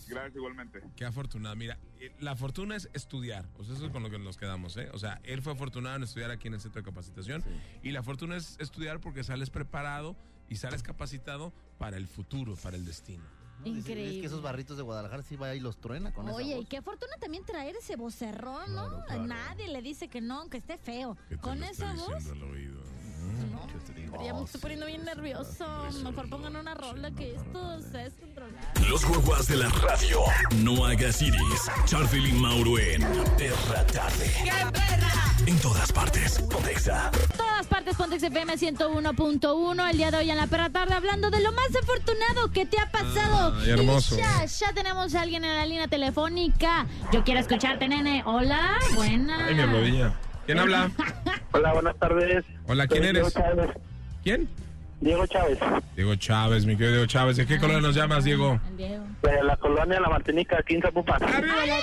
Gracias igualmente. Qué afortunado. Mira, eh, la fortuna es estudiar. O sea, eso es con lo que nos quedamos, ¿eh? O sea, él fue afortunado en estudiar aquí en el centro de capacitación. Y la fortuna es estudiar porque sales preparado y sales capacitado para el futuro, para el destino. Increíble. Es que esos barritos de Guadalajara sí va y los truena con esa Oye, y voz. qué fortuna también traer ese vocerrón, ¿no? Claro, claro. Nadie le dice que no, aunque esté feo. ¿Qué te Con lo esa estoy voz, al oído? Pero ya me estoy poniendo bien nervioso. Mejor pongan una rola que esto se descontrola. Los guaguas de la radio. No hagas iris. Charlie y Mauro en Perra Tarde. En todas partes. Pontexa. Todas partes, Pontex FM 101.1. El día de hoy en la perra tarde hablando de lo más afortunado que te ha pasado. Ay, hermoso. Y ya, ya tenemos a alguien en la línea telefónica. Yo quiero escucharte, nene. Hola, buena. Ay, mi rodilla. ¿Quién habla? [LAUGHS] Hola, buenas tardes. Hola, ¿quién Soy eres? Diego Chávez. ¿Quién? Diego Chávez, Diego Chávez, mi querido Diego Chávez. ¿De qué color nos llamas, Diego? Diego. de la colonia La Martinica, aquí en Zapopan. ¡Arriba la-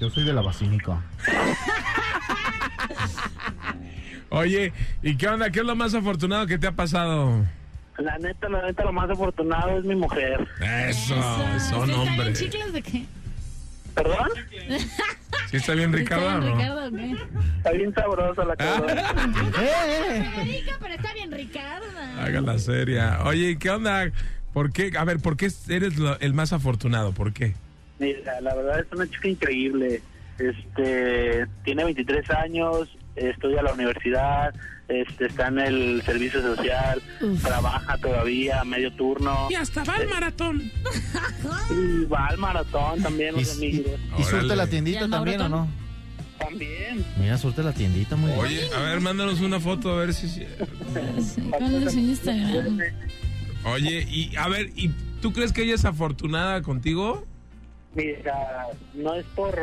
Yo soy de la basílica. [LAUGHS] Oye, ¿y qué onda? ¿Qué es lo más afortunado que te ha pasado? La neta, la neta, lo más afortunado es mi mujer. Eso, ¿Sí son hombres. chicles de qué? ¿Perdón? ¿Sí está bien, Ricardo? ¿Está o bien no? Ricardo qué? Está bien sabrosa la cabrona. Está rica, pero está bien Ricardo. Haga la seria. Oye, ¿y ¿qué onda? ¿Por qué? A ver, ¿por qué eres lo- el más afortunado? ¿Por qué? Mira, la verdad es una chica increíble. Este, tiene 23 años, estudia a la universidad, este, está en el servicio social, trabaja todavía medio turno. Y hasta va al maratón. Y va al maratón también, ¿Y, los amigos. y surte Órale. la ¿Y tiendita también o no? También. Mira, surte la tiendita muy bien. Oye, a ver, mándanos una foto a ver si... si- ¿Cuál es su Instagram? Oye, y a ver, ¿y tú crees que ella es afortunada contigo? Mira, no es por,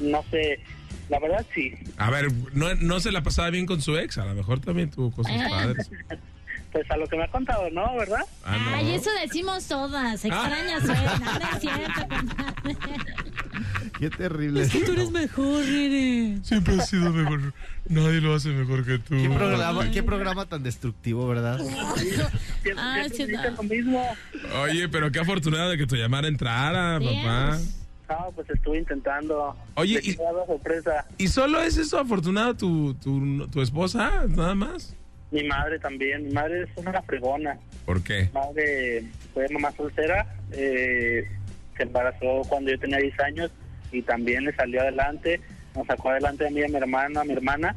no sé, la verdad sí. A ver, ¿no, no se la pasaba bien con su ex? A lo mejor también tuvo cosas Ah. padres. [LAUGHS] Pues a lo que me ha contado, ¿no? ¿Verdad? Ay, eso decimos todas. Extraña [LAUGHS] suena. No es cierto, compadre. Qué terrible. Es que tú eres mejor, Rere. Siempre has sido mejor. Nadie lo hace mejor que tú. ¿Qué programa, qué programa tan destructivo, ¿verdad? [LAUGHS] Ah, lo mismo. Oye, pero qué afortunado de que tu llamada entrara, Sí. papá. No, pues estuve intentando. Oye, y- sorpresa. ¿Y solo es eso afortunado tu, tu, tu esposa? Nada más. Mi madre también. Mi madre es una fregona. ¿Por qué? Mi madre fue mamá soltera. eh, se embarazó cuando yo tenía 10 años y también le salió adelante. Nos sacó adelante a mí a mi hermana, a mi hermana.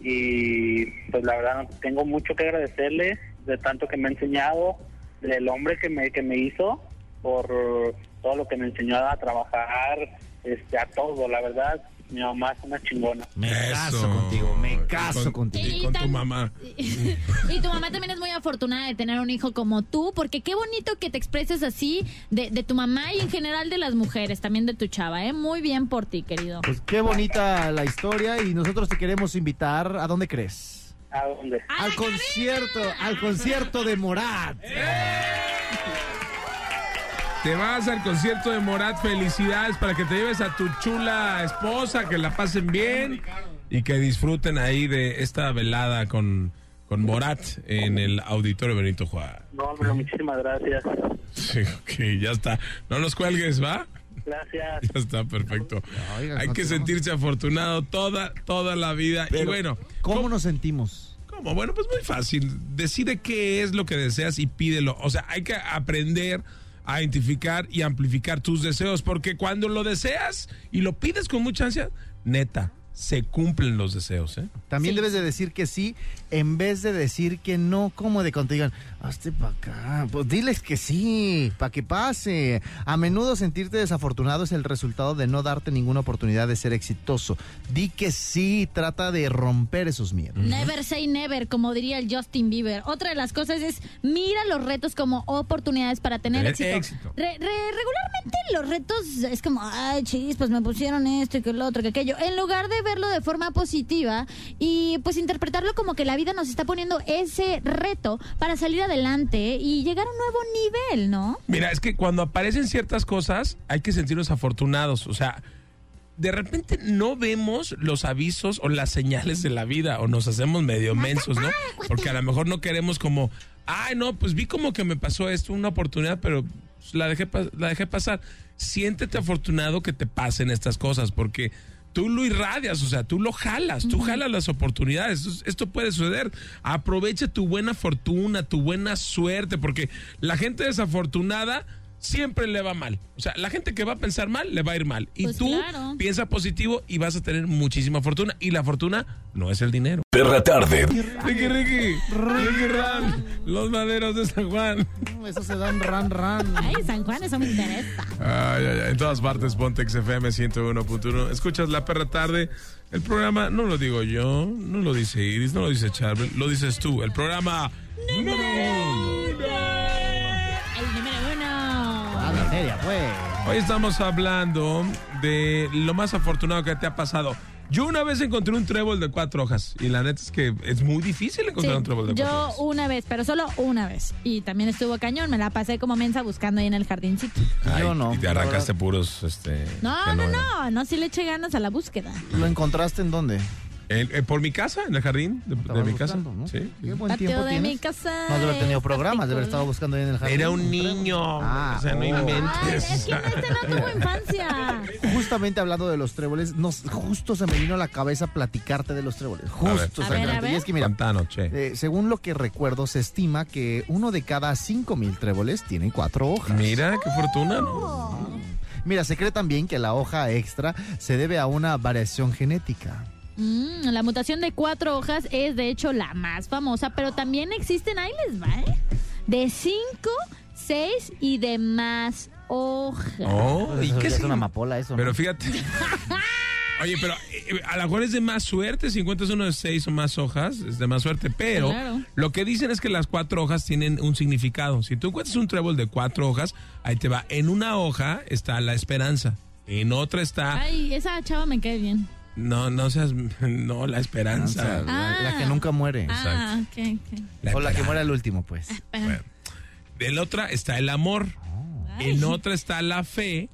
Y pues la verdad tengo mucho que agradecerle de tanto que me ha enseñado, del hombre que me, que me hizo, por todo lo que me enseñó a trabajar, este, a todo, la verdad. Mi mamá es una chingona. Me caso contigo, me caso con, contigo. y con tu mamá. [LAUGHS] Y tu mamá también es muy afortunada de tener un hijo como tú, porque qué bonito que te expreses así de, de tu mamá y en general de las mujeres, también de tu chava, ¿eh? Muy bien por ti, querido. Pues qué bonita la historia y nosotros te queremos invitar. ¿A dónde crees? ¿A dónde? Al concierto, al concierto de Morat. Te vas al concierto de Morat. Felicidades para que te lleves a tu chula esposa, que la pasen bien y que disfruten ahí de esta velada con, con Morat en el Auditorio Benito Juárez. No, hombre, muchísimas gracias. Sí, ok, ya está. No los cuelgues, ¿va? Gracias. Ya está, perfecto. Oiga, Hay que sentirse afortunado toda, toda la vida. y Pero, bueno, ¿Cómo nos sentimos? ¿Cómo? Bueno, pues muy fácil. Decide qué es lo que deseas y pídelo. O sea, hay que aprender a identificar y amplificar tus deseos, porque cuando lo deseas y lo pides con mucha ansia, neta, se cumplen los deseos, ¿eh? También debes de decir que sí en vez de decir que no, como de cuando te digan, hazte para acá. Pues diles que sí, para que pase. A menudo sentirte desafortunado es el resultado de no darte ninguna oportunidad de ser exitoso. Di que sí, trata de romper esos miedos. Never say never, como diría el Justin Bieber. Otra de las cosas es mira los retos como oportunidades para tener Tener éxito. éxito. Re- re- regularmente los retos es como, ay, chis, pues me pusieron esto y que lo otro, que aquello. En lugar de verlo de forma positiva y pues interpretarlo como que la vida nos está poniendo ese reto para salir adelante y llegar a un nuevo nivel, ¿no? Mira, es que cuando aparecen ciertas cosas, hay que sentirnos afortunados. O sea, de repente no vemos los avisos o las señales de la vida o nos hacemos medio mensos, ¿no? Porque a lo mejor no queremos como, ay, no, pues vi como que me pasó esto, una oportunidad, pero la dejé, la dejé pasar. Siéntete afortunado que te pasen estas cosas, porque tú lo irradias, o sea, tú lo jalas, tú jalas las oportunidades. Esto, esto puede suceder. Aprovecha tu buena fortuna, tu buena suerte, porque la gente desafortunada siempre le va mal. O sea, la gente que va a pensar mal, le va a ir mal. Y Pues tú claro. piensa positivo y vas a tener muchísima fortuna. Y la fortuna no es el dinero. Perra tarde. Ricky, Ricky, Ricky Ran, los maderos de San Juan. Eso se dan ran, ran. Ay, San Juan, eso me interesa. Ay, ay, ay. En todas partes, Pontex FM 101.1. Escuchas La Perra Tarde. El programa, no lo digo yo, no lo dice Iris, no lo dice Charbel, lo dices tú. El programa. El número uno. Pues. Hoy estamos hablando de lo más afortunado que te ha pasado. Yo una vez encontré un trébol de cuatro hojas y la neta es que es muy difícil encontrar Sí, un trébol de cuatro yo hojas. una vez, pero solo una vez. Y también estuvo cañón, me la pasé como mensa buscando ahí en el jardincito. Ay, Yo no. Y te arrancaste puros, este... No, no, eran. no, no, sí le eché ganas a la búsqueda. ¿Lo encontraste en dónde? Eh, por mi casa, en el jardín de, de mi casa. buscando, ¿no? Sí. Qué buen Patio tiempo de tienes. mi casa. No debe haber tenido programas, debe haber estado buscando ahí en el jardín. Era un niño. Ah, o sea, no oh. Ay, inventes. es que no tuvo infancia. [LAUGHS] Justamente hablando de los tréboles, nos, justo se me vino a la cabeza platicarte de los tréboles. Justo, A ver. A ver, exactamente. a ver. Y es que mira, eh, según lo que recuerdo, se estima que uno de cada cinco mil tréboles tiene cuatro hojas. Mira, qué fortuna, ¿no? Mira, se cree también que la hoja extra se debe a una variación genética. Mm, la mutación de cuatro hojas es de hecho la más famosa, pero también existen, ahí les va, ¿eh? De cinco, seis y de más hojas. Oh, ¿y qué es una amapola eso, ¿no? Pero fíjate. [LAUGHS] Oye, pero eh, a lo mejor es de más suerte, si encuentras uno de seis o más hojas, es de más suerte, pero Claro. lo que dicen es que las cuatro hojas tienen un significado. Si tú encuentras un trébol de cuatro hojas, ahí te va. En una hoja está la esperanza, en otra está... Ay, esa chava me cae bien. No, no seas. [LAUGHS] No, la esperanza. La, la que nunca muere. Ah. La o la que muere al último, pues. Bueno. En otra está el amor. En otra está la fe.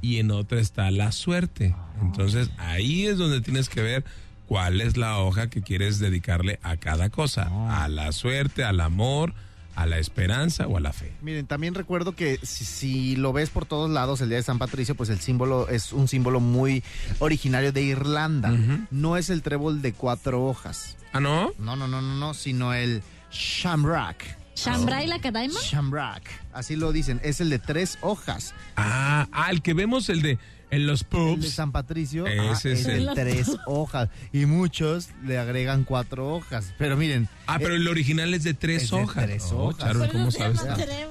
Y en otra está la suerte. Entonces ahí es donde tienes que ver cuál es la hoja que quieres dedicarle a cada cosa. A la suerte, al amor, a la esperanza o a la fe. Miren, también recuerdo que si, si lo ves por todos lados, el día de San Patricio, pues el símbolo es un símbolo muy originario de Irlanda. No es el trébol de cuatro hojas. ¿Ah, no? No, no, no, no, no, sino el shamrock. ¿Shambra y la Cadaima? Shamrock. Así lo dicen. Es el de tres hojas. Ah, ah, el que vemos, el de en los El de pubs. San Patricio Ese ah, es es el- tres [LAUGHS] hojas. Y muchos le agregan cuatro hojas. Pero miren. Ah, pero el original es de tres es de hojas. tres Oh, hojas. Charo, ¿cómo sabes?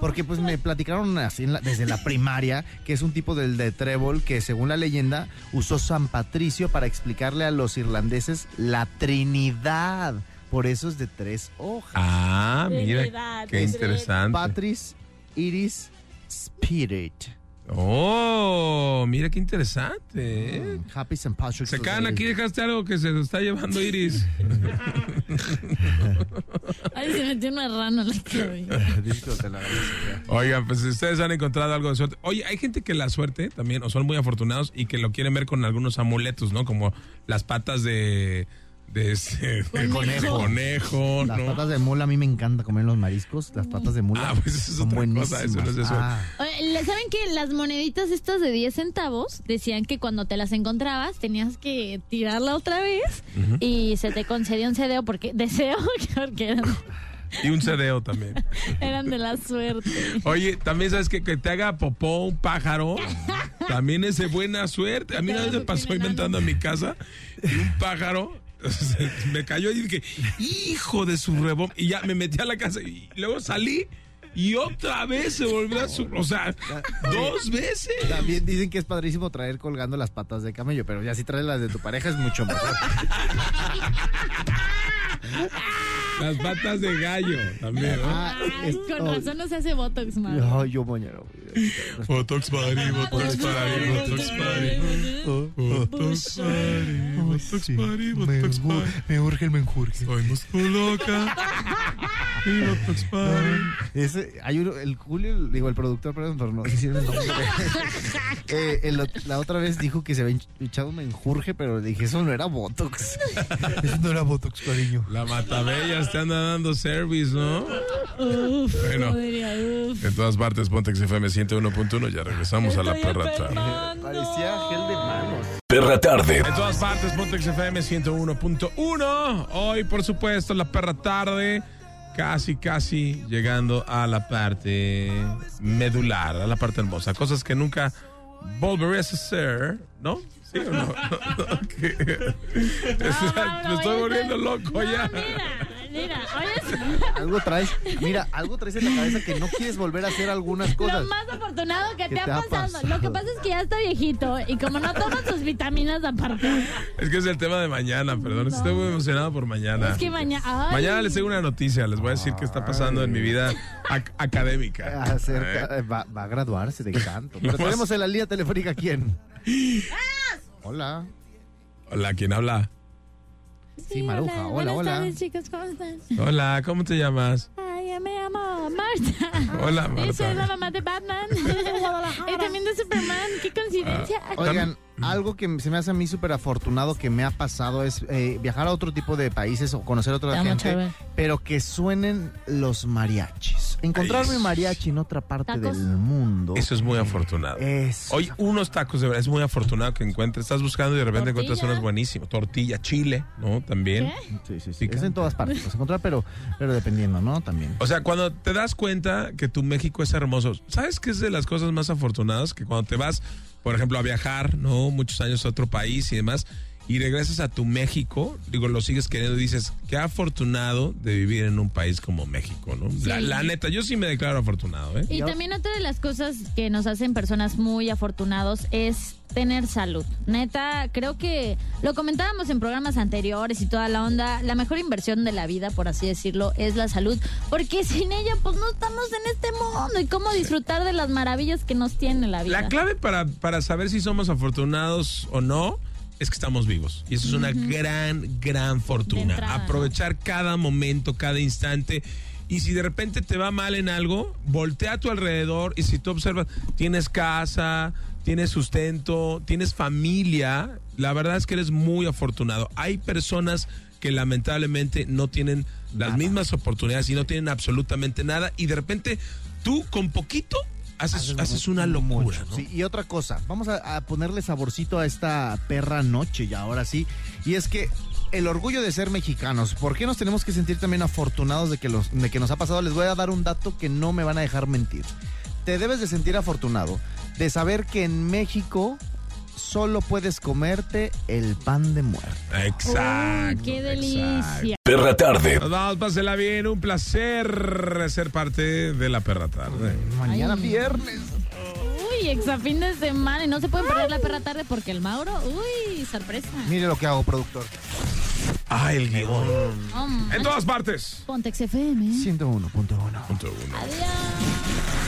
Porque pues me platicaron así en la- desde la primaria que es un tipo del de trébol que según la leyenda usó San Patricio para explicarle a los irlandeses la Trinidad. Por eso es de tres hojas. Ah, mira, Trinidad, qué interesante. Patris, Iris, Spirit. Oh, mira qué interesante. ¿eh? Happy St. Patrick's Se caen aquí, dejaste algo que se lo está llevando Iris. [LAUGHS] Ay, se metió una rana la gracias. [LAUGHS] Oigan, pues si ustedes han encontrado algo de suerte. Oye, hay gente que la suerte también, o son muy afortunados y que lo quieren ver con algunos amuletos, ¿no? Como las patas de. De, ese- de Conejo. conejo, Las ¿no? patas de mula, a mí me encanta comer los mariscos. Las patas de mula Ah, pues eso es son otra buenísimas. cosa, eso no es de suerte. Ah, Oye, ¿le- ¿Saben que las moneditas estas de 10 centavos decían que cuando te las encontrabas tenías que tirarla otra vez y se te concedía un deseo porque deseo [LAUGHS] porque eran, Y un cedeo también. eran de la suerte. Oye, también sabes que, que te haga popó un pájaro. [LAUGHS] También es de buena suerte. A mí una vez me pasó inventando en mi casa y un pájaro [LAUGHS] me cayó y dije, hijo de su rebón. Y ya me metí a la casa y luego salí y otra vez se volvió a su. O sea, dos veces. También dicen que es padrísimo traer colgando las patas de camello, pero ya si traes las de tu pareja es mucho mejor. [LAUGHS] Las patas de gallo también, ¿no? Ah, con razón no se hace botox, man. Ay, yo mañana. Botox party, botox party, botox party. Botox party, botox party, botox party. Me urge el menjurje. Soy loca. Y botox party. Ese, hay uno, el Julio, digo, el productor, perdón, pero no decir el nombre. [LAUGHS] Eh, el la otra vez dijo que se había echado un menjurje, pero le dije, eso no era Botox. [LAUGHS] eso no era Botox, cariño. La matabellas te anda dando service, ¿no? Uf, Bueno. podría, uf. En todas partes, Pontex FM 101.1. Ya regresamos a la perra tarde. Parecía gel de manos. Perra tarde. En todas partes, Pontex FM 101.1. Hoy, por supuesto, la perra tarde. Casi, casi llegando a la parte medular, a la parte hermosa. Cosas que nunca volverías a hacer, ¿no? ¿Sí o no? [LAUGHS] [LAUGHS] Me estoy volviendo loco ya. Mira, [LAUGHS] oyes, Algo traes, mira, algo traes en la cabeza que no quieres volver a hacer algunas cosas. lo más afortunado que ¿Qué te ha te ha pasado. pasado? Lo que pasa es que ya está viejito y como no toma sus vitaminas aparte, Es que es el tema de mañana, perdón. Estoy muy emocionado por mañana. es que mañana. Mañana les tengo una noticia, les voy a decir qué está pasando en mi vida ac- académica. [LAUGHS] Acerca- eh, va, va a graduarse de canto. Pero tenemos en la línea telefónica quién. Hola. Hola, ¿quién habla? Sí, Maruja. Hola, Buenas hola. tardes, chicos, ¿cómo están? Hola, ¿cómo te llamas? Ay, yo me llamo Marta. Hola, Y soy la Marta. mamá de Batman. [LAUGHS] y también de Superman. Qué coincidencia. Ah, Oigan, algo que se me hace a mí súper afortunado que me ha pasado es eh, viajar a otro tipo de países o conocer a otra gente, pero que suenen los mariachis. Encontrarme un mariachi en otra parte ¿Tacos? del mundo. Eso es muy afortunado. Hoy unos tacos, de verdad, es muy afortunado que encuentres. Estás buscando y de repente Tortilla. encuentras unos buenísimos. Tortilla, chile, ¿no? También. Sí, sí, sí. Es en todas partes. Los encontrar, pero, pero dependiendo, ¿no? También. O sea, cuando te das cuenta que tu México es hermoso, ¿sabes qué es de las cosas más afortunadas? Que cuando te vas, por ejemplo, a viajar, ¿no? Muchos años a otro país y demás, y regresas a tu México, digo, lo sigues queriendo y dices, qué afortunado de vivir en un país como México, ¿no? La, la neta, yo sí me declaro afortunado, ¿eh? Y también otra de las cosas que nos hacen personas muy afortunados es tener salud. Neta, creo que lo comentábamos en programas anteriores y toda la onda, la mejor inversión de la vida, por así decirlo, es la salud, porque [LAUGHS] sin ella pues no estamos en este mundo y cómo disfrutar de las maravillas que nos tiene la vida. La clave para, para saber si somos afortunados o no es que estamos vivos. Y eso es una gran, gran fortuna. entrada, ¿no? Aprovechar cada momento, cada instante. Y si de repente te va mal en algo, voltea a tu alrededor y si tú observas, tienes casa, tienes sustento, tienes familia, la verdad es que eres muy afortunado. Hay personas que lamentablemente no tienen las mismas oportunidades y no tienen absolutamente nada y de repente tú con poquito haces, haces una locura. ¿no? Sí, y otra cosa, vamos a, a ponerle saborcito a esta perra noche y ahora sí. Y es que el orgullo de ser mexicanos, ¿por qué nos tenemos que sentir también afortunados de que, los, de que nos ha pasado? Les voy a dar un dato que no me van a dejar mentir. Te debes de sentir afortunado de saber que en México solo puedes comerte el pan de muerte. Exacto. ¡Qué delicia! Perra tarde. Nos vamos, pásela bien, un placer ser parte de la perra tarde. Mañana Ay. viernes. Uy, exa fin de semana y no se pueden perder la perra tarde porque el Mauro, uy, sorpresa. Mire lo que hago, productor. Ah, el guion. Oh, En todas partes. Pontex FM. 101.1.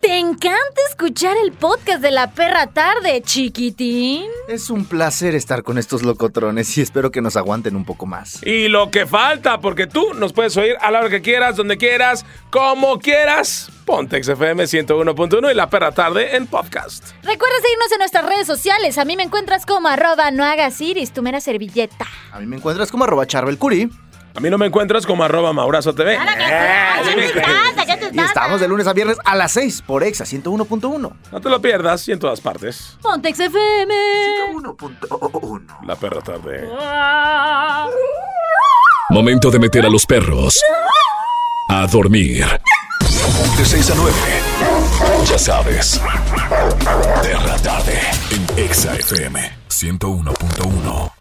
¿Te encanta escuchar el podcast de la perra tarde, chiquitín? Es un placer estar con estos locotrones y espero que nos aguanten un poco más. Y lo que falta, porque tú nos puedes oír a la hora que quieras, donde quieras, como quieras. Ponte XFM 101.1 y La Perra Tarde en podcast. Recuerda seguirnos en nuestras redes sociales. A mí me encuentras como arroba no hagas iris, tu mera servilleta. A mí me encuentras como arroba charbelcuri. A mí no me encuentras como arroba Maurazo TV. Y estamos de lunes a viernes a las 6 por Exa 101.1. No te lo pierdas y en todas partes. Pontex FM. La Perra Tarde. Momento de meter a los perros a dormir. De 6 a 9. Ya sabes. Perra tarde en Exa FM 101.1.